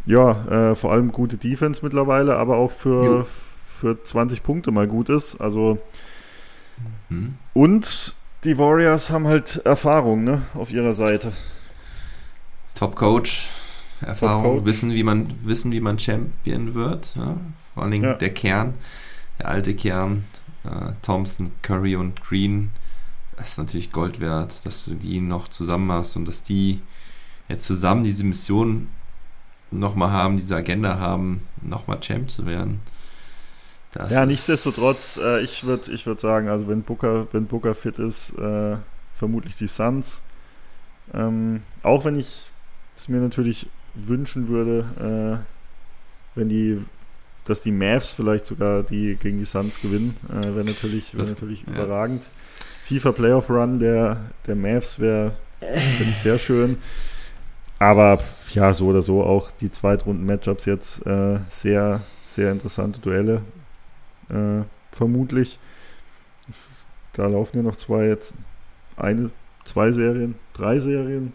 ja, äh, vor allem gute Defense mittlerweile, aber auch für, für 20 Punkte mal gut ist. Also mhm. und die Warriors haben halt Erfahrung ne, auf ihrer Seite. Top Coach, Erfahrung, Top Coach. wissen, wie man, wissen, wie man Champion wird. Ja? Vor allen Dingen ja. der Kern, der alte Kern, äh, Thompson, Curry und Green, das ist natürlich Gold wert, dass du die noch zusammen hast und dass die jetzt zusammen diese Mission nochmal haben, diese Agenda haben, nochmal Champ zu werden. Das ja, nichtsdestotrotz, äh, ich würde ich würd sagen, also wenn Booker, wenn Booker fit ist, äh, vermutlich die Suns. Ähm, auch wenn ich es mir natürlich wünschen würde, äh, wenn die dass die Mavs vielleicht sogar die gegen die Suns gewinnen, äh, wäre natürlich, wär natürlich ja. überragend. Tiefer Playoff-Run der, der Mavs wäre find ich sehr schön. Aber ja, so oder so auch die Zweitrunden-Matchups jetzt äh, sehr, sehr interessante Duelle. Äh, vermutlich. Da laufen ja noch zwei jetzt, eine, zwei Serien, drei Serien.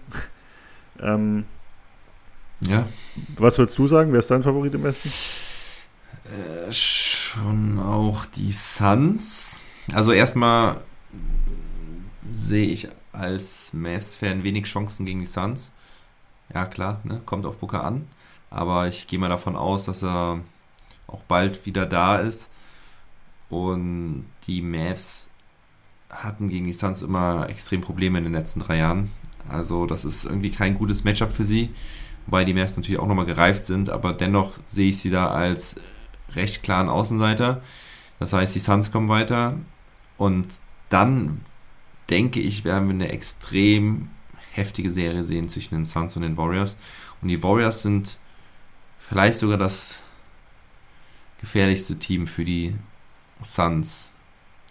ähm, ja. Was würdest du sagen? Wer ist dein Favorit im Westen? Äh, schon auch die Suns. Also erstmal sehe ich als Mavs-Fan wenig Chancen gegen die Suns. Ja, klar, ne? kommt auf Booker an. Aber ich gehe mal davon aus, dass er auch bald wieder da ist. Und die Mavs hatten gegen die Suns immer extrem Probleme in den letzten drei Jahren. Also das ist irgendwie kein gutes Matchup für sie. Wobei die Mavs natürlich auch nochmal gereift sind. Aber dennoch sehe ich sie da als recht klaren Außenseiter. Das heißt, die Suns kommen weiter und dann denke ich, werden wir eine extrem heftige Serie sehen zwischen den Suns und den Warriors. Und die Warriors sind vielleicht sogar das gefährlichste Team für die Suns.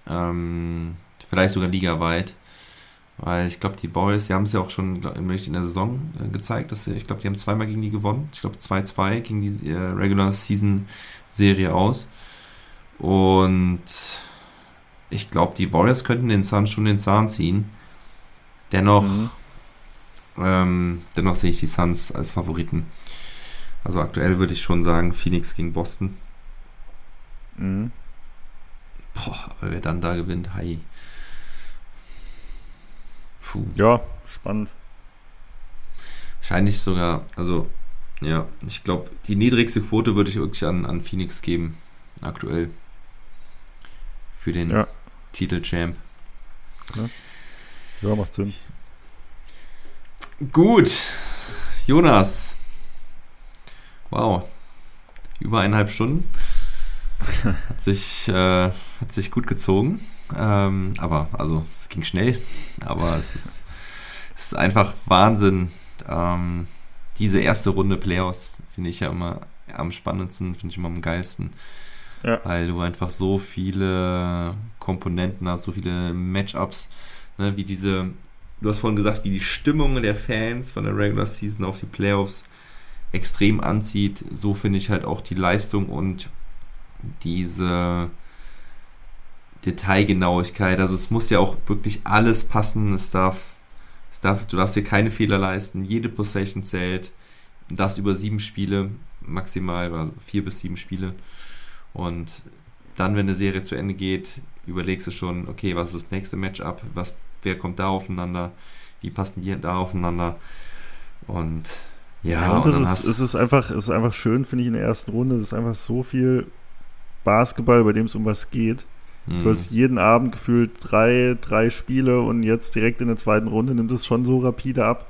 Ähm, vielleicht sogar ligaweit. Weil ich glaube, die Warriors, die haben es ja auch schon in der Saison äh, gezeigt, dass sie, ich glaube, die haben zweimal gegen die gewonnen. Ich glaube, 2-2 gegen die äh, Regular Season Serie aus. Und ich glaube, die Warriors könnten den Suns schon den Zahn ziehen. Dennoch, mhm. ähm, dennoch sehe ich die Suns als Favoriten. Also aktuell würde ich schon sagen, Phoenix gegen Boston. Mhm. Boah, aber wer dann da gewinnt, hi. Puh. Ja, spannend. Wahrscheinlich sogar, also ja, ich glaube, die niedrigste Quote würde ich wirklich an, an Phoenix geben, aktuell. Für den ja. Titelchamp. Ja. ja, macht Sinn. Gut, Jonas. Wow, über eineinhalb Stunden. Hat sich, äh, hat sich gut gezogen. Ähm, aber, also, es ging schnell. Aber es ist, es ist einfach Wahnsinn. Ähm, diese erste Runde Playoffs finde ich ja immer am spannendsten, finde ich immer am geilsten. Ja. Weil du einfach so viele Komponenten hast, so viele Matchups, ne, wie diese, du hast vorhin gesagt, wie die Stimmung der Fans von der Regular Season auf die Playoffs extrem anzieht. So finde ich halt auch die Leistung und diese Detailgenauigkeit. Also es muss ja auch wirklich alles passen. Es darf darf, du darfst dir keine Fehler leisten, jede Possession zählt. Das über sieben Spiele maximal, also vier bis sieben Spiele. Und dann, wenn eine Serie zu Ende geht, überlegst du schon, okay, was ist das nächste Matchup, was, wer kommt da aufeinander, wie passen die da aufeinander und ja, Ja, und, und hast ist, es ist einfach, es ist einfach schön, finde ich, in der ersten Runde. Es ist einfach so viel Basketball, bei dem es um was geht. Hm, Du hast jeden Abend gefühlt drei, drei Spiele und jetzt direkt in der zweiten Runde nimmt es schon so rapide ab,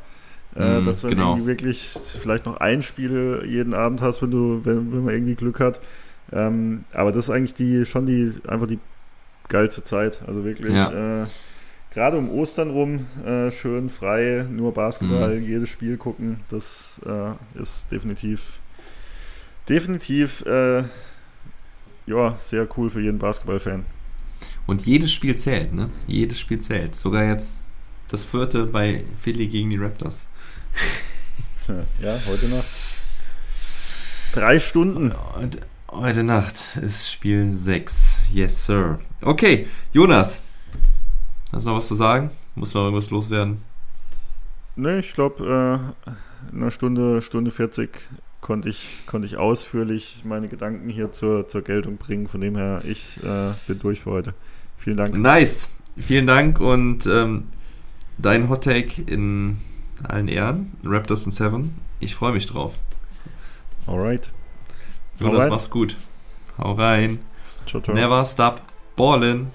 äh, Mhm, dass du genau. irgendwie wirklich vielleicht noch ein Spiel jeden Abend hast, wenn du, wenn, wenn man irgendwie Glück hat. Ähm, aber das ist eigentlich die schon die einfach die geilste Zeit. Also wirklich äh, gerade um Ostern rum äh, schön frei, nur Basketball, Mhm. jedes Spiel gucken. Das äh, ist definitiv definitiv äh, ja sehr cool für jeden Basketballfan. Und jedes Spiel zählt, ne? Jedes Spiel zählt. Sogar jetzt das vierte bei Philly gegen die Raptors. Ja, heute Nacht. Drei Stunden. Und heute Nacht ist Spiel 6. Yes, sir. Okay, Jonas. Hast du noch was zu sagen? Muss noch irgendwas loswerden? Ne, ich glaube, äh, in einer Stunde, Stunde 40 konnte ich, konnte ich ausführlich meine Gedanken hier zur, zur Geltung bringen. Von dem her, ich äh, bin durch für heute. Vielen Dank. Nice. Vielen Dank und ähm, dein Hot Take in allen Ehren. Raptors in 7. Ich freue mich drauf. Alright. Jonas, rein. mach's gut. Hau rein. Ciao, ciao. Never stop ballin'.